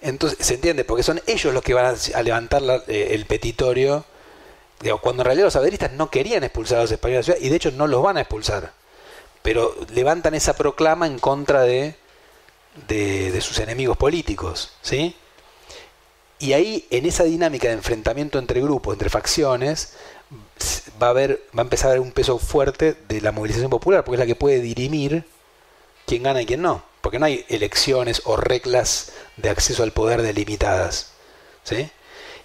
Speaker 1: Entonces, ¿se entiende? Porque son ellos los que van a, levantar eh, el petitorio. cuando en realidad los saberistas no querían expulsar a los españoles de la ciudad, y de hecho no los van a expulsar. Pero levantan esa proclama en contra de, de, sus enemigos políticos. ¿sí? Y ahí, en esa dinámica de enfrentamiento entre grupos, entre facciones, va a, haber, va a empezar a haber un peso fuerte de la movilización popular, porque es la que puede dirimir quién gana y quién no. Porque no hay elecciones o reglas de acceso al poder delimitadas. ¿sí?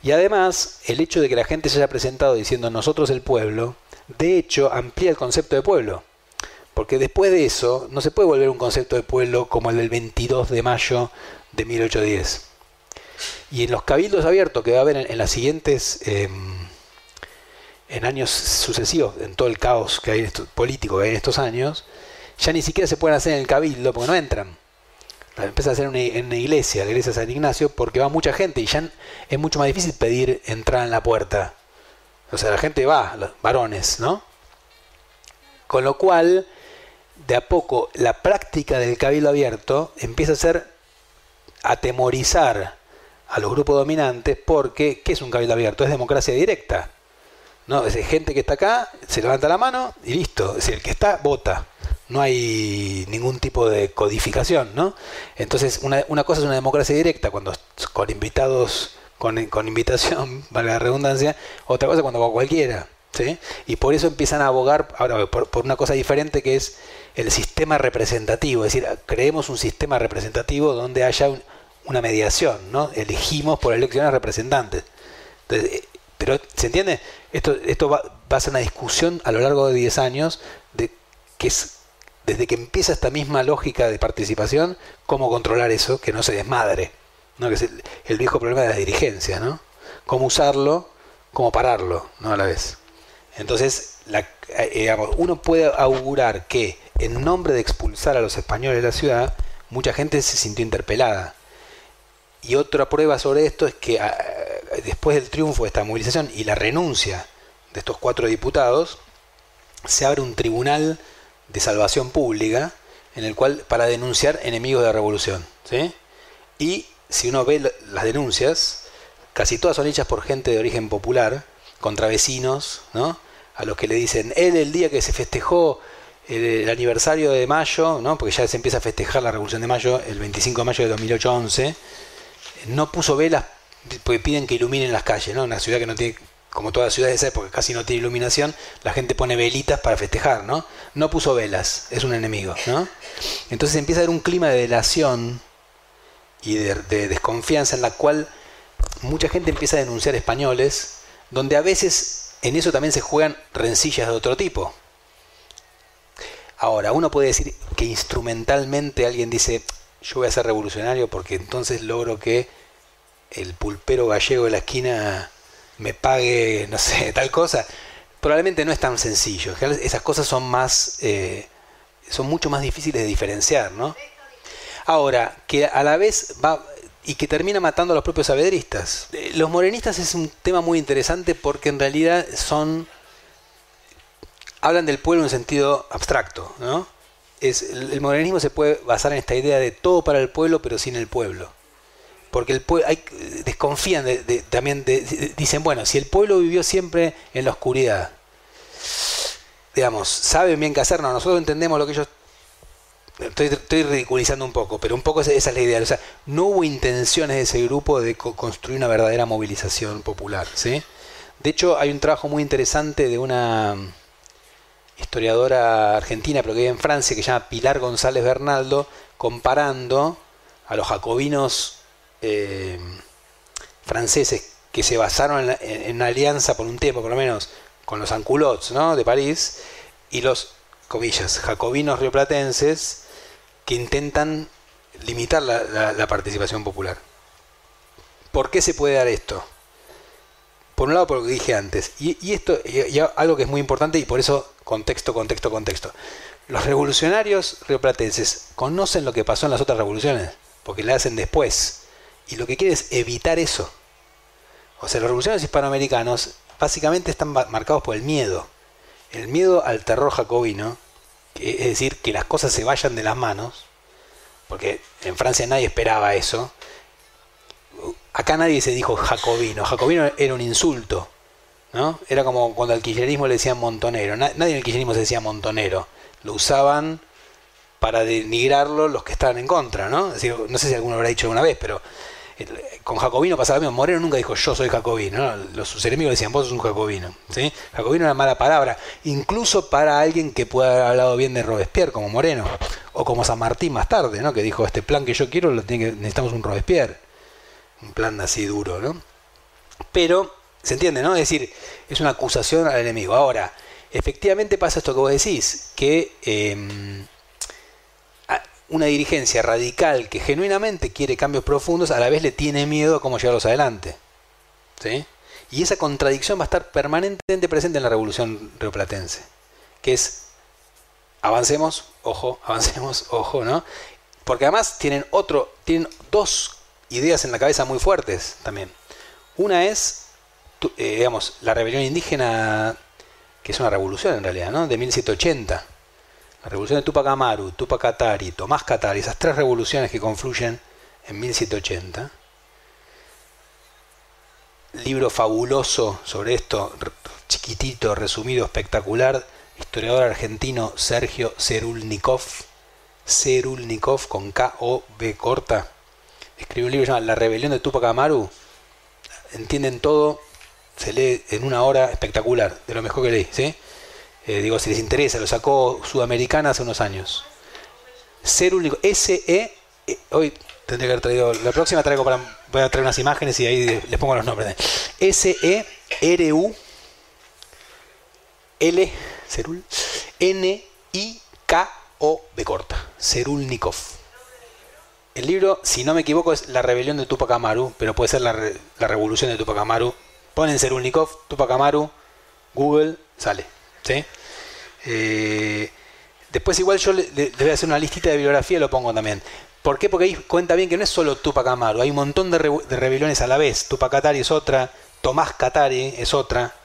Speaker 1: Y además, el hecho de que la gente se haya presentado diciendo nosotros el pueblo, de hecho, amplía el concepto de pueblo. Porque después de eso, no se puede volver un concepto de pueblo como el del 22 de mayo de 1810. Y en los cabildos abiertos que va a haber en, las siguientes, em, en años sucesivos, en todo el caos que hay político que hay en estos años, ya ni siquiera se pueden hacer en el cabildo porque no entran. Empieza a hacer en una iglesia, la iglesia de San Ignacio, porque va mucha gente y ya es mucho más difícil pedir entrar en la puerta. O sea, la gente va, los varones, ¿no? Con lo cual, de a poco, la práctica del cabildo abierto empieza a ser atemorizar a los grupos dominantes porque, ¿qué es un cabildo abierto? Es democracia directa. ¿no? Es gente que está acá, se levanta la mano y listo. Es decir, el que está, vota no hay ningún tipo de codificación, ¿no? Entonces, una, una cosa es una democracia directa, cuando con invitados, con, con invitación, vale la redundancia, otra cosa cuando va cualquiera, ¿sí? Y por eso empiezan a abogar ahora por, por, una cosa diferente que es el sistema representativo, es decir, creemos un sistema representativo donde haya una mediación, ¿no? Elegimos por elecciones representantes. Entonces, eh, pero, ¿se entiende? Esto, esto va, va a ser una discusión a lo largo de 10 años de que es desde que empieza esta misma lógica de participación, cómo controlar eso, que no se desmadre, ¿no? que es el, viejo problema de la dirigencia, ¿no? cómo usarlo, cómo pararlo, ¿no? a la vez. Entonces, eh, uno puede augurar que en nombre de expulsar a los españoles de la ciudad, mucha gente se sintió interpelada. Y otra prueba sobre esto es que ah, después del triunfo de esta movilización y la renuncia de estos cuatro diputados, se abre un tribunal de salvación pública en el cual para denunciar enemigos de la revolución. ¿sí? Y si uno ve las denuncias, casi todas son hechas por gente de origen popular, contra vecinos, ¿no? a los que le dicen, él el día que se festejó el, aniversario de mayo, ¿no? porque ya se empieza a festejar la revolución de mayo, el 25 de mayo de 2008-11, no puso velas porque piden que iluminen las calles, ¿no? Una ciudad que no tiene como toda ciudad de esa época casi no tiene iluminación, la gente pone velitas para festejar, ¿no? No puso velas, es un enemigo, ¿no? Entonces empieza a haber un clima de delación y de, desconfianza en la cual mucha gente empieza a denunciar españoles, donde a veces en eso también se juegan rencillas de otro tipo. Ahora, uno puede decir que instrumentalmente alguien dice, yo voy a ser revolucionario porque entonces logro que el pulpero gallego de la esquina me pague, no sé, tal cosa, probablemente no es tan sencillo. Esas cosas son más, eh, son mucho más difíciles de diferenciar, ¿no? Ahora, que a la vez va y que termina matando a los propios sabedristas. Eh, los morenistas es un tema muy interesante porque en realidad son hablan del pueblo en sentido abstracto, ¿no? Es, el morenismo se puede basar en esta idea de todo para el pueblo pero sin el pueblo porque el hay, desconfían de, también, dicen, bueno, si el pueblo vivió siempre en la oscuridad, digamos, saben bien qué hacer, no, nosotros entendemos lo que ellos... Estoy, ridiculizando un poco, pero un poco esa, es la idea. O sea, no hubo intenciones de ese grupo de construir una verdadera movilización popular. ¿sí? De hecho, hay un trabajo muy interesante de una historiadora argentina, pero que vive en Francia, que se llama Pilar González Bernaldo, comparando a los jacobinos eh, franceses que se basaron en, una alianza por un tiempo, por lo menos, con los anculots ¿no? de París y los, comillas, jacobinos rioplatenses que intentan limitar la, participación popular. ¿Por qué se puede dar esto? Por un lado, por lo que dije antes, y, esto, y, algo que es muy importante, y por eso contexto, contexto, contexto. Los revolucionarios rioplatenses conocen lo que pasó en las otras revoluciones, porque la hacen después. Y lo que quiere es evitar eso. O sea, los revolucionarios hispanoamericanos básicamente están marcados por el miedo. El miedo al terror jacobino, es decir, que las cosas se vayan de las manos, porque en Francia nadie esperaba eso. Acá nadie se dijo jacobino. Jacobino era un insulto. ¿no? Era como cuando al kirchnerismo le decían montonero. Nadie en el kirchnerismo se decía montonero. Lo usaban para denigrarlo los que estaban en contra. ¿no? no sé si alguno lo habrá dicho alguna vez, pero Con Jacobino pasaba lo mismo. Moreno nunca dijo yo soy Jacobino. Los, sus enemigos decían vos sos un Jacobino. ¿sí? Jacobino era una mala palabra, incluso para alguien que pueda haber hablado bien de Robespierre, como Moreno, o como San Martín más tarde, ¿no? que dijo este plan que yo quiero que, necesitamos un Robespierre. Un plan así duro, ¿no? Pero, ¿se entiende, no? Es decir, es una acusación al enemigo. Ahora, efectivamente pasa esto que vos decís, que em, una dirigencia radical que genuinamente quiere cambios profundos, a la vez le tiene miedo a cómo llevarlos adelante. ¿sí? Y esa contradicción va a estar permanentemente presente en la revolución rioplatense, que es avancemos, ojo, avancemos, ojo, ¿no? Porque además tienen otro, tienen dos ideas en la cabeza muy fuertes también. Una es, eh, digamos, la rebelión indígena, que es una revolución en realidad, ¿no? De 1780 la revolución de Tupac Amaru, Tupac Katari, Tomás Katari, esas tres revoluciones que confluyen en 1780. Libro fabuloso sobre esto, chiquitito, resumido, espectacular, historiador argentino Sergio Cerulnikov, Cerulnikov con K-O-B corta, escribió un libro llamado La rebelión de Tupac Amaru. Entienden todo, se lee en una hora espectacular, de lo mejor que leí, ¿sí? Eh, digo, si les interesa, lo sacó Sudamericana hace unos años. Ser único, S-E, eh, hoy tendría que haber traído, la próxima traigo para, voy a traer unas imágenes y ahí les pongo los nombres. S-E-R-U, L, Serul, N-I-K-O, B corta, Serulnikov. El libro, si no me equivoco, es La rebelión de Tupac Amaru, pero puede ser la, la revolución de Tupac Amaru. Ponen Serulnikov, Tupac Amaru, Google, sale. ¿sí? Eh, después igual yo le, voy a hacer una listita de bibliografía y lo pongo también. ¿Por qué? Porque ahí cuenta bien que no es solo Tupac Amaru, hay un montón de, rebeliones a la vez. Tupac Katari es otra, Tomás Katari es otra.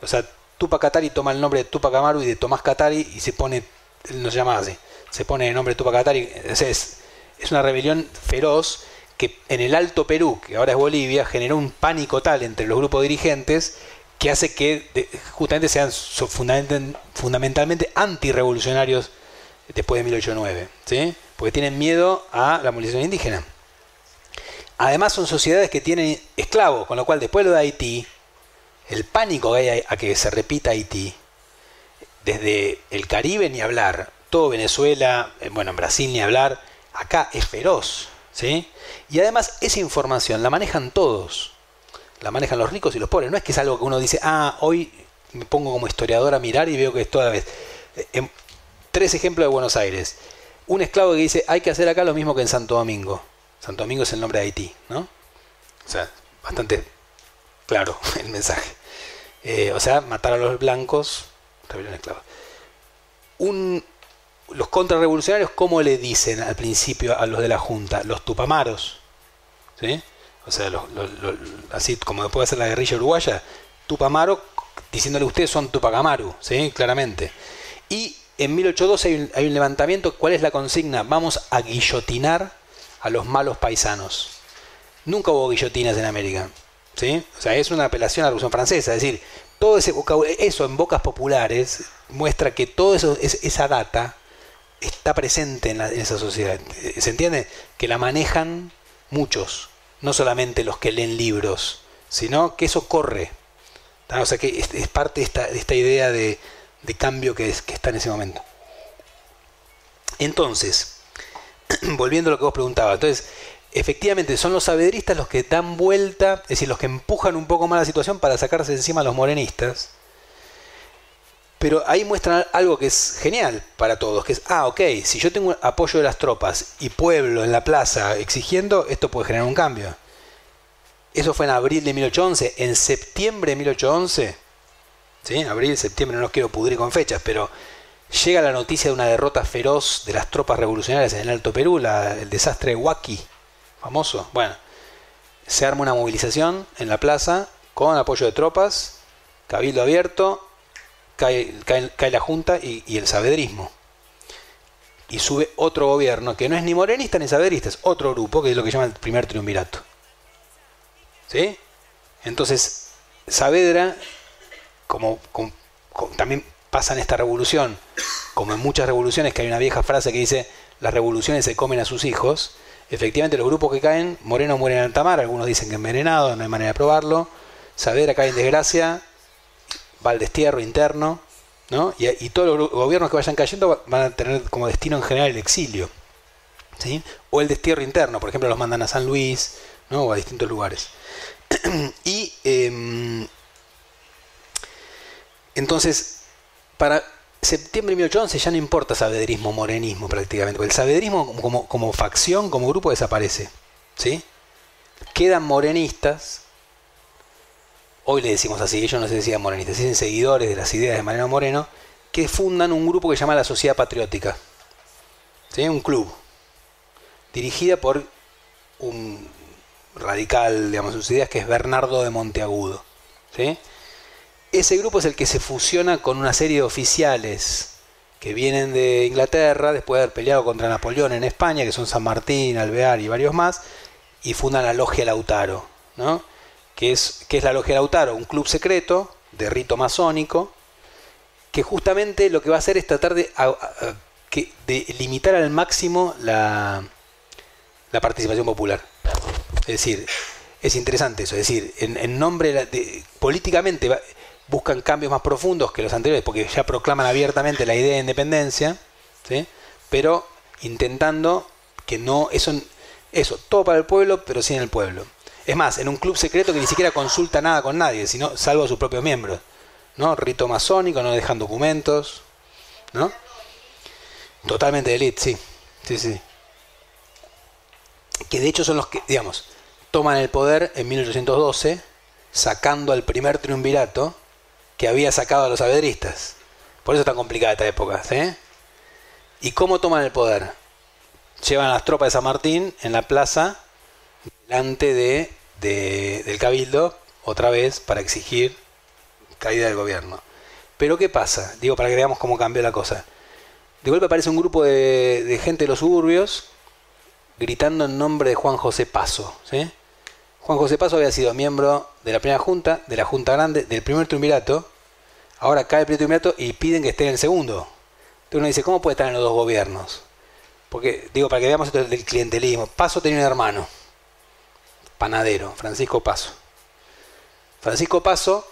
Speaker 1: O sea, Tupac Katari toma el nombre de Tupac Amaru y de Tomás Katari y se pone, no se llama así, se pone el nombre de Tupac Katari. Es, es una rebelión feroz que en el Alto Perú, que ahora es Bolivia, generó un pánico tal entre los grupos dirigentes que hace que justamente sean fundamentalmente antirrevolucionarios después de 1809, ¿sí? porque tienen miedo a la movilización indígena. Además son sociedades que tienen esclavos, con lo cual después de lo de Haití, el pánico que hay a que se repita Haití, desde el Caribe ni hablar, todo Venezuela, eh, bueno, en Brasil ni hablar, acá es feroz, ¿sí? Y además esa información la manejan todos la manejan los ricos y los pobres. No es que es algo que uno dice, ah, hoy me pongo como historiador a mirar y veo que es toda vez. Eh, tres ejemplos de Buenos Aires. Un esclavo que dice, hay que hacer acá lo mismo que en Santo Domingo. Santo Domingo es el nombre de Haití, ¿no? O sea, bastante claro el mensaje. Eh, o sea, matar a los blancos, rebelión esclava. Un, los contrarrevolucionarios, ¿cómo le dicen al principio a los de la Junta? Los tupamaros. ¿Sí? O sea, así como puede ser la guerrilla uruguaya, Tupamaro, diciéndole ustedes son Tupacamaru, ¿sí? Claramente. Y en 1812 hay un, hay un levantamiento, ¿cuál es la consigna? Vamos a guillotinar a los malos paisanos. Nunca hubo guillotinas en América. ¿sí? O sea, es una apelación a la Revolución Francesa. Es decir, todo ese eso en bocas populares muestra que eso, esa data está presente en, en esa sociedad. ¿Se entiende? Que la manejan muchos no solamente los que leen libros, sino que eso corre. O sea que es, parte de esta, idea de, cambio que, que está en ese momento. Entonces, volviendo a lo que vos preguntabas, entonces, efectivamente son los sabedristas los que dan vuelta, es decir, los que empujan un poco más la situación para sacarse encima a los morenistas. Pero ahí muestran algo que es genial para todos, que es, ah, ok, si yo tengo apoyo de las tropas y pueblo en la plaza exigiendo, esto puede generar un cambio. Eso fue en abril de 1811. En septiembre de 1811, ¿sí? abril, septiembre, no quiero pudrir con fechas, pero llega la noticia de una derrota feroz de las tropas revolucionarias en el Alto Perú, el desastre de Huaki, famoso. Bueno, se arma una movilización en la plaza con apoyo de tropas, cabildo abierto, cae, la Junta y, el sabedrismo. Y sube otro gobierno que no es ni morenista ni sabedrista, es otro grupo que es lo que llama el primer triunvirato. ¿Sí? Entonces, Saavedra, como, también pasa en esta revolución, como en muchas revoluciones, que hay una vieja frase que dice, las revoluciones se comen a sus hijos, Efectivamente, los grupos que caen, Moreno muere en alta mar, algunos dicen que envenenado, no hay manera de probarlo. Saavedra cae en desgracia, va al destierro interno, ¿no? Y, todos los gobiernos que vayan cayendo van a tener como destino en general el exilio, ¿sí? O el destierro interno, por ejemplo, los mandan a San Luis, ¿no? O a distintos lugares. y em, entonces, para septiembre de 1811 ya no importa sabedrismo, morenismo prácticamente, porque el sabedrismo como, como facción, como grupo desaparece. ¿sí? Quedan morenistas, hoy le decimos así, ellos no se decían morenistas, dicen seguidores de las ideas de Mariano Moreno, que fundan un grupo que se llama la Sociedad Patriótica. ¿sí? Un club, dirigida por un radical, digamos, sus ideas, que es Bernardo de Monteagudo. ¿sí? Ese grupo es el que se fusiona con una serie de oficiales que vienen de Inglaterra después de haber peleado contra Napoleón en España, que son San Martín, Alvear y varios más, y fundan la Logia Lautaro, ¿no? Que, es, que es la Logia Lautaro, un club secreto de rito masónico, que justamente lo que va a hacer es tratar de, de limitar al máximo la, la participación popular. Es decir, es interesante eso, es decir, en, nombre de, políticamente buscan cambios más profundos que los anteriores, porque ya proclaman abiertamente la idea de independencia, ¿sí? pero intentando que no, eso, eso, todo para el pueblo, pero sin el pueblo. Es más, en un club secreto que ni siquiera consulta nada con nadie, sino salvo a sus propios miembros. ¿no? Rito masónico, no dejan documentos. ¿no? Totalmente de elite, sí. Sí, sí. Que de hecho son los que, digamos, toman el poder en 1812, sacando al primer triunvirato que había sacado a los abedristas. Por eso es tan complicada esta época. ¿sí? ¿Y cómo toman el poder? Llevan a las tropas de San Martín en la plaza delante de, del cabildo, otra vez, para exigir caída del gobierno. Pero ¿qué pasa? Digo, para que veamos cómo cambió la cosa. De golpe aparece un grupo de, gente de los suburbios gritando en nombre de Juan José Paso. Juan José Paso había sido miembro de la primera junta, de la junta grande, del primer triunvirato. Ahora cae el primer triunvirato y piden que esté en el segundo. Entonces uno dice, ¿cómo puede estar en los dos gobiernos? Porque, digo, para que veamos esto del clientelismo. Paso tenía un hermano, panadero, Francisco Paso. Francisco Paso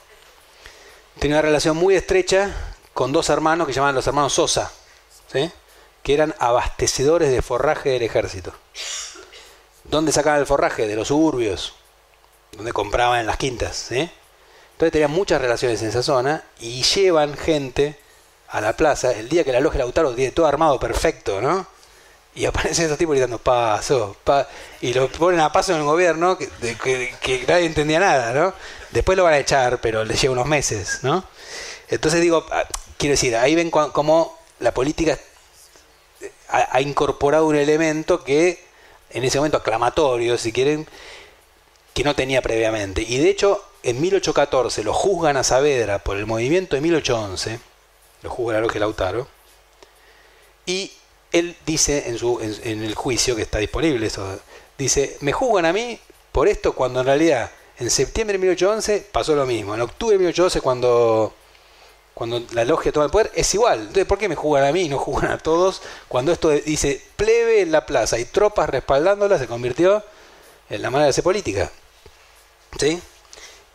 Speaker 1: tenía una relación muy estrecha con dos hermanos que llamaban los hermanos Sosa, que eran abastecedores de forraje del ejército. ¿Dónde sacaban el forraje? De los suburbios donde compraban en las quintas. Entonces tenían muchas relaciones en esa zona y llevan gente a la plaza el día que la logia Lautaro tiene todo armado perfecto, ¿no? Y aparecen esos tipos gritando paso, y lo ponen a paso en el gobierno que, que, nadie entendía nada, ¿no? Después lo van a echar, pero les lleva unos meses, ¿no? Entonces digo, ah, quiero decir, ahí ven cómo la política ha incorporado un elemento que en ese momento aclamatorio, si quieren, que no tenía previamente. Y de hecho, en 1814 lo juzgan a Saavedra por el movimiento de 1811, lo juzga la logia Lautaro, y él dice en, su, en, el juicio que está disponible, eso, dice, me juzgan a mí por esto cuando en realidad en septiembre de 1811 pasó lo mismo, en octubre de 1811 cuando, cuando la logia toma el poder es igual, entonces ¿por qué me juzgan a mí y no juzgan a todos cuando esto dice plebe en la plaza y tropas respaldándola se convirtió en la manera de hacer política? ¿Sí?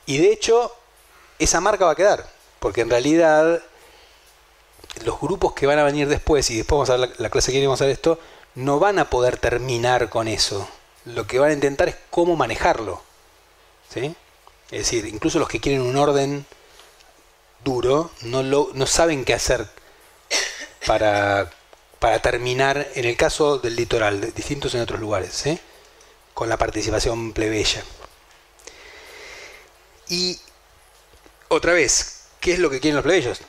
Speaker 1: Y de hecho, esa marca va a quedar, porque en realidad los grupos que van a venir después, y después vamos a ver la, clase que vamos a ver esto, no van a poder terminar con eso. Lo que van a intentar es cómo manejarlo. ¿Sí? Es decir, incluso los que quieren un orden duro no, lo, no saben qué hacer para, para terminar, en el caso del litoral, distintos en otros lugares, ¿sí? con la participación plebeya. Y otra vez, ¿qué es lo que quieren los plebeyos?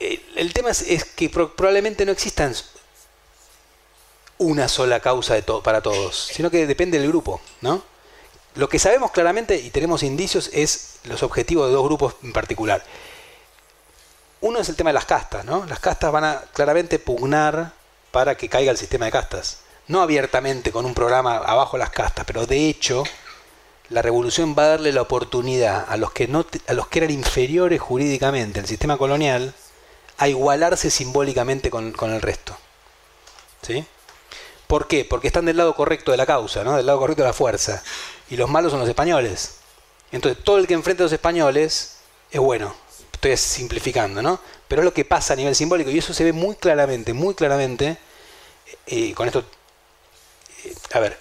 Speaker 1: El, tema es, que probablemente no existan una sola causa de para todos, sino que depende del grupo, ¿no? Lo que sabemos claramente y tenemos indicios es los objetivos de dos grupos en particular. Uno es el tema de las castas, ¿no? Las castas van a claramente pugnar para que caiga el sistema de castas. No abiertamente con un programa abajo las castas, pero de hecho la revolución va a darle la oportunidad a los que, no, a los que eran inferiores jurídicamente al sistema colonial a igualarse simbólicamente con, el resto. ¿Sí? ¿Por qué? Porque están del lado correcto de la causa, ¿no? del lado correcto de la fuerza. Y los malos son los españoles. Entonces, todo el que enfrenta a los españoles es bueno. Estoy simplificando, ¿no? Pero es lo que pasa a nivel simbólico y eso se ve muy claramente, muy claramente. Y con esto, eh, a ver,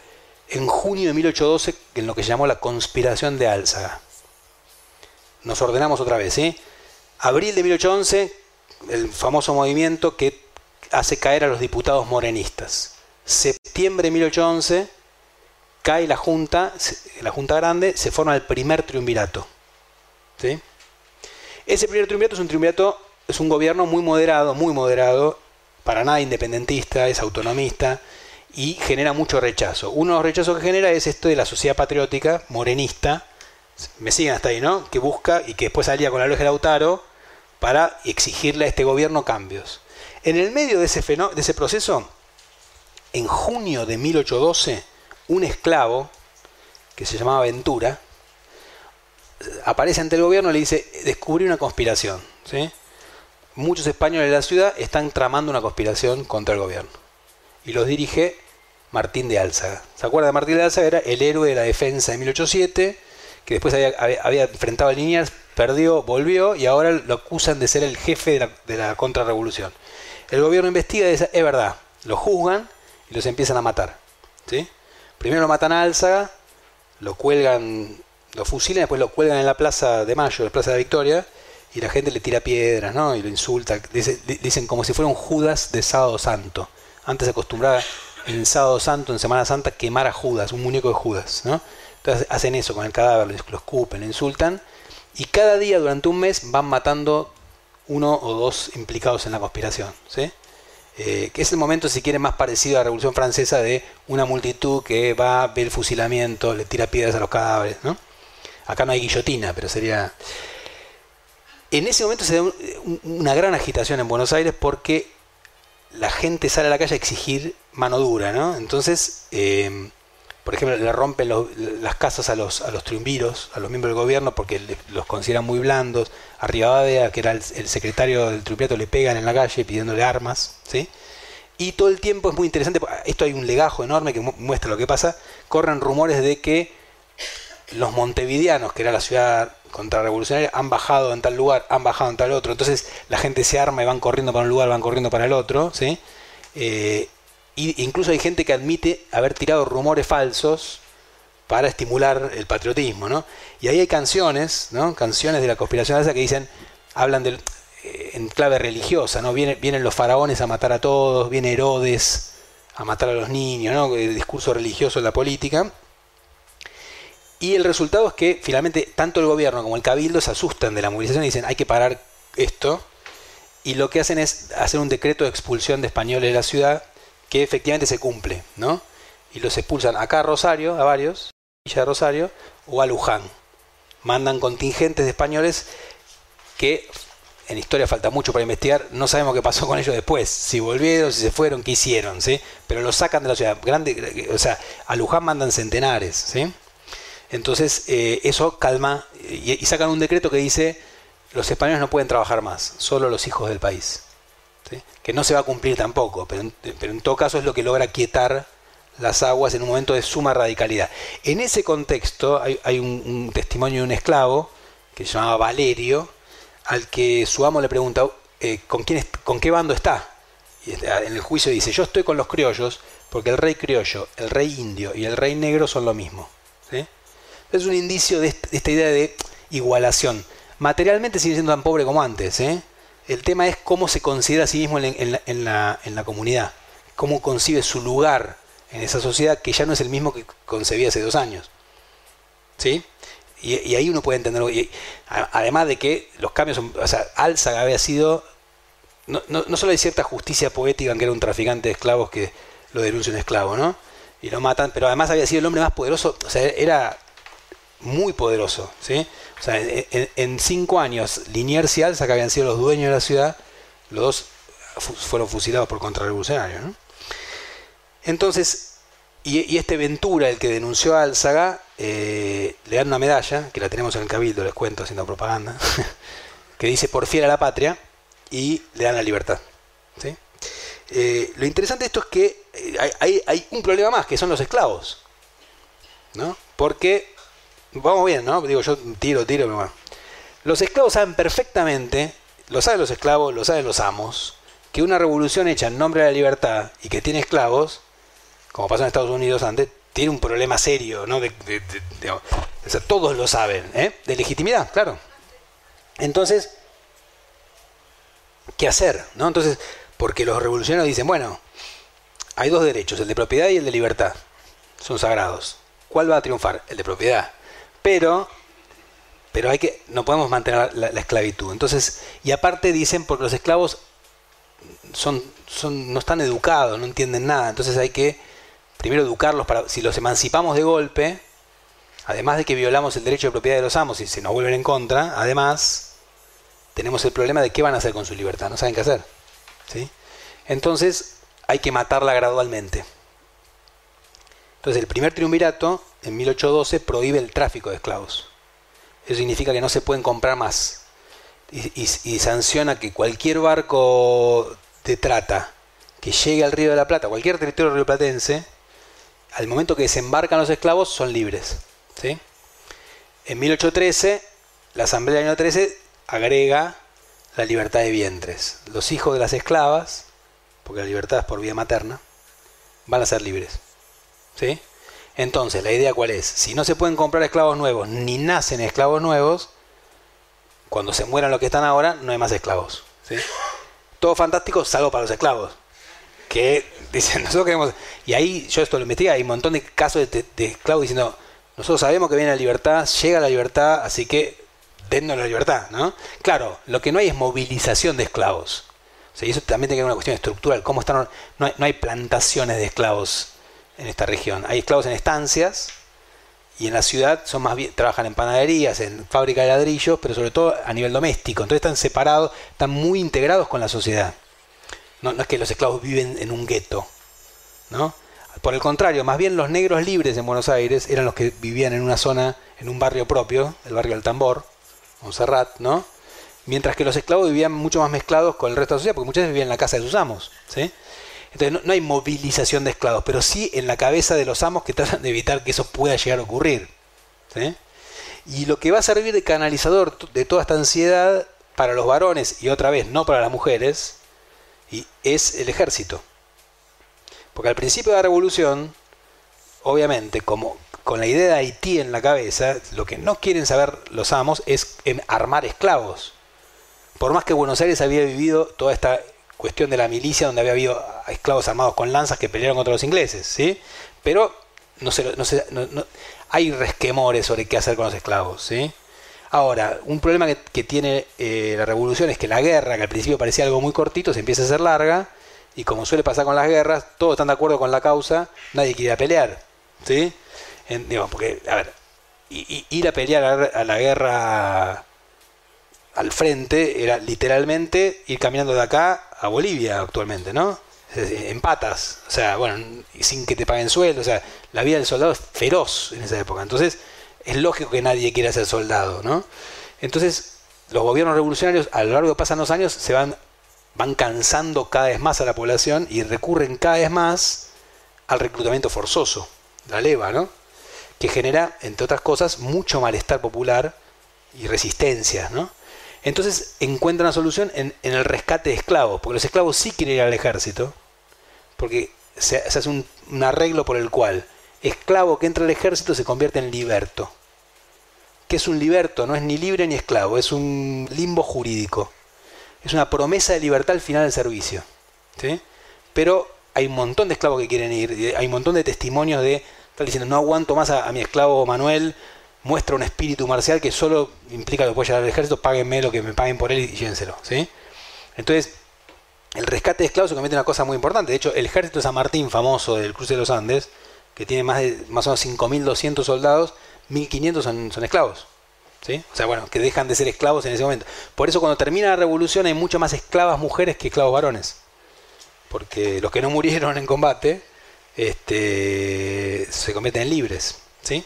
Speaker 1: en junio de 1812, en lo que se llamó la conspiración de Álzaga. Nos ordenamos otra vez, ¿sí? Abril de 1811, el famoso movimiento que hace caer a los diputados morenistas. Septiembre de 1811, cae la Junta, la Junta Grande, se forma el primer triunvirato. ¿sí? Ese primer triunvirato es un triunvirato, es un gobierno muy moderado, muy moderado, para nada independentista, es autonomista y genera mucho rechazo. Uno de los rechazos que genera es esto de la sociedad patriótica, morenista, me siguen hasta ahí, ¿no? Que busca y que después salía con la ley de Lautaro para exigirle a este gobierno cambios. En el medio de ese, proceso, en junio de 1812, un esclavo, que se llamaba Ventura, aparece ante el gobierno y le dice, descubrí una conspiración. ¿sí? Muchos españoles de la ciudad están tramando una conspiración contra el gobierno. Y los dirige Martín de Álzaga. ¿Se acuerda de Martín de Álzaga? Era el héroe de la defensa de 1807, que después había, enfrentado a perdió, volvió y ahora lo acusan de ser el jefe de la, de la contrarrevolución. El gobierno investiga y dice, es verdad, lo juzgan y los empiezan a matar. ¿sí? Primero lo matan a Álzaga, lo cuelgan, lo fusilan, después lo cuelgan en la Plaza de Mayo, la Plaza de la Victoria, y la gente le tira piedras, ¿no? Y lo insulta. dicen como si fuera un Judas de Sábado Santo. Antes se acostumbraba en Sábado Santo, en Semana Santa, quemar a Judas, un muñeco de Judas, ¿no? Entonces hacen eso con el cadáver, lo escupen, lo insultan, y cada día durante un mes van matando uno o dos implicados en la conspiración, ¿sí? Eh, que es el momento, si quiere, más parecido a la Revolución Francesa de una multitud que va, ve el fusilamiento, le tira piedras a los cadáveres. ¿no? Acá no hay guillotina, pero sería... En ese momento se da una gran agitación en Buenos Aires porque la gente sale a la calle a exigir mano dura, ¿no? Entonces, eh, por ejemplo, le rompen las casas a los, a los triunviros, a los miembros del gobierno, porque los consideran muy blandos. A Rivadavia, que era el, secretario del triunvirato, le pegan en la calle pidiéndole armas. ¿sí? Y todo el tiempo es muy interesante, esto hay un legajo enorme que muestra lo que pasa. Corren rumores de que los montevideanos, que era la ciudad contrarrevolucionaria, han bajado en tal lugar, han bajado en tal otro. Entonces la gente se arma y van corriendo para un lugar, van corriendo para el otro. ¿sí? Eh, incluso hay gente que admite haber tirado rumores falsos para estimular el patriotismo, ¿no? Y ahí hay canciones, ¿no? Canciones de la conspiración esa que dicen, hablan eh, en clave religiosa, ¿no? Vienen, vienen los faraones a matar a todos, viene Herodes a matar a los niños, ¿no? El discurso religioso en la política. Y el resultado es que finalmente tanto el gobierno como el cabildo se asustan de la movilización y dicen hay que parar esto. Y lo que hacen es hacer un decreto de expulsión de españoles de la ciudad que efectivamente se cumple, ¿no? Y los expulsan acá a Rosario, a varios, Villa Rosario, o a Luján. Mandan contingentes de españoles que en historia falta mucho para investigar, no sabemos qué pasó con ellos después, si volvieron, si se fueron, qué hicieron, ¿sí? Pero los sacan de la ciudad, grande, o sea, a Luján mandan centenares, ¿sí? Entonces, eh, eso calma y sacan un decreto que dice, los españoles no pueden trabajar más, solo los hijos del país que no se va a cumplir tampoco, pero en, todo caso es lo que logra quietar las aguas en un momento de suma radicalidad. En ese contexto hay, un, testimonio de un esclavo que se llamaba Valerio, al que su amo le pregunta, eh, ¿con, quién ¿con qué bando está? Y en el juicio dice, yo estoy con los criollos, porque el rey criollo, el rey indio y el rey negro son lo mismo. Es un indicio de, esta idea de igualación. Materialmente sigue siendo tan pobre como antes, ¿eh? El tema es cómo se considera a sí mismo en la, comunidad, cómo concibe su lugar en esa sociedad que ya no es el mismo que concebía hace dos años. ¿Sí? Y, ahí uno puede entenderlo. además de que los cambios, o sea, Álzaga había sido, no, no, solo hay cierta justicia poética en que era un traficante de esclavos que lo denuncia un esclavo, ¿no? Y lo matan, pero además había sido el hombre más poderoso, o sea, era muy poderoso, ¿sí? O sea, en, cinco años, Liniers y Alza, habían sido los dueños de la ciudad, los dos fueron fusilados por contrarrevolucionarios. Entonces, y, este Ventura, el que denunció a Álzaga, eh, le dan una medalla, que la tenemos en el Cabildo, les cuento haciendo propaganda, que dice por fiel a la patria, y le dan la libertad. ¿sí? Eh, lo interesante de esto es que eh, hay, hay, un problema más, que son los esclavos. ¿no? Porque, vamos bien, ¿no? Digo, yo tiro, tiro, pero Los esclavos saben perfectamente, lo saben los esclavos, lo saben los amos, que una revolución hecha en nombre de la libertad y que tiene esclavos, como pasó en Estados Unidos antes, tiene un problema serio, ¿no? De, o sea, todos lo saben, ¿eh? De legitimidad, claro. Entonces, ¿qué hacer? ¿no? Entonces, porque los revolucionarios dicen, bueno, hay dos derechos, el de propiedad y el de libertad. Son sagrados. ¿Cuál va a triunfar? El de propiedad. Pero, pero hay que, no podemos mantener la, esclavitud. Entonces, y aparte dicen, porque los esclavos son, son, no están educados, no entienden nada. Entonces hay que primero educarlos para, si los emancipamos de golpe, además de que violamos el derecho de propiedad de los amos y se nos vuelven en contra, además tenemos el problema de qué van a hacer con su libertad, no saben qué hacer. ¿sí? Entonces hay que matarla gradualmente. Entonces el primer triunvirato, en 1812, prohíbe el tráfico de esclavos. Eso significa que no se pueden comprar más. Y, sanciona que cualquier barco de trata que llegue al Río de la Plata, cualquier territorio rioplatense, al momento que desembarcan los esclavos son libres. En 1813, la Asamblea del año 13 agrega la libertad de vientres. Los hijos de las esclavas, porque la libertad es por vía materna, van a ser libres. ¿Sí? Entonces, la idea cuál es? Si no se pueden comprar esclavos nuevos, ni nacen esclavos nuevos, cuando se mueran los que están ahora, no hay más esclavos. ¿sí? Todo fantástico, salvo para los esclavos. Que dicen, nosotros queremos... Y ahí, yo esto lo investigué, hay un montón de casos de, de esclavos diciendo, nosotros sabemos que viene la libertad, llega la libertad, así que dennos la libertad, ¿no? Claro, lo que no hay es movilización de esclavos. Y eso también tiene que ver una cuestión estructural. ¿Cómo están? No hay, plantaciones de esclavos en esta región. Hay esclavos en estancias y en la ciudad son más trabajan en panaderías, en fábrica de ladrillos, pero sobre todo a nivel doméstico. Entonces están separados, están muy integrados con la sociedad. No, no es que los esclavos viven en un gueto, ¿no? Por el contrario, más bien los negros libres en Buenos Aires eran los que vivían en una zona, en un barrio propio, el barrio del Tambor, Montserrat, ¿no? Mientras que los esclavos vivían mucho más mezclados con el resto de la sociedad, porque muchas veces vivían en la casa de sus amos, ¿sí? Entonces no, hay movilización de esclavos, pero sí en la cabeza de los amos que tratan de evitar que eso pueda llegar a ocurrir. ¿sí? Y lo que va a servir de canalizador de toda esta ansiedad para los varones y otra vez no para las mujeres, y es el ejército. Porque al principio de la revolución, obviamente, como con la idea de Haití en la cabeza, lo que no quieren saber los amos es armar esclavos. Por más que Buenos Aires había vivido toda esta cuestión de la milicia, donde había habido esclavos armados con lanzas que pelearon contra los ingleses, ¿sí? Pero no se, no no, hay resquemores sobre qué hacer con los esclavos, ¿sí? Ahora, un problema que, tiene eh, la revolución es que la guerra, que al principio parecía algo muy cortito, se empieza a hacer larga, y como suele pasar con las guerras, todos están de acuerdo con la causa, nadie quiere pelear, ¿sí? porque, a ver, ir a pelear a la guerra al frente era literalmente ir caminando de acá a Bolivia actualmente, ¿no? En patas, o sea, bueno, sin que te paguen sueldo, o sea, la vida del soldado es feroz en esa época. Entonces, es lógico que nadie quiera ser soldado, ¿no? Entonces, los gobiernos revolucionarios a lo largo de pasan los años se van van cansando cada vez más a la población y recurren cada vez más al reclutamiento forzoso, la leva, ¿no? que genera, entre otras cosas, mucho malestar popular y resistencia, ¿no? Entonces encuentra una solución en, el rescate de esclavos, porque los esclavos sí quieren ir al ejército, porque se, hace un, arreglo por el cual esclavo que entra al ejército se convierte en liberto. ¿Qué es un liberto? No es ni libre ni esclavo, es un limbo jurídico. Es una promesa de libertad al final del servicio. ¿sí? Pero hay un montón de esclavos que quieren ir, hay un montón de testimonios de Está diciendo, no aguanto más a, mi esclavo Manuel, muestra un espíritu marcial que solo implica que puedo llegar al ejército, páguenme lo que me paguen por él y llévenselo. ¿sí? Entonces, el rescate de esclavos se convierte en una cosa muy importante. De hecho, el ejército de San Martín, famoso del cruce de los Andes, que tiene más, de, más o menos 5.200 soldados, 1.500 son, son esclavos. ¿Sí? O sea, bueno, que dejan de ser esclavos en ese momento. Por eso cuando termina la revolución hay mucho más esclavas mujeres que esclavos varones. Porque los que no murieron en combate este, se convierten en libres. ¿sí?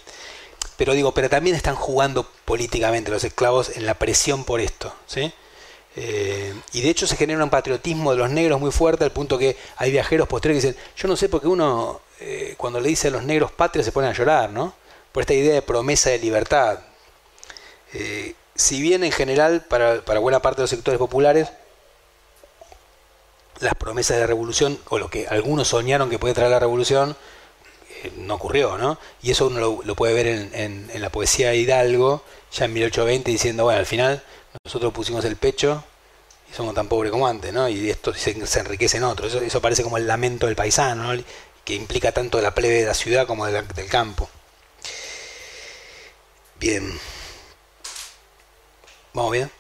Speaker 1: Pero digo, pero también están jugando políticamente los esclavos en la presión por esto. ¿sí? Eh, y de hecho se genera un patriotismo de los negros muy fuerte al punto que hay viajeros posteriores que dicen, yo no sé por qué uno eh, cuando le dice a los negros patria se pone a llorar, ¿no? Por esta idea de promesa de libertad. Eh, si bien en general para, para, buena parte de los sectores populares las promesas de la revolución o lo que algunos soñaron que puede traer la revolución no ocurrió, ¿no? Y eso uno lo, puede ver en, la poesía de Hidalgo, ya en 1820, diciendo, bueno, al final nosotros pusimos el pecho y somos tan pobres como antes, ¿no? Y esto se, se enriquece en otro. Eso, parece como el lamento del paisano, ¿no? que implica tanto de la plebe de la ciudad como del campo. Bien. ¿Vamos bien?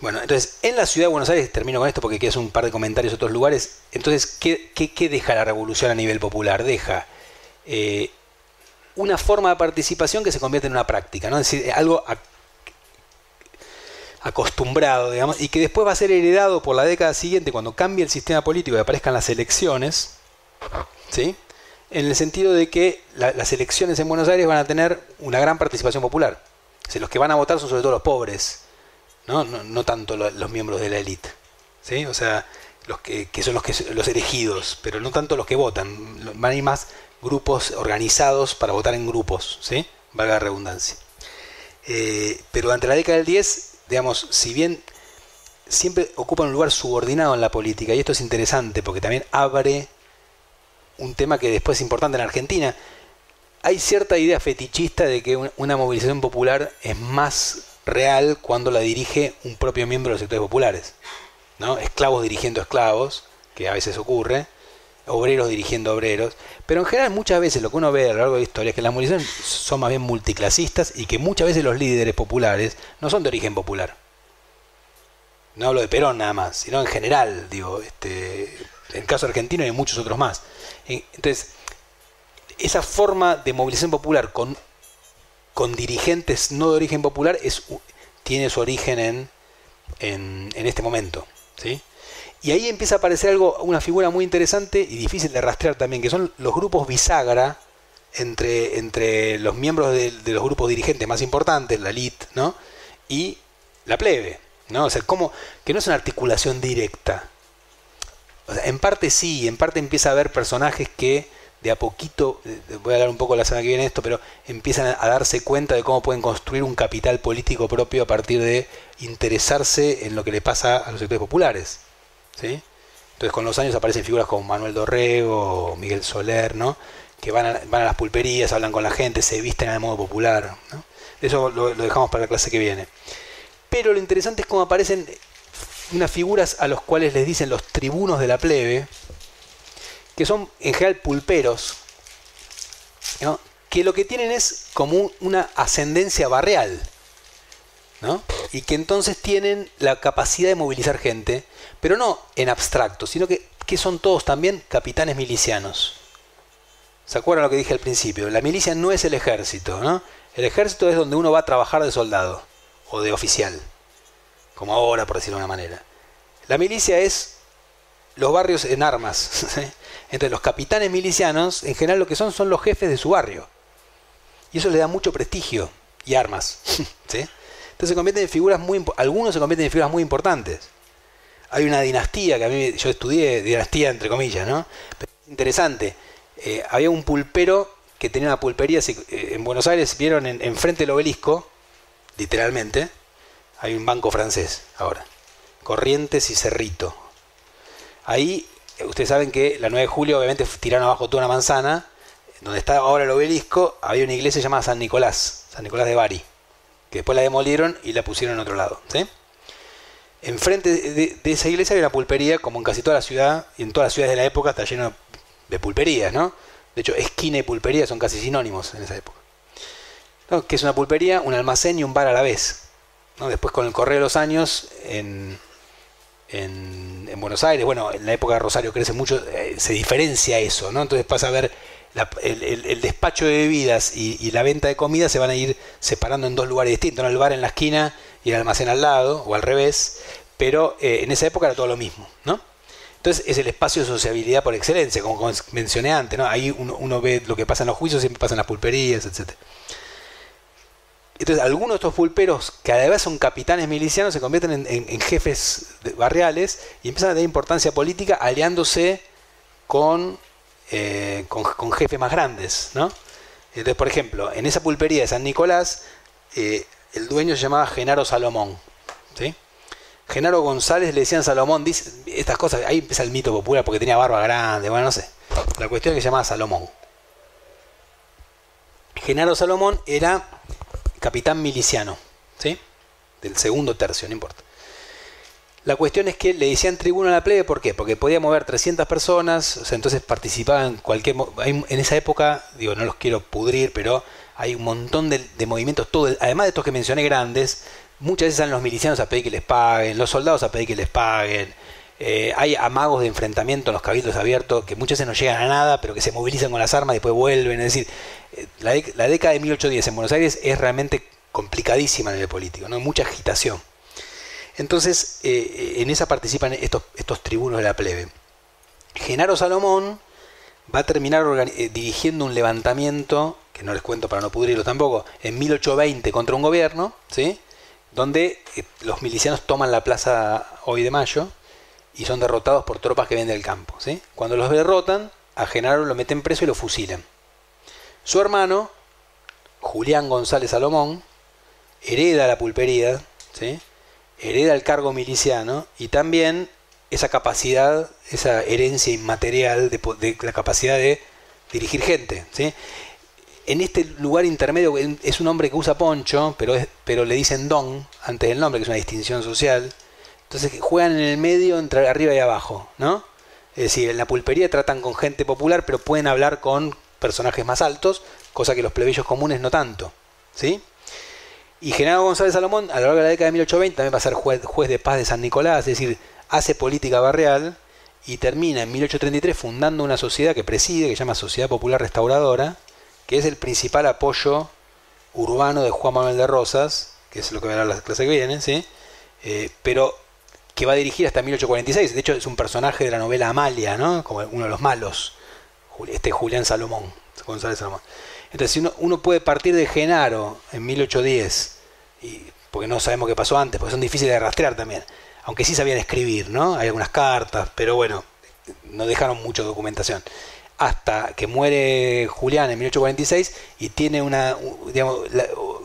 Speaker 1: Bueno, entonces, en la ciudad de Buenos Aires, termino con esto porque quieres un par de comentarios de otros lugares. Entonces, ¿qué, qué, deja la revolución a nivel popular? Deja eh, una forma de participación que se convierte en una práctica, ¿no? Es decir, algo acostumbrado, digamos, y que después va a ser heredado por la década siguiente cuando cambie el sistema político y aparezcan las elecciones, ¿sí? En el sentido de que las elecciones en Buenos Aires van a tener una gran participación popular. los que van a votar son sobre todo los pobres, no, no, tanto los miembros de la élite, ¿sí? O sea, los que, son los que los elegidos, pero no tanto los que votan. Van a ir más grupos organizados para votar en grupos, ¿sí? Valga la redundancia. Eh, pero durante la década del 10 digamos, si bien siempre ocupan un lugar subordinado en la política, y esto es interesante porque también abre un tema que después es importante en Argentina, hay cierta idea fetichista de que una movilización popular es más real cuando la dirige un propio miembro de los sectores populares. ¿no? Esclavos dirigiendo esclavos, que a veces ocurre, obreros dirigiendo obreros, pero en general muchas veces lo que uno ve a lo largo de la historia es que las movilizaciones son más bien multiclasistas y que muchas veces los líderes populares no son de origen popular. No hablo de Perón nada más, sino en general, digo, este, en el caso argentino y en muchos otros más. Entonces, esa forma de movilización popular con, con dirigentes no de origen popular es, tiene su origen en, en, en este momento. ¿sí? Y ahí empieza a aparecer algo, una figura muy interesante y difícil de rastrear también, que son los grupos bisagra entre, entre los miembros de, los grupos dirigentes más importantes, la elite, ¿no? Y la plebe, ¿no? O sea, como que no es una articulación directa. En parte sí, en parte empieza a haber personajes que de a poquito, eh, voy a hablar un poco la semana que viene esto, pero empiezan a darse cuenta de cómo pueden construir un capital político propio a partir de interesarse en lo que le pasa a los sectores populares. ¿Sí? Entonces con los años aparecen figuras como Manuel Dorrego Miguel Soler, ¿no? que van a, van a las pulperías, hablan con la gente, se visten de modo popular. Eso lo, dejamos para la clase que viene. Pero lo interesante es cómo aparecen unas figuras a los cuales les dicen los tribunos de la plebe, que son en general pulperos, que lo que tienen es como una ascendencia barrial. Y que entonces tienen la capacidad de movilizar gente, pero no en abstracto, sino que, que son todos también capitanes milicianos. ¿Se acuerdan lo que dije al principio? La milicia no es el ejército, ¿no? El ejército es donde uno va a trabajar de soldado o de oficial, como ahora, por decirlo de una manera. La milicia es los barrios en armas. Entonces los capitanes milicianos, en general lo que son, son los jefes de su barrio. Y eso le da mucho prestigio y armas. ¿sí? Entonces se convierten en figuras muy algunos se convierten en figuras muy importantes. Hay una dinastía que a mí yo estudié, dinastía entre comillas, ¿no? Pero es interesante. Eh, había un pulpero que tenía una pulpería eh, en Buenos Aires, vieron en, frente del obelisco, literalmente, hay un banco francés ahora. Corrientes y Cerrito. Ahí, eh, ustedes saben que la 9 de julio obviamente tiraron abajo toda una manzana. Donde está ahora el obelisco, había una iglesia llamada San Nicolás, San Nicolás de Bari después la demolieron y la pusieron en otro lado. ¿sí? Enfrente de, esa iglesia había una pulpería, como en casi toda la ciudad, y en todas las ciudades de la época está lleno de pulperías, ¿no? De hecho, esquina y pulpería son casi sinónimos en esa época. ¿No? Es una pulpería, un almacén y un bar a la vez. ¿no? Después, con el correr de los años, en, en, en, Buenos Aires, bueno, en la época de Rosario crece mucho, eh, se diferencia eso, ¿no? Entonces pasa a ver el, despacho de bebidas y, la venta de comida se van a ir separando en dos lugares distintos, ¿no? el bar en la esquina y el almacén al lado, o al revés, pero eh, en esa época era todo lo mismo, ¿no? Entonces es el espacio de sociabilidad por excelencia, como mencioné antes, ¿no? Ahí uno, ve lo que pasa en los juicios, siempre pasa en las pulperías, etc. Entonces, algunos de estos pulperos, que además son capitanes milicianos, se convierten en, jefes barriales y empiezan a tener importancia política aliándose con, eh, con, jefes más grandes. ¿no? Entonces, por ejemplo, en esa pulpería de San Nicolás, eh, el dueño se llamaba Genaro Salomón. ¿sí? Genaro González le decían Salomón, dice estas cosas, ahí empieza el mito popular porque tenía barba grande, bueno, no sé. La cuestión es que se llamaba Salomón. Genaro Salomón era capitán miliciano, ¿sí? Del segundo tercio, no importa. La cuestión es que le decían tribuno a la plebe, ¿por qué? Porque podía mover 300 personas, o sea, entonces participaba en cualquier... En esa época, digo, no los quiero pudrir, pero hay un montón de, movimientos, todo, además de estos que mencioné grandes, muchas veces salen los milicianos a pedir que les paguen, los soldados a pedir que les paguen, eh, hay amagos de enfrentamiento en los cabildos abiertos que muchas veces no llegan a nada, pero que se movilizan con las armas y después vuelven. Es decir, eh, la, década de 1810 en Buenos Aires es realmente complicadísima en el político, ¿no? mucha agitación. Entonces, eh, en esa participan estos, estos tribunos de la plebe. Genaro Salomón va a terminar dirigiendo un levantamiento, que no les cuento para no pudrirlo tampoco, en 1820 contra un gobierno, ¿sí? donde los milicianos toman la plaza hoy de mayo, y son derrotados por tropas que vienen del campo. ¿sí? Cuando los derrotan, a Genaro lo meten preso y lo fusilan. Su hermano, Julián González Salomón, hereda la pulpería, ¿sí? Hereda el cargo miliciano y también esa capacidad, esa herencia inmaterial de, la capacidad de dirigir gente. ¿sí? En este lugar intermedio es un hombre que usa poncho, pero, es, pero le dicen don antes del nombre, que es una distinción social. Entonces juegan en el medio entre arriba y abajo, ¿no? Es decir, en la pulpería tratan con gente popular, pero pueden hablar con personajes más altos, cosa que los plebeyos comunes no tanto, ¿sí? Y Genaro González Salomón, a lo largo de la década de 1820, también va a ser juez, juez de paz de San Nicolás, es decir, hace política barrial y termina en 1833 fundando una sociedad que preside, que se llama Sociedad Popular Restauradora, que es el principal apoyo urbano de Juan Manuel de Rosas, que es lo que verá la clase que viene, ¿sí? Eh, pero que va a dirigir hasta 1846. De hecho, es un personaje de la novela Amalia, ¿no? Como uno de los malos, este Julián Salomón, González Salomón. Entonces, si uno, puede partir de Genaro en 1810, y, porque no sabemos qué pasó antes, porque son difíciles de rastrear también, aunque sí sabían escribir, ¿no? Hay algunas cartas, pero bueno, no dejaron mucha documentación. Hasta que muere Julián en 1846 y tiene una, digamos,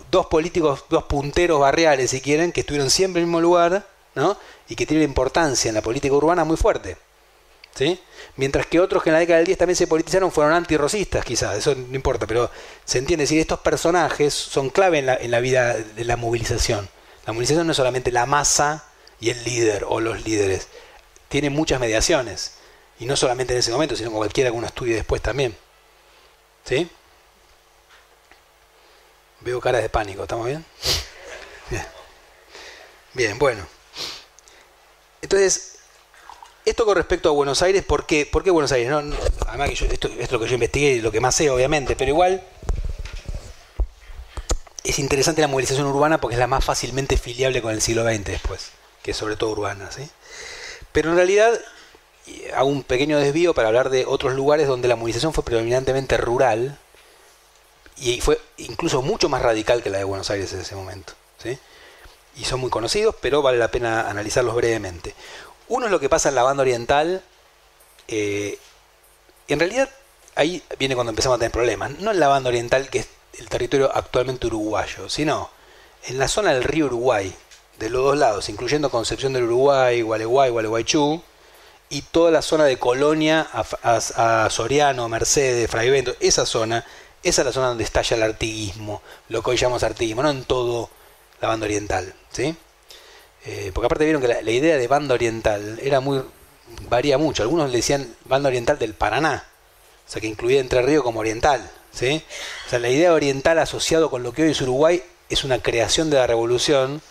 Speaker 1: dos políticos, dos punteros barriales, si quieren, que estuvieron siempre en el mismo lugar, ¿no? y que tiene una importancia en la política urbana muy fuerte. ¿sí? Mientras que otros que en la década del 10 también se politizaron fueron antirrosistas, quizás, eso no importa, pero se entiende, decir, estos personajes son clave en la, en la vida de la movilización. La movilización no es solamente la masa y el líder o los líderes, tiene muchas mediaciones, y no solamente en ese momento, sino cualquiera que uno estudie después también. ¿Sí? Veo caras de pánico, ¿estamos? Bien. Bien, bueno. Entonces, esto con respecto a Buenos Aires, ¿por qué, ¿Por qué Buenos Aires? No, además, que esto, es lo que yo investigué y lo que más sé, obviamente, pero igual es interesante la movilización urbana porque es la más fácilmente filiable con el siglo XX después, que es sobre todo urbana. ¿sí? Pero en realidad hago un pequeño desvío para hablar de otros lugares donde la movilización fue predominantemente rural y fue incluso mucho más radical que la de Buenos Aires en ese momento. ¿sí? y son muy conocidos, pero vale la pena analizarlos brevemente. Uno es lo que pasa en la banda oriental. Eh, en realidad, ahí viene cuando empezamos a tener problemas. No en la banda oriental, que es el territorio actualmente uruguayo, sino en la zona del río Uruguay, de los dos lados, incluyendo Concepción del Uruguay, Gualeguay, Gualeguaychú, y toda la zona de Colonia a, Soriano, Mercedes, Fraivento, esa zona, esa es la zona donde estalla el artiguismo, lo que hoy llamamos artiguismo, no en todo la banda oriental, ¿sí? Eh, porque aparte vieron que la, idea de banda oriental era muy varía mucho. Algunos le decían banda oriental del Paraná, o sea que incluía Entre Ríos como oriental, ¿sí? O sea, la idea oriental asociado con lo que hoy es Uruguay es una creación de la revolución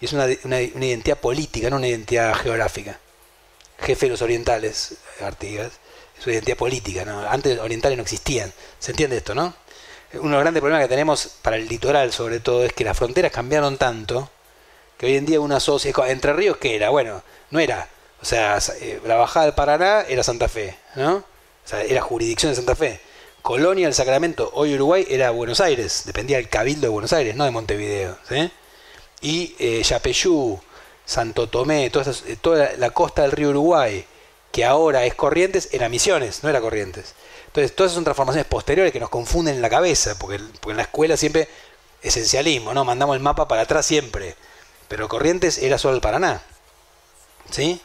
Speaker 1: y es una, una, identidad política, no una identidad geográfica. Jefe de los orientales, Artigas, es una identidad política, ¿no? Antes orientales no existían. ¿Se entiende esto, no? uno de los grandes problemas que tenemos para el litoral, sobre todo, es que las fronteras cambiaron tanto que hoy en día una asocia. Entre Ríos, ¿qué era? Bueno, no era. O sea, eh, la bajada del Paraná era Santa Fe, ¿no? O sea, era jurisdicción de Santa Fe. Colonia del Sacramento, hoy Uruguay, era Buenos Aires, dependía del Cabildo de Buenos Aires, no de Montevideo. Y eh, Yapeyú, Santo Tomé, toda, eh, toda la costa del río Uruguay, que ahora es Corrientes, era Misiones, no era Corrientes. Entonces, todas esas son transformaciones posteriores que nos confunden en la cabeza, porque, en la escuela siempre esencialismo, ¿no? Mandamos el mapa para atrás siempre. Pero Corrientes era solo el Paraná. ¿Sí?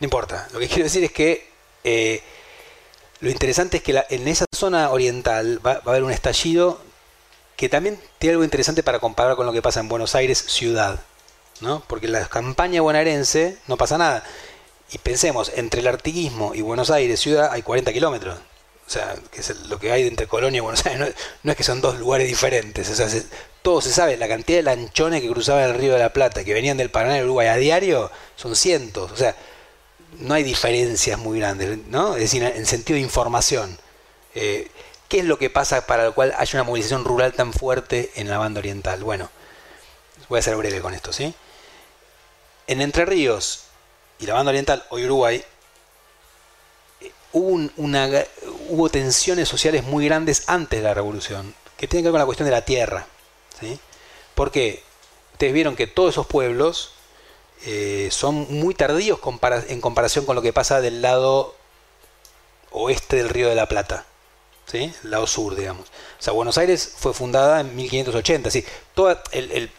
Speaker 1: No importa. Lo que quiero decir es que eh, lo interesante es que en esa zona oriental va, a haber un estallido que también tiene algo interesante para comparar con lo que pasa en Buenos Aires ciudad. ¿no? Porque en la campaña bonaerense no pasa nada. Y pensemos, entre el artiguismo y Buenos Aires ciudad hay 40 kilómetros. O sea, que es lo que hay entre Colonia y Buenos Aires. No, es que son dos lugares diferentes. O sea, todo se sabe. La cantidad de lanchones que cruzaban el río de la Plata, que venían del Paraná y Uruguay a diario, son cientos. O sea, no hay diferencias muy grandes, ¿no? Es decir, en sentido de información. Eh, ¿Qué es lo que pasa para lo cual hay una movilización rural tan fuerte en la banda oriental? Bueno, voy a ser breve con esto, ¿sí? En Entre Ríos y la banda oriental, hoy Uruguay, hubo, una, hubo tensiones sociales muy grandes antes de la revolución, que tienen que ver con la cuestión de la tierra, ¿sí? Porque ustedes vieron que todos esos pueblos eh, son muy tardíos en comparación con lo que pasa del lado oeste del Río de la Plata. ¿Sí? El lado sur, digamos. O sea, Buenos Aires fue fundada en 1580. ¿sí? Todo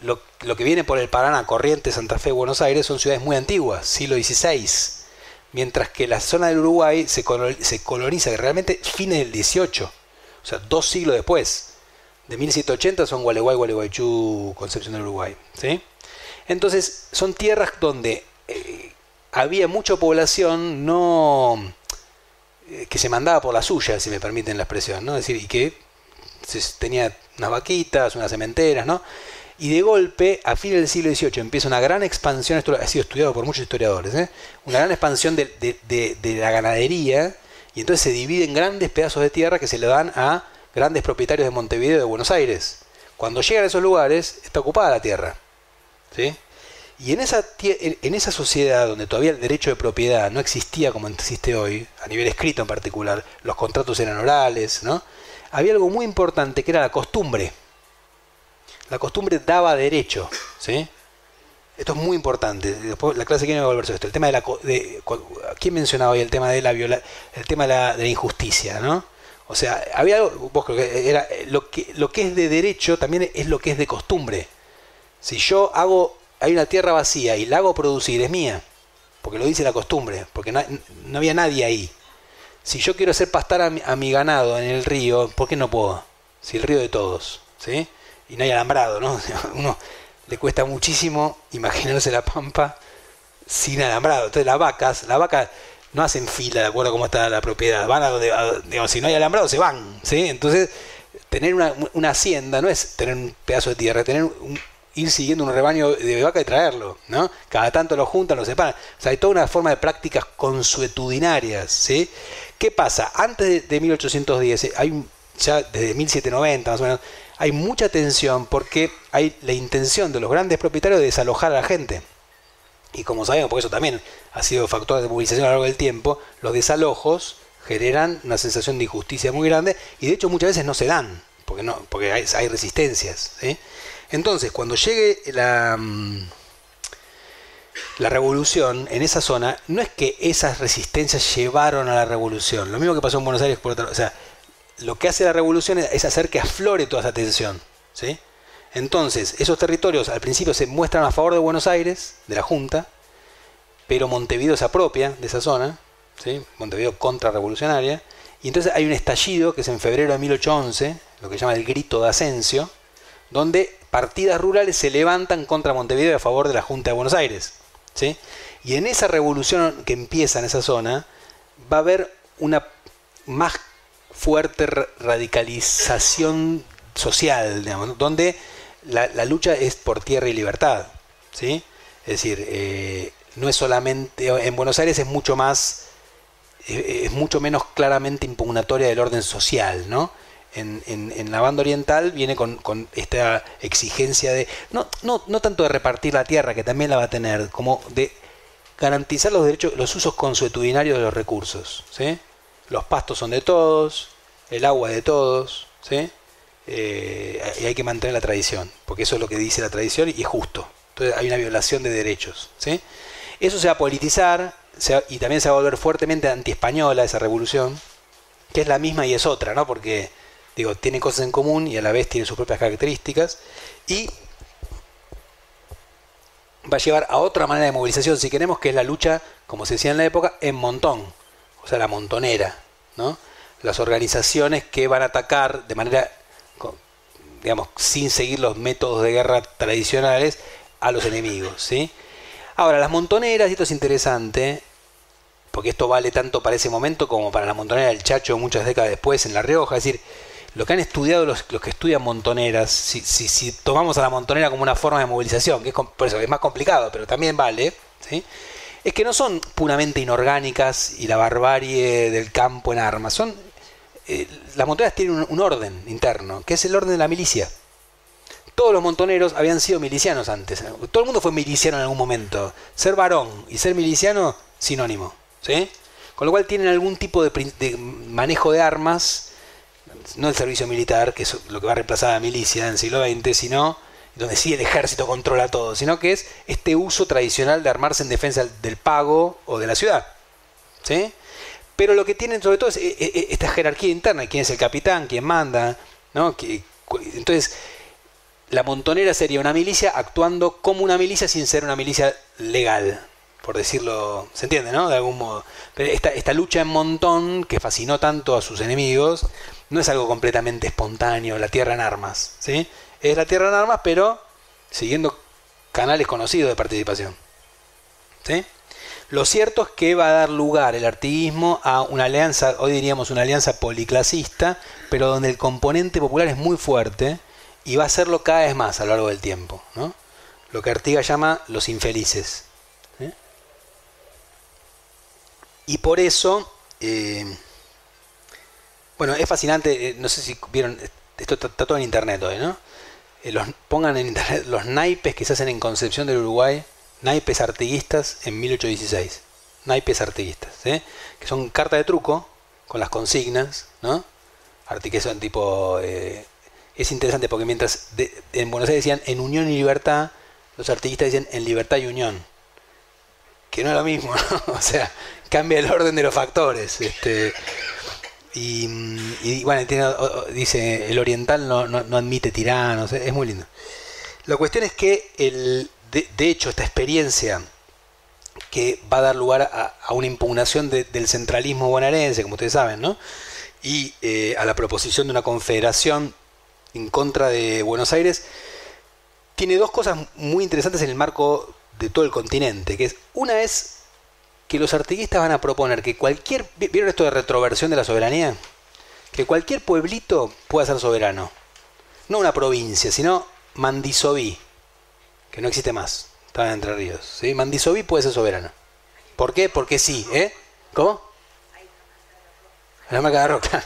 Speaker 1: lo, que viene por el Paraná, Corrientes, Santa Fe, Buenos Aires, son ciudades muy antiguas, siglo XVI. Mientras que la zona del Uruguay se, coloniza realmente fines del XVIII. O sea, dos siglos después. De 1780 son Gualeguay, Gualeguaychú, Concepción del Uruguay. ¿sí? Entonces, son tierras donde eh, había mucha población no eh, que se mandaba por la suya, si me permiten la expresión, ¿no? Es decir, y que tenía unas vaquitas, unas cementeras, ¿no? Y de golpe, a fines del siglo XVIII, empieza una gran expansión, esto ha sido estudiado por muchos historiadores, ¿eh? una gran expansión de, la ganadería, y entonces se dividen grandes pedazos de tierra que se le dan a grandes propietarios de Montevideo de Buenos Aires. Cuando llegan a esos lugares, está ocupada la tierra. Y en esa, en esa sociedad donde todavía el derecho de propiedad no existía como existe hoy, a nivel escrito en particular, los contratos eran orales, ¿no? había algo muy importante que era la costumbre. La costumbre daba derecho. ¿sí? Esto es muy importante. Después la clase quiere volver sobre esto. El tema de la de, ¿Quién mencionaba hoy el tema de la viola, el tema de la, injusticia, ¿no? O sea, había algo, vos creo que era lo que lo que es de derecho también es lo que es de costumbre. Si yo hago, hay una tierra vacía y la hago producir, es mía, porque lo dice la costumbre, porque no, había nadie ahí. Si yo quiero hacer pastar a mi, ganado en el río, ¿por qué no puedo? Si el río de todos, ¿sí? Y no hay alambrado, ¿no? Uno le cuesta muchísimo imaginarse la pampa sin alambrado. Entonces las vacas, las vacas no hacen fila de acuerdo a cómo está la propiedad, van a donde, digamos, si no hay alambrado se van, ¿sí? Entonces, tener una, una hacienda no es tener un pedazo de tierra, tener un, ir siguiendo un rebaño de vaca y traerlo, ¿no? Cada tanto lo juntan, lo separan. O sea, hay toda una forma de prácticas consuetudinarias, ¿sí? ¿Qué pasa? Antes de, 1810, hay ya desde 1790 más o menos, hay mucha tensión porque hay la intención de los grandes propietarios de desalojar a la gente. Y como sabemos, porque eso también ha sido factor de movilización a lo largo del tiempo, los desalojos generan una sensación de injusticia muy grande y de hecho muchas veces no se dan, porque, no, porque hay, resistencias. ¿sí? Entonces, cuando llegue la, mm, la revolución en esa zona, no es que esas resistencias llevaron a la revolución. Lo mismo que pasó en Buenos Aires por otra, o lo que hace la revolución es hacer que aflore toda esa tensión, ¿sí? Entonces, esos territorios al principio se muestran a favor de Buenos Aires, de la Junta, pero Montevideo se apropia de esa zona, ¿sí? Montevideo contrarrevolucionaria, y entonces hay un estallido que es en febrero de 1811, lo que se llama el grito de Asensio, donde partidas rurales se levantan contra Montevideo a favor de la Junta de Buenos Aires. ¿sí? Y en esa revolución que empieza en esa zona, va a haber una más fuerte radicalización social, donde la, lucha es por tierra y libertad. ¿sí? Es decir, eh, no es solamente. En Buenos Aires es mucho más. Eh, es mucho menos claramente impugnatoria del orden social, ¿no? en, la banda oriental viene con, esta exigencia de, no, no, no tanto de repartir la tierra, que también la va a tener, como de garantizar los derechos, los usos consuetudinarios de los recursos. ¿sí? Los pastos son de todos, el agua de todos, ¿sí? Eh, y hay que mantener la tradición, porque eso es lo que dice la tradición y es justo. Entonces hay una violación de derechos. ¿sí? Eso se va a politizar y también se va a volver fuertemente anti-española esa revolución, que es la misma y es otra, ¿no? porque digo, tiene cosas en común y a la vez tiene sus propias características. Y va a llevar a otra manera de movilización, si queremos, que es la lucha, como se decía en la época, en montón, o sea, la montonera, ¿no? Las organizaciones que van a atacar de manera digamos, sin seguir los métodos de guerra tradicionales a los enemigos, ¿sí? Ahora, las montoneras, y esto es interesante, porque esto vale tanto para ese momento como para la montonera del Chacho muchas décadas después en La Rioja, es decir, lo que han estudiado los, los que estudian montoneras, si, si, si, tomamos a la montonera como una forma de movilización, que es, más complicado, pero también vale, ¿sí? Es que no son puramente inorgánicas y la barbarie del campo en armas, son eh, las montoneras tienen un, orden interno, que es el orden de la milicia. Todos los montoneros habían sido milicianos antes. Todo el mundo fue miliciano en algún momento. Ser varón y ser miliciano, sinónimo. ¿sí? Con lo cual tienen algún tipo de, manejo de armas, no el servicio militar, que es lo que va a reemplazar a la milicia en el siglo XX, sino donde sí el ejército controla todo, sino que es este uso tradicional de armarse en defensa del pago o de la ciudad. ¿sí? Pero lo que tienen sobre todo es eh, eh, esta jerarquía interna, quién es el capitán, quién manda, ¿no? Entonces, la montonera sería una milicia actuando como una milicia sin ser una milicia legal, por decirlo, ¿se entiende, no? De algún modo. Pero esta, esta lucha en montón, que fascinó tanto a sus enemigos, no es algo completamente espontáneo, la tierra en armas, ¿sí? Es la tierra en armas, pero siguiendo canales conocidos de participación. ¿Sí? Lo cierto es que va a dar lugar el artiguismo a una alianza, hoy diríamos una alianza policlasista, pero donde el componente popular es muy fuerte y va a serlo cada vez más a lo largo del tiempo. ¿no? Lo que Artigas llama los infelices. Y por eso, eh, bueno, es fascinante, eh, no sé si vieron, esto está, todo en internet hoy, ¿no? Eh, pongan en internet los naipes que se hacen en Concepción del Uruguay naipes artiguistas en 1816. Naipes artiguistas, ¿eh? que son cartas de truco con las consignas, ¿no? que son tipo... Eh, es interesante porque mientras en Buenos Aires decían en unión y libertad, los artiguistas dicen en libertad y unión. Que no es lo mismo, ¿no? O sea, cambia el orden de los factores. Este, y, bueno, dice, el oriental no, no admite tiranos, es muy lindo. La cuestión es que el, de, hecho, esta experiencia que va a dar lugar a, una impugnación del centralismo bonaerense, como ustedes saben, ¿no? y eh, a la proposición de una confederación en contra de Buenos Aires, tiene dos cosas muy interesantes en el marco de todo el continente, que es una es que los artiguistas van a proponer que cualquier, ¿vieron esto de retroversión de la soberanía? Que cualquier pueblito pueda ser soberano. No una provincia, sino Mandisoví, que no existe más. Está en Entre Ríos. ¿sí? Mandisoví puede ser soberano. ¿Por qué? Porque sí. ¿eh? ¿Cómo? La marca de roca.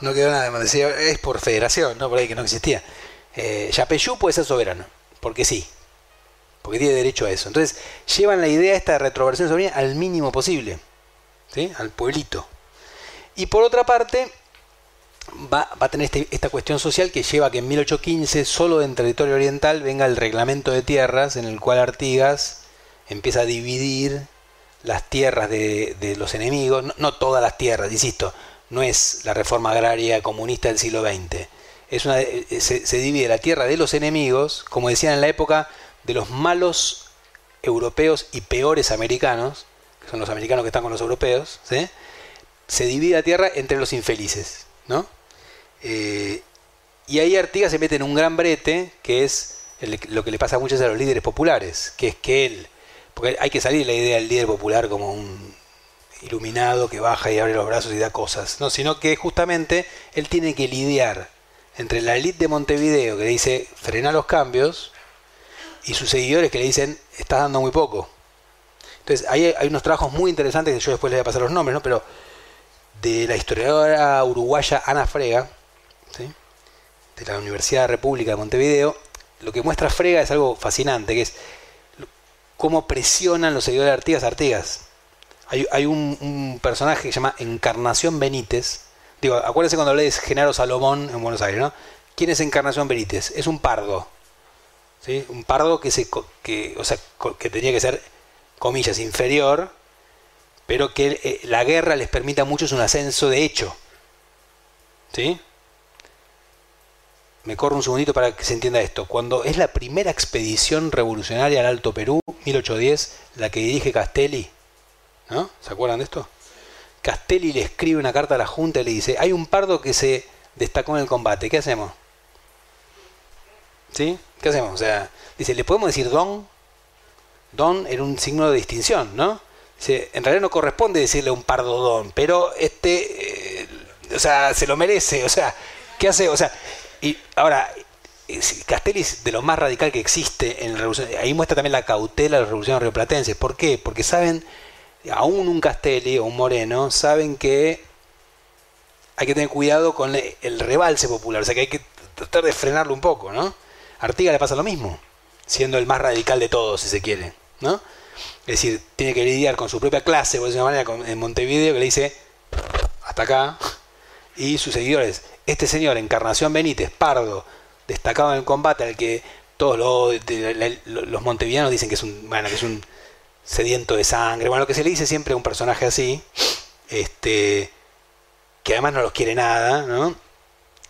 Speaker 1: No quedó nada más. Es por federación, ¿no? Por ahí que no existía. Eh, Yapeyú puede ser soberano. Porque sí. Porque tiene derecho a eso. Entonces, llevan la idea esta de retroversión soberanía al mínimo posible. ¿sí? Al pueblito. Y por otra parte, va, a tener este, esta cuestión social que lleva a que en 1815, solo en territorio oriental, venga el reglamento de tierras en el cual Artigas empieza a dividir las tierras de, los enemigos, no, todas las tierras, insisto, no es la reforma agraria comunista del siglo XX. Es una, eh, se, se, divide la tierra de los enemigos, como decían en la época, de los malos europeos y peores americanos, que son los americanos que están con los europeos, se divide la tierra entre los infelices. ¿no? Eh, y ahí Artigas se mete en un gran brete, que es lo que le pasa muchas a los líderes populares, que es que él, porque hay que salir de la idea del líder popular como un iluminado que baja y abre los brazos y da cosas, no, sino que justamente él tiene que lidiar entre la élite de Montevideo que dice frena los cambios y sus seguidores que le dicen estás dando muy poco. Entonces hay unos trabajos muy interesantes que yo después les voy a pasar los nombres, ¿no? pero de la historiadora uruguaya Ana Frega, de la Universidad República de Montevideo, lo que muestra Frega es algo fascinante, que es cómo presionan los seguidores de Artigas Artigas. Hay, un, personaje que se llama Encarnación Benítez, Digo, acuérdense cuando hablé de Genaro Salomón en Buenos Aires, ¿no? ¿Quién es Encarnación Benítez? Es un pardo. Un pardo que, se, que, o sea, que tenía que ser, comillas, inferior, pero que eh, la guerra les permita mucho es un ascenso de hecho. ¿Sí? Me corro un segundito para que se entienda esto. Cuando es la primera expedición revolucionaria al Alto Perú, 1810, la que dirige Castelli, ¿no? ¿Se acuerdan de esto? Castelli le escribe una carta a la Junta y le dice, hay un pardo que se destacó en el combate, ¿qué hacemos? ¿Sí? ¿Qué hacemos? O sea, dice, ¿le podemos decir don? Don era un signo de distinción, ¿no? En realidad no corresponde decirle un pardo don, pero este, eh, o sea, se lo merece, o sea, ¿qué hace? O sea, y ahora, Castelli es de lo más radical que existe en la revolución. Ahí muestra también la cautela de los revolucionarios rioplatenses. ¿Por qué? Porque saben, aún un Castelli o un Moreno, saben que hay que tener cuidado con el rebalse popular. O sea que hay que tratar de frenarlo un poco, ¿no? Artiga le pasa lo mismo, siendo el más radical de todos, si se quiere, ¿no? Es decir, tiene que lidiar con su propia clase, por decirlo de manera, en Montevideo, que le dice, hasta acá, y sus seguidores, este señor, Encarnación Benítez, Pardo, destacado en el combate, al que todos los, montevideanos dicen que es un, bueno, que es un sediento de sangre, bueno, lo que se le dice siempre a un personaje así, este, que además no los quiere nada, ¿no?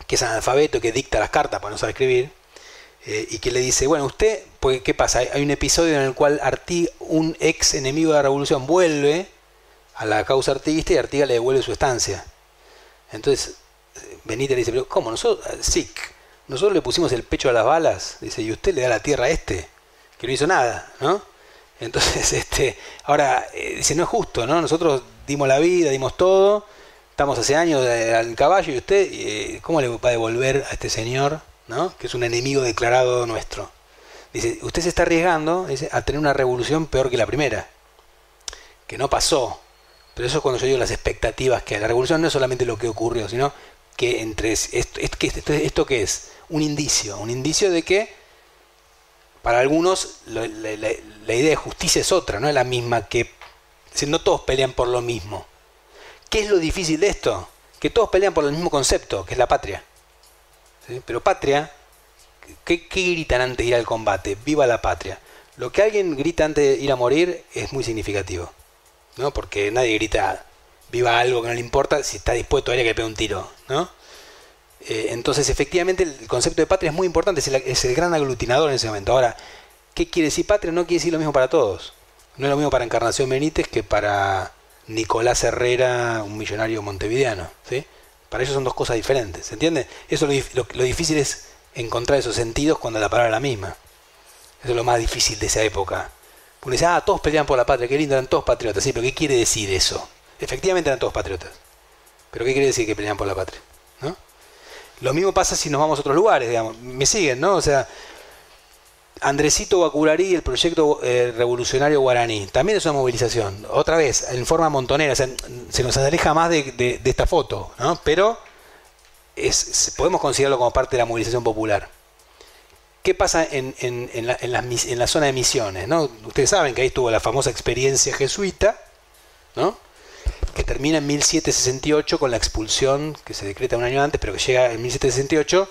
Speaker 1: que es analfabeto, que dicta las cartas, para no sabe escribir, eh, y que le dice, bueno, usted, pues, ¿qué pasa? Hay, un episodio en el cual Artiga, un ex enemigo de la revolución, vuelve a la causa artiguista y Artiga le devuelve su estancia. Entonces, Benítez le dice, pero ¿cómo? Nosotros, sí, nosotros le pusimos el pecho a las balas, dice, y usted le da la tierra a este, que no hizo nada, ¿no? Entonces, este, ahora, eh, dice, no es justo, ¿no? Nosotros dimos la vida, dimos todo, estamos hace años al caballo y usted, eh, ¿cómo le va a devolver a este señor, ¿no? Que es un enemigo declarado nuestro. Dice, usted se está arriesgando dice, a tener una revolución peor que la primera, que no pasó. Pero eso es cuando yo digo las expectativas que hay. La revolución no es solamente lo que ocurrió, sino que entre esto, esto, esto, que es un indicio, un indicio de que para algunos la, idea de justicia es otra, no es la misma que si no todos pelean por lo mismo. ¿Qué es lo difícil de esto? Que todos pelean por el mismo concepto, que es la patria. Pero patria, ¿qué, ¿qué, gritan antes de ir al combate? Viva la patria. Lo que alguien grita antes de ir a morir es muy significativo, ¿no? Porque nadie grita viva algo que no le importa si está dispuesto a ir a que le pegue un tiro, ¿no? Eh, entonces, efectivamente, el concepto de patria es muy importante, es el, gran aglutinador en ese momento. Ahora, ¿qué quiere decir patria? No quiere decir lo mismo para todos. No es lo mismo para Encarnación Benítez que para Nicolás Herrera, un millonario montevideano. ¿sí? Para ellos son dos cosas diferentes, ¿se entiende? Eso lo, lo, difícil es encontrar esos sentidos cuando la palabra es la misma. Eso es lo más difícil de esa época. Porque dice, ah, todos pelean por la patria, qué lindo, eran todos patriotas. Sí, pero ¿qué quiere decir eso? Efectivamente eran todos patriotas. Pero ¿qué quiere decir que pelean por la patria? ¿No? Lo mismo pasa si nos vamos a otros lugares, digamos. Me siguen, ¿no? O sea, Andresito Bacurarí, el proyecto eh, revolucionario guaraní, también es una movilización. Otra vez, en forma montonera, se nos aleja más de, esta foto, ¿no? Pero es, podemos considerarlo como parte de la movilización popular. ¿Qué pasa en, la, zona de Misiones? Ustedes saben que ahí estuvo la famosa experiencia jesuita, ¿no? que termina en 1768 con la expulsión, que se decreta un año antes, pero que llega en 1768,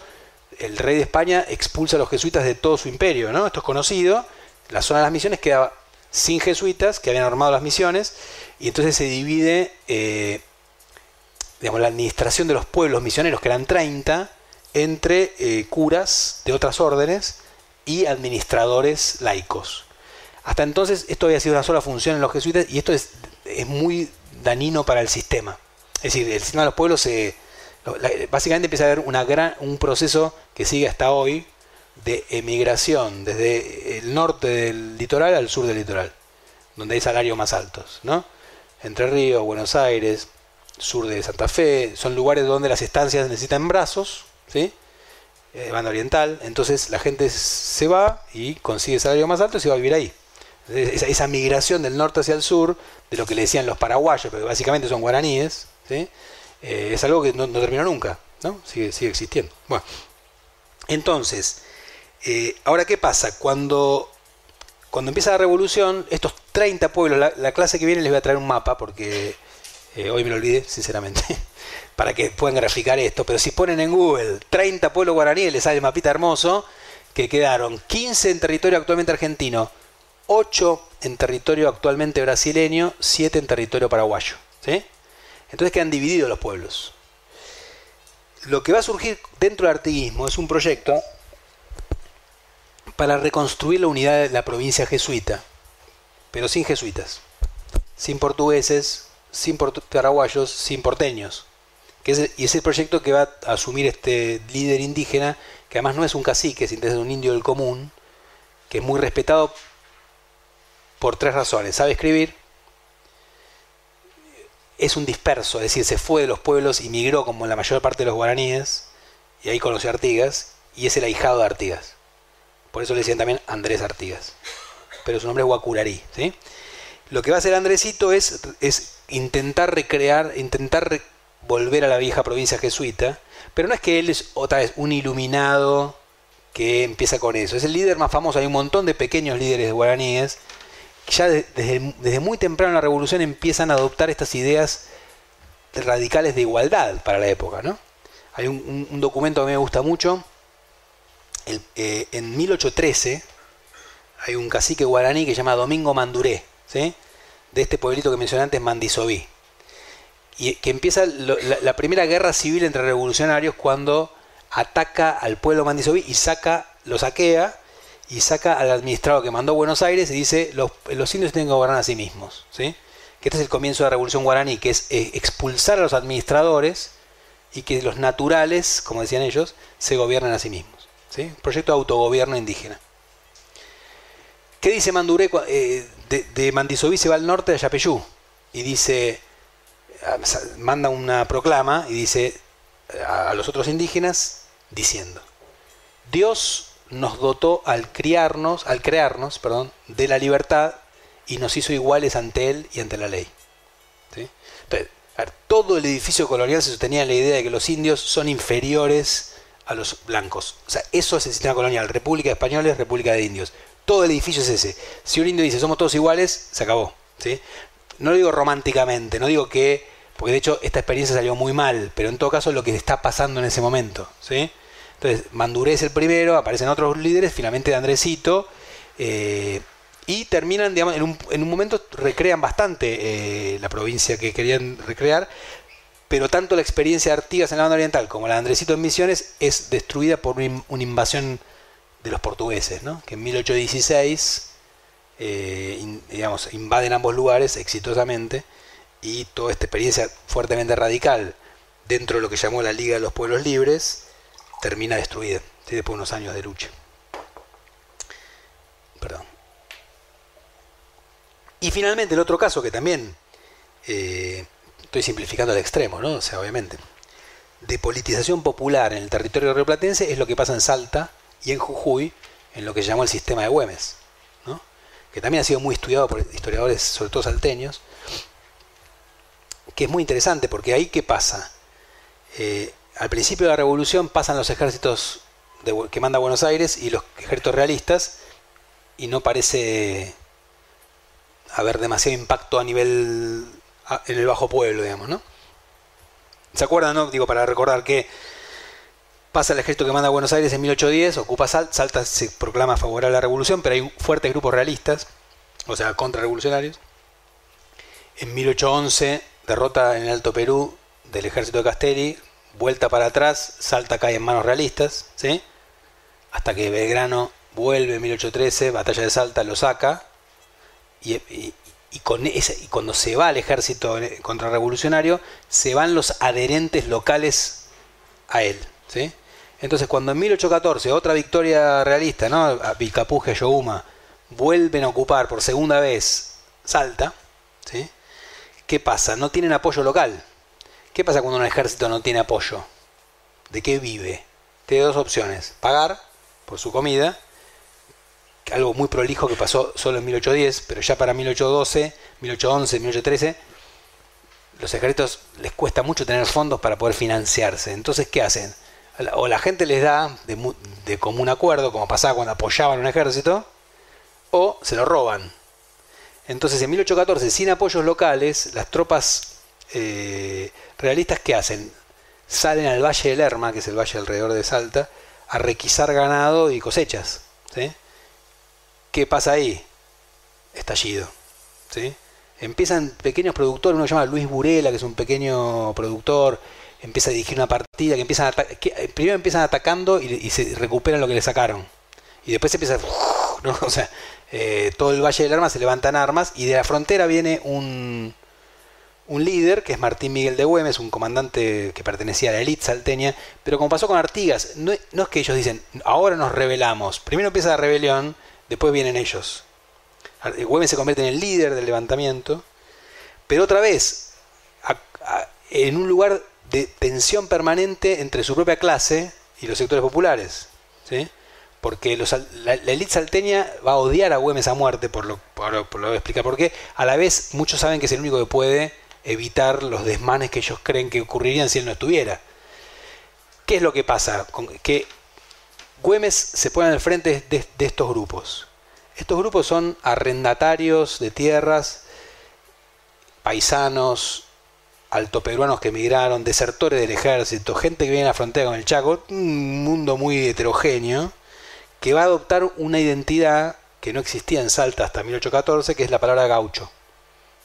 Speaker 1: el rey de España expulsa a los jesuitas de todo su imperio, ¿no? Esto es conocido, la zona de las misiones queda sin jesuitas, que habían armado las misiones, y entonces se divide, eh, digamos, la administración de los pueblos misioneros, que eran 30, entre eh, curas de otras órdenes y administradores laicos. Hasta entonces esto había sido una sola función en los jesuitas y esto es, muy danino para el sistema. Es decir, el sistema de los pueblos se, básicamente empieza a haber gran, un proceso que sigue hasta hoy de emigración desde el norte del litoral al sur del litoral, donde hay salarios más altos, ¿no? Entre Ríos, Buenos Aires, sur de Santa Fe, son lugares donde las estancias necesitan brazos, ¿sí? Eh, banda oriental, entonces la gente se va y consigue salario más alto y se va a vivir ahí. Esa, migración del norte hacia el sur, de lo que le decían los paraguayos, pero básicamente son guaraníes, ¿sí? Eh, es algo que no, terminó nunca, ¿no? sigue, sigue existiendo. Bueno, entonces, eh, ahora qué pasa? Cuando, cuando empieza la revolución, estos 30 pueblos, la, clase que viene les voy a traer un mapa porque eh, hoy me lo olvidé, sinceramente. para que puedan graficar esto, pero si ponen en Google 30 pueblos guaraníes, les sale el mapita hermoso, que quedaron 15 en territorio actualmente argentino, 8 en territorio actualmente brasileño, 7 en territorio paraguayo. ¿sí? Entonces quedan divididos los pueblos. Lo que va a surgir dentro del artiguismo es un proyecto para reconstruir la unidad de la provincia jesuita, pero sin jesuitas, sin portugueses, sin paraguayos, sin porteños. Que es, y es el proyecto que va a asumir este líder indígena, que además no es un cacique, es un indio del común, que es muy respetado por tres razones. Sabe escribir, es un disperso, es decir, se fue de los pueblos y migró como la mayor parte de los guaraníes, y ahí conoció a Artigas, y es el ahijado de Artigas. Por eso le decían también Andrés Artigas. Pero su nombre es Guacurarí. ¿sí? Lo que va a hacer Andresito es, es intentar recrear, intentar volver a la vieja provincia jesuita, pero no es que él es otra vez un iluminado que empieza con eso. Es el líder más famoso. Hay un montón de pequeños líderes guaraníes ya desde, desde muy temprano en la revolución empiezan a adoptar estas ideas radicales de igualdad para la época. ¿no? Hay un documento que a mí me gusta mucho, eh, en 1813 hay un cacique guaraní que se llama Domingo Manduré, ¿sí? de este pueblito que mencioné antes, Mandisoví. Y que empieza la, primera guerra civil entre revolucionarios cuando ataca al pueblo Mandisoví y saca, lo saquea y saca al administrado que mandó Buenos Aires y dice los, los indios tienen que gobernar a sí mismos. ¿sí? Que este es el comienzo de la revolución guaraní, que es eh, expulsar a los administradores y que los naturales, como decían ellos, se gobiernen a sí mismos. Proyecto de autogobierno indígena. ¿Qué dice Manduré? Eh, de, de, se va al norte de Yapeyú y dice, ah, manda una proclama y dice a, los otros indígenas diciendo, Dios nos dotó al criarnos, al crearnos, perdón, de la libertad y nos hizo iguales ante él y ante la ley. todo el edificio colonial se sostenía en la idea de que los indios son inferiores a los blancos. O sea, eso es el sistema colonial. República de Españoles, República de Indios. Todo el edificio es ese. Si un indio dice somos todos iguales, se acabó. ¿sí? No lo digo románticamente, no digo que, porque de hecho esta experiencia salió muy mal, pero en todo caso lo que está pasando en ese momento. ¿sí? Entonces, Manduré es el primero, aparecen otros líderes, finalmente Andresito, eh, y terminan, digamos, en un, en un momento recrean bastante eh, la provincia que querían recrear, pero tanto la experiencia de Artigas en la banda oriental como la de Andresito en Misiones es destruida por una invasión de los portugueses, ¿no? que en 1816 eh, digamos, invaden ambos lugares exitosamente y toda esta experiencia fuertemente radical dentro de lo que llamó la Liga de los Pueblos Libres termina destruida después de unos años de lucha. Perdón. Y finalmente el otro caso que también eh, estoy simplificando al extremo, ¿no? O sea, obviamente. De politización popular en el territorio rioplatense es lo que pasa en Salta y en Jujuy, en lo que se llamó el sistema de Güemes, ¿no? que también ha sido muy estudiado por historiadores, sobre todo salteños, que es muy interesante porque ahí qué pasa. Eh, al principio de la revolución pasan los ejércitos que manda Buenos Aires y los ejércitos realistas y no parece haber demasiado impacto a nivel en el bajo pueblo, digamos, ¿no? ¿Se acuerdan, no? Digo, para recordar que pasa el ejército que manda Buenos Aires en 1810, ocupa Salta, Salta se proclama favorable a la revolución, pero hay fuertes grupos realistas, o sea, contrarrevolucionarios. En 1811, derrota en el Alto Perú del ejército de Castelli, vuelta para atrás, Salta cae en manos realistas, ¿sí? Hasta que Belgrano vuelve en 1813, batalla de Salta, lo saca, y, con y cuando se va al ejército contrarrevolucionario, se van los adherentes locales a él. ¿sí? Entonces, cuando en 1814, otra victoria realista, ¿no? Vilcapuje, Yohuma, vuelven a ocupar por segunda vez Salta, ¿sí? ¿qué pasa? No tienen apoyo local. ¿Qué pasa cuando un ejército no tiene apoyo? ¿De qué vive? Tiene dos opciones. Pagar por su comida algo muy prolijo que pasó solo en 1810, pero ya para 1812, 1811, 1813, los ejércitos les cuesta mucho tener fondos para poder financiarse. Entonces, ¿qué hacen? O la gente les da de, común acuerdo, como pasaba cuando apoyaban un ejército, o se lo roban. Entonces, en 1814, sin apoyos locales, las tropas eh, realistas, ¿qué hacen? salen al Valle del Lerma, que es el valle alrededor de Salta, a requisar ganado y cosechas. ¿Qué pasa ahí? Estallido. ¿sí? Empiezan pequeños productores, uno se llama Luis Burela, que es un pequeño productor, empieza a dirigir una partida, que empiezan que primero empiezan atacando y, se recuperan lo que le sacaron. Y después se empieza, eh, todo el Valle del Arma se levantan armas y de la frontera viene un, un líder, que es Martín Miguel de Güemes, un comandante que pertenecía a la élite salteña, pero como pasó con Artigas, no, es que ellos dicen, ahora nos rebelamos, primero empieza la rebelión, después vienen ellos. Güemes se convierte en el líder del levantamiento, pero otra vez, en un lugar de tensión permanente entre su propia clase y los sectores populares. ¿sí? Porque la, élite salteña va a odiar a Güemes a muerte, por lo, por, lo voy a explicar por qué. A la vez, muchos saben que es el único que puede evitar los desmanes que ellos creen que ocurrirían si él no estuviera. ¿Qué es lo que pasa? Que Güemes se pone al frente de estos grupos. Estos grupos son arrendatarios de tierras, paisanos, altoperuanos que emigraron, desertores del ejército, gente que viene a la frontera con el Chaco, un mundo muy heterogéneo, que va a adoptar una identidad que no existía en Salta hasta 1814, que es la palabra gaucho.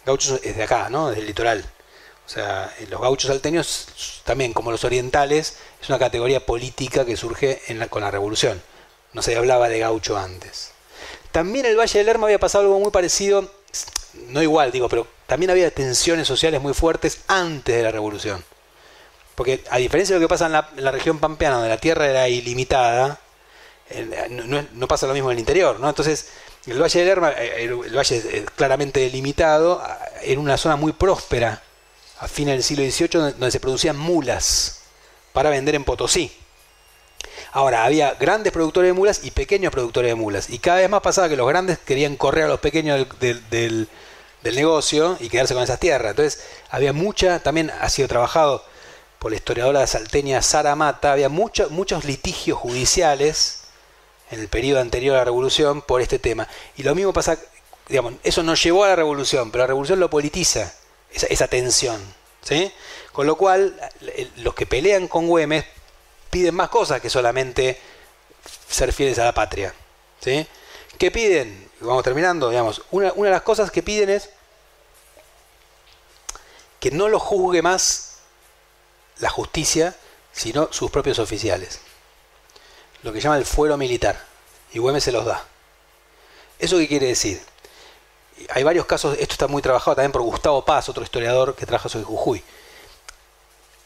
Speaker 1: Gaucho es de acá, ¿no? Del litoral. O sea, los gauchos salteños, también como los orientales, es una categoría política que surge con la revolución. No se hablaba de gaucho antes. También el Valle del Lerma había pasado algo muy parecido, no igual, digo, pero también había tensiones sociales muy fuertes antes de la revolución. Porque a diferencia de lo que pasa en la, región pampeana, donde la tierra era ilimitada, no, pasa lo mismo en el interior, ¿no? Entonces, el Valle del Lerma, eh, el, valle eh, claramente delimitado, en una zona muy próspera a fines del siglo XVIII, donde se producían mulas para vender en Potosí. Ahora, había grandes productores de mulas y pequeños productores de mulas. Y cada vez más pasaba que los grandes querían correr a los pequeños del, negocio y quedarse con esas tierras. Entonces, había mucha, también ha sido trabajado por la historiadora salteña Sara Mata, había muchos litigios judiciales en el periodo anterior a la revolución por este tema. Y lo mismo pasa, digamos, eso no llevó a la revolución, pero la revolución lo politiza, esa, esa tensión. ¿sí? Con lo cual, los que pelean con Güemes piden más cosas que solamente ser fieles a la patria. ¿sí? ¿Qué piden? Vamos terminando, digamos. Una, una de las cosas que piden es que no lo juzgue más la justicia, sino sus propios oficiales. Lo que llama el fuero militar. Y Güemes se los da. ¿Eso qué quiere decir? Hay varios casos, esto está muy trabajado también por Gustavo Paz, otro historiador que trabaja sobre Jujuy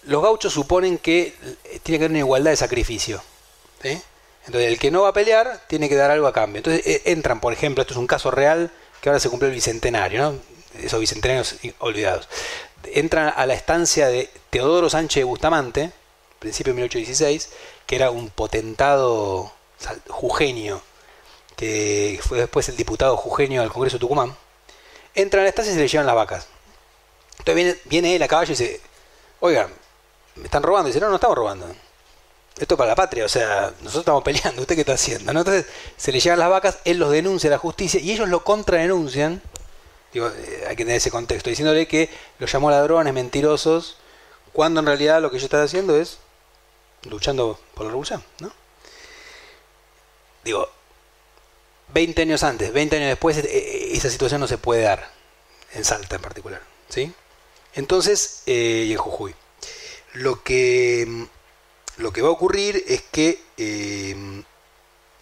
Speaker 1: los gauchos suponen que eh, tiene que haber una igualdad de sacrificio. Entonces, el que no va a pelear tiene que dar algo a cambio. Entonces, eh, entran, por ejemplo, esto es un caso real que ahora se cumple el bicentenario, ¿no? esos bicentenarios olvidados. Entran a la estancia de Teodoro Sánchez de Bustamante, principio de 1816, que era un potentado jujeño, que fue después el diputado jujeño del Congreso de Tucumán. Entran a la estancia y se le llevan las vacas. Entonces viene, él a caballo y dice, oigan, me están robando. Y dice, no, no estamos robando. Esto es para la patria, o sea, nosotros estamos peleando, ¿usted qué está haciendo? Entonces se le llegan las vacas, él los denuncia a la justicia y ellos lo contradenuncian. Digo, eh, hay que tener ese contexto, diciéndole que los llamó ladrones, mentirosos, cuando en realidad lo que ellos están haciendo es luchando por la revolución, ¿no? Digo, 20 años antes, 20 años después, eh, esa situación no se puede dar, en Salta en particular, ¿sí? Entonces, eh, y en Jujuy lo que, lo que va a ocurrir es que, eh,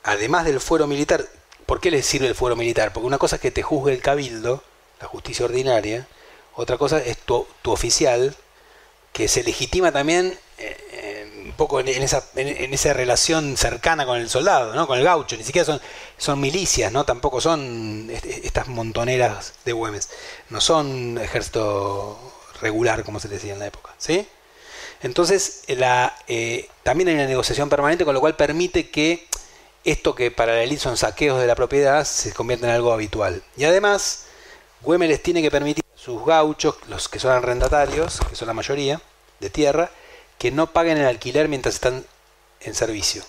Speaker 1: además del fuero militar, ¿por qué les sirve el fuero militar? Porque una cosa es que te juzgue el cabildo, la justicia ordinaria, otra cosa es tu, oficial, que se legitima también eh, poco en, esa, en, esa relación cercana con el soldado, ¿no? con el gaucho, ni siquiera son, son milicias, ¿no? tampoco son estas montoneras de Güemes, no son ejército regular como se decía en la época. ¿sí? Entonces, la, eh, también hay una negociación permanente, con lo cual permite que esto que para la élite son saqueos de la propiedad se convierta en algo habitual. Y además, Güemes tiene que permitir a sus gauchos, los que son arrendatarios, que son la mayoría de tierra, que no paguen el alquiler mientras están en servicio.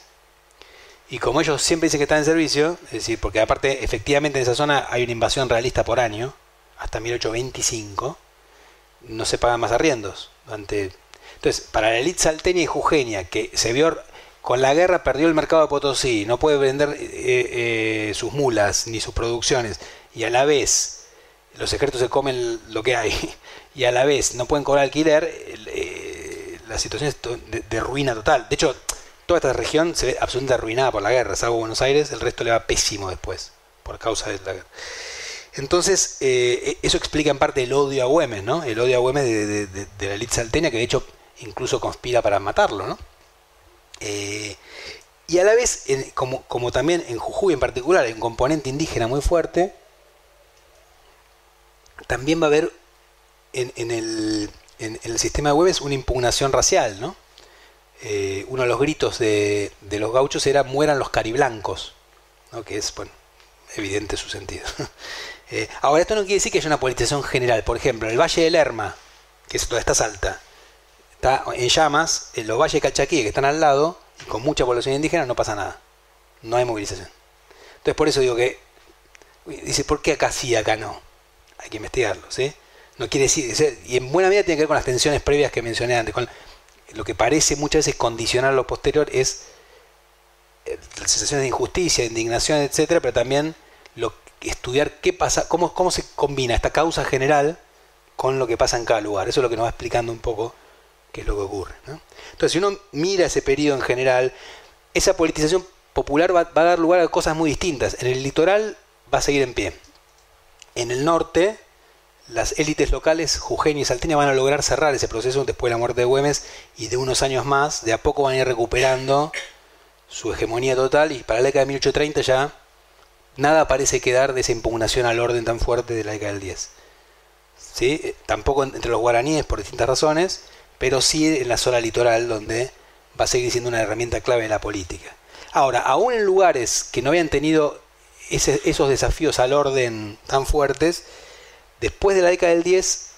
Speaker 1: Y como ellos siempre dicen que están en servicio, es decir, porque aparte efectivamente en esa zona hay una invasión realista por año, hasta 1825, no se pagan más arriendos. Entonces, para la élite salteña y jujeña, que se vio con la guerra, perdió el mercado de Potosí, no puede vender eh, eh, sus mulas ni sus producciones, y a la vez los ejércitos se comen lo que hay, y a la vez no pueden cobrar alquiler, eh, la situación es de, ruina total. De hecho, toda esta región se ve absolutamente arruinada por la guerra, salvo Buenos Aires, el resto le va pésimo después, por causa de la guerra. Entonces, e, eso explica en parte el odio a Güemes, ¿no? El odio a Güemes de, la élite salteña, que de hecho incluso conspira para matarlo, ¿no? Eh, y a la vez, como, como, también en Jujuy en particular hay un componente indígena muy fuerte, también va a haber en, el, en, el, sistema de Güemes una impugnación racial, ¿no? Eh, uno de los gritos de, los gauchos era mueran los cariblancos, ¿no? que es, bueno, evidente su sentido. Eh, ahora, esto no quiere decir que haya una politización general. Por ejemplo, en el Valle del Lerma, que es toda esta salta, está en llamas, en los valles de Calchaquí, que están al lado, y con mucha población indígena, no pasa nada. No hay movilización. Entonces, por eso digo que. Dice, ¿por qué acá sí, acá no? Hay que investigarlo, ¿sí? No quiere decir. Y en buena medida tiene que ver con las tensiones previas que mencioné antes. Con lo que parece muchas veces condicionar lo posterior es eh, sensaciones de injusticia, de indignación, etcétera, pero también lo, estudiar qué pasa, cómo, cómo se combina esta causa general con lo que pasa en cada lugar. Eso es lo que nos va explicando un poco qué es lo que ocurre. Entonces, si uno mira ese periodo en general, esa politización popular va, a dar lugar a cosas muy distintas. En el litoral va a seguir en pie. En el norte, las élites locales, Jujeña y Salteña, van a lograr cerrar ese proceso después de la muerte de Güemes y de unos años más, de a poco van a ir recuperando su hegemonía total y para la década de 1830 ya nada parece quedar de esa impugnación al orden tan fuerte de la década del 10. ¿Sí? Eh, tampoco entre los guaraníes por distintas razones, pero sí en la zona litoral donde va a seguir siendo una herramienta clave de la política. Ahora, aún en lugares que no habían tenido esos desafíos al orden tan fuertes, después de la década del 10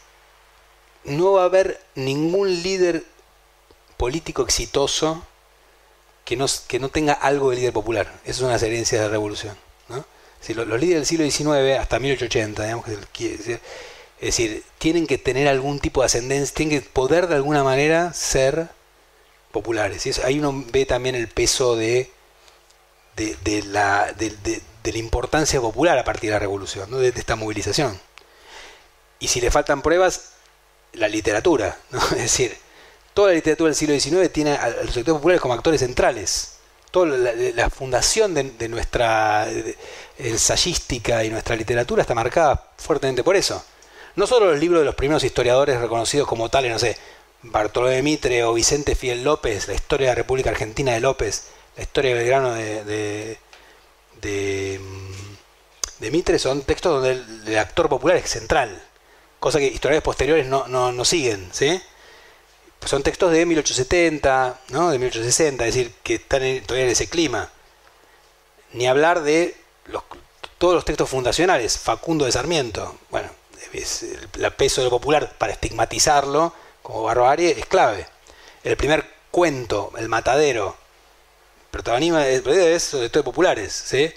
Speaker 1: no va a haber ningún líder político exitoso que no, que no tenga algo de líder popular. Esa es una de las herencias de la revolución. Si los, líderes del siglo XIX, hasta 1880, digamos, que es decir, tienen que tener algún tipo de ascendencia, tienen que poder de alguna manera ser populares. Y ahí uno ve también el peso de, de, la, de, la, importancia popular a partir de la revolución, ¿no? de, esta movilización. Y si le faltan pruebas, la literatura. ¿no? Es decir, toda la literatura del siglo XIX tiene a los sectores populares como actores centrales. Toda la, fundación de, nuestra ensayística y nuestra literatura está marcada fuertemente por eso no solo los libros de los primeros historiadores reconocidos como tales, no sé, Bartolomé Mitre o Vicente Fiel López, la historia de la República Argentina de López, la historia de Belgrano de, de, mm, Mitre, son textos donde el, actor popular es central, cosa que historiadores posteriores no, no, siguen, ¿sí? Son textos de 1870, ¿no? de 1860, es decir, que están todavía en ese clima. Ni hablar de los, todos los textos fundacionales, Facundo de Sarmiento, bueno, el peso de lo popular para estigmatizarlo como barbarie es clave. El primer cuento, El Matadero, protagonismo de, de populares. ¿sí?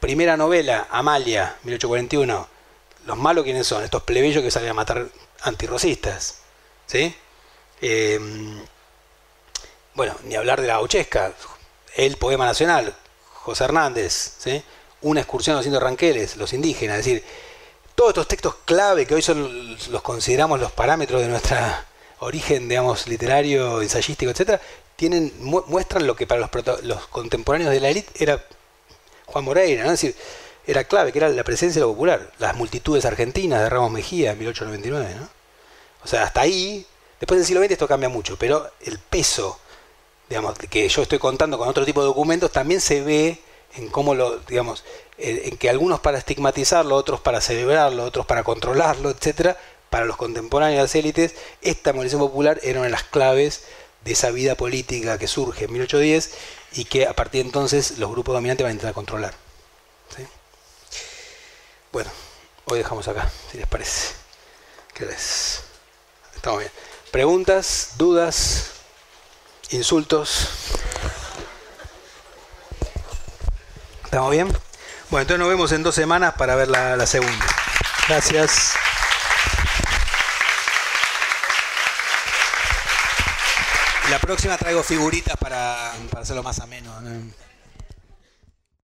Speaker 1: Primera novela, Amalia, 1841. Los malos, ¿quiénes son? Estos plebeyos que salen a matar antirrocistas. ¿sí? Em, bueno, ni hablar de la gauchesca. El poema nacional, José Hernández. ¿sí? Una excursión indios ranqueles, los indígenas. Es decir, todos estos textos clave que hoy son los consideramos los parámetros de nuestro origen, digamos, literario, ensayístico, etcétera, tienen muestran lo que para los, los contemporáneos de la élite era Juan Moreira, ¿no? es decir, era clave, que era la presencia de lo popular, las multitudes argentinas de Ramos Mejía en 1899, ¿no? O sea, hasta ahí, después del siglo XX esto cambia mucho, pero el peso, digamos, que yo estoy contando con otro tipo de documentos también se ve en cómo lo, digamos, en que algunos para estigmatizarlo, otros para celebrarlo, otros para controlarlo, etcétera, para los contemporáneos las élites, esta movilización popular era una de las claves de esa vida política que surge en 1810 y que a partir de entonces los grupos dominantes van a intentar controlar. Bueno, hoy dejamos acá, si les parece. ¿Qué les? Estamos bien. ¿Preguntas? ¿Dudas? ¿Insultos? ¿Estamos bien? Bueno, entonces nos vemos en dos semanas para ver la, la segunda. Gracias. la próxima traigo figuritas para, para hacerlo más ameno. ¿no?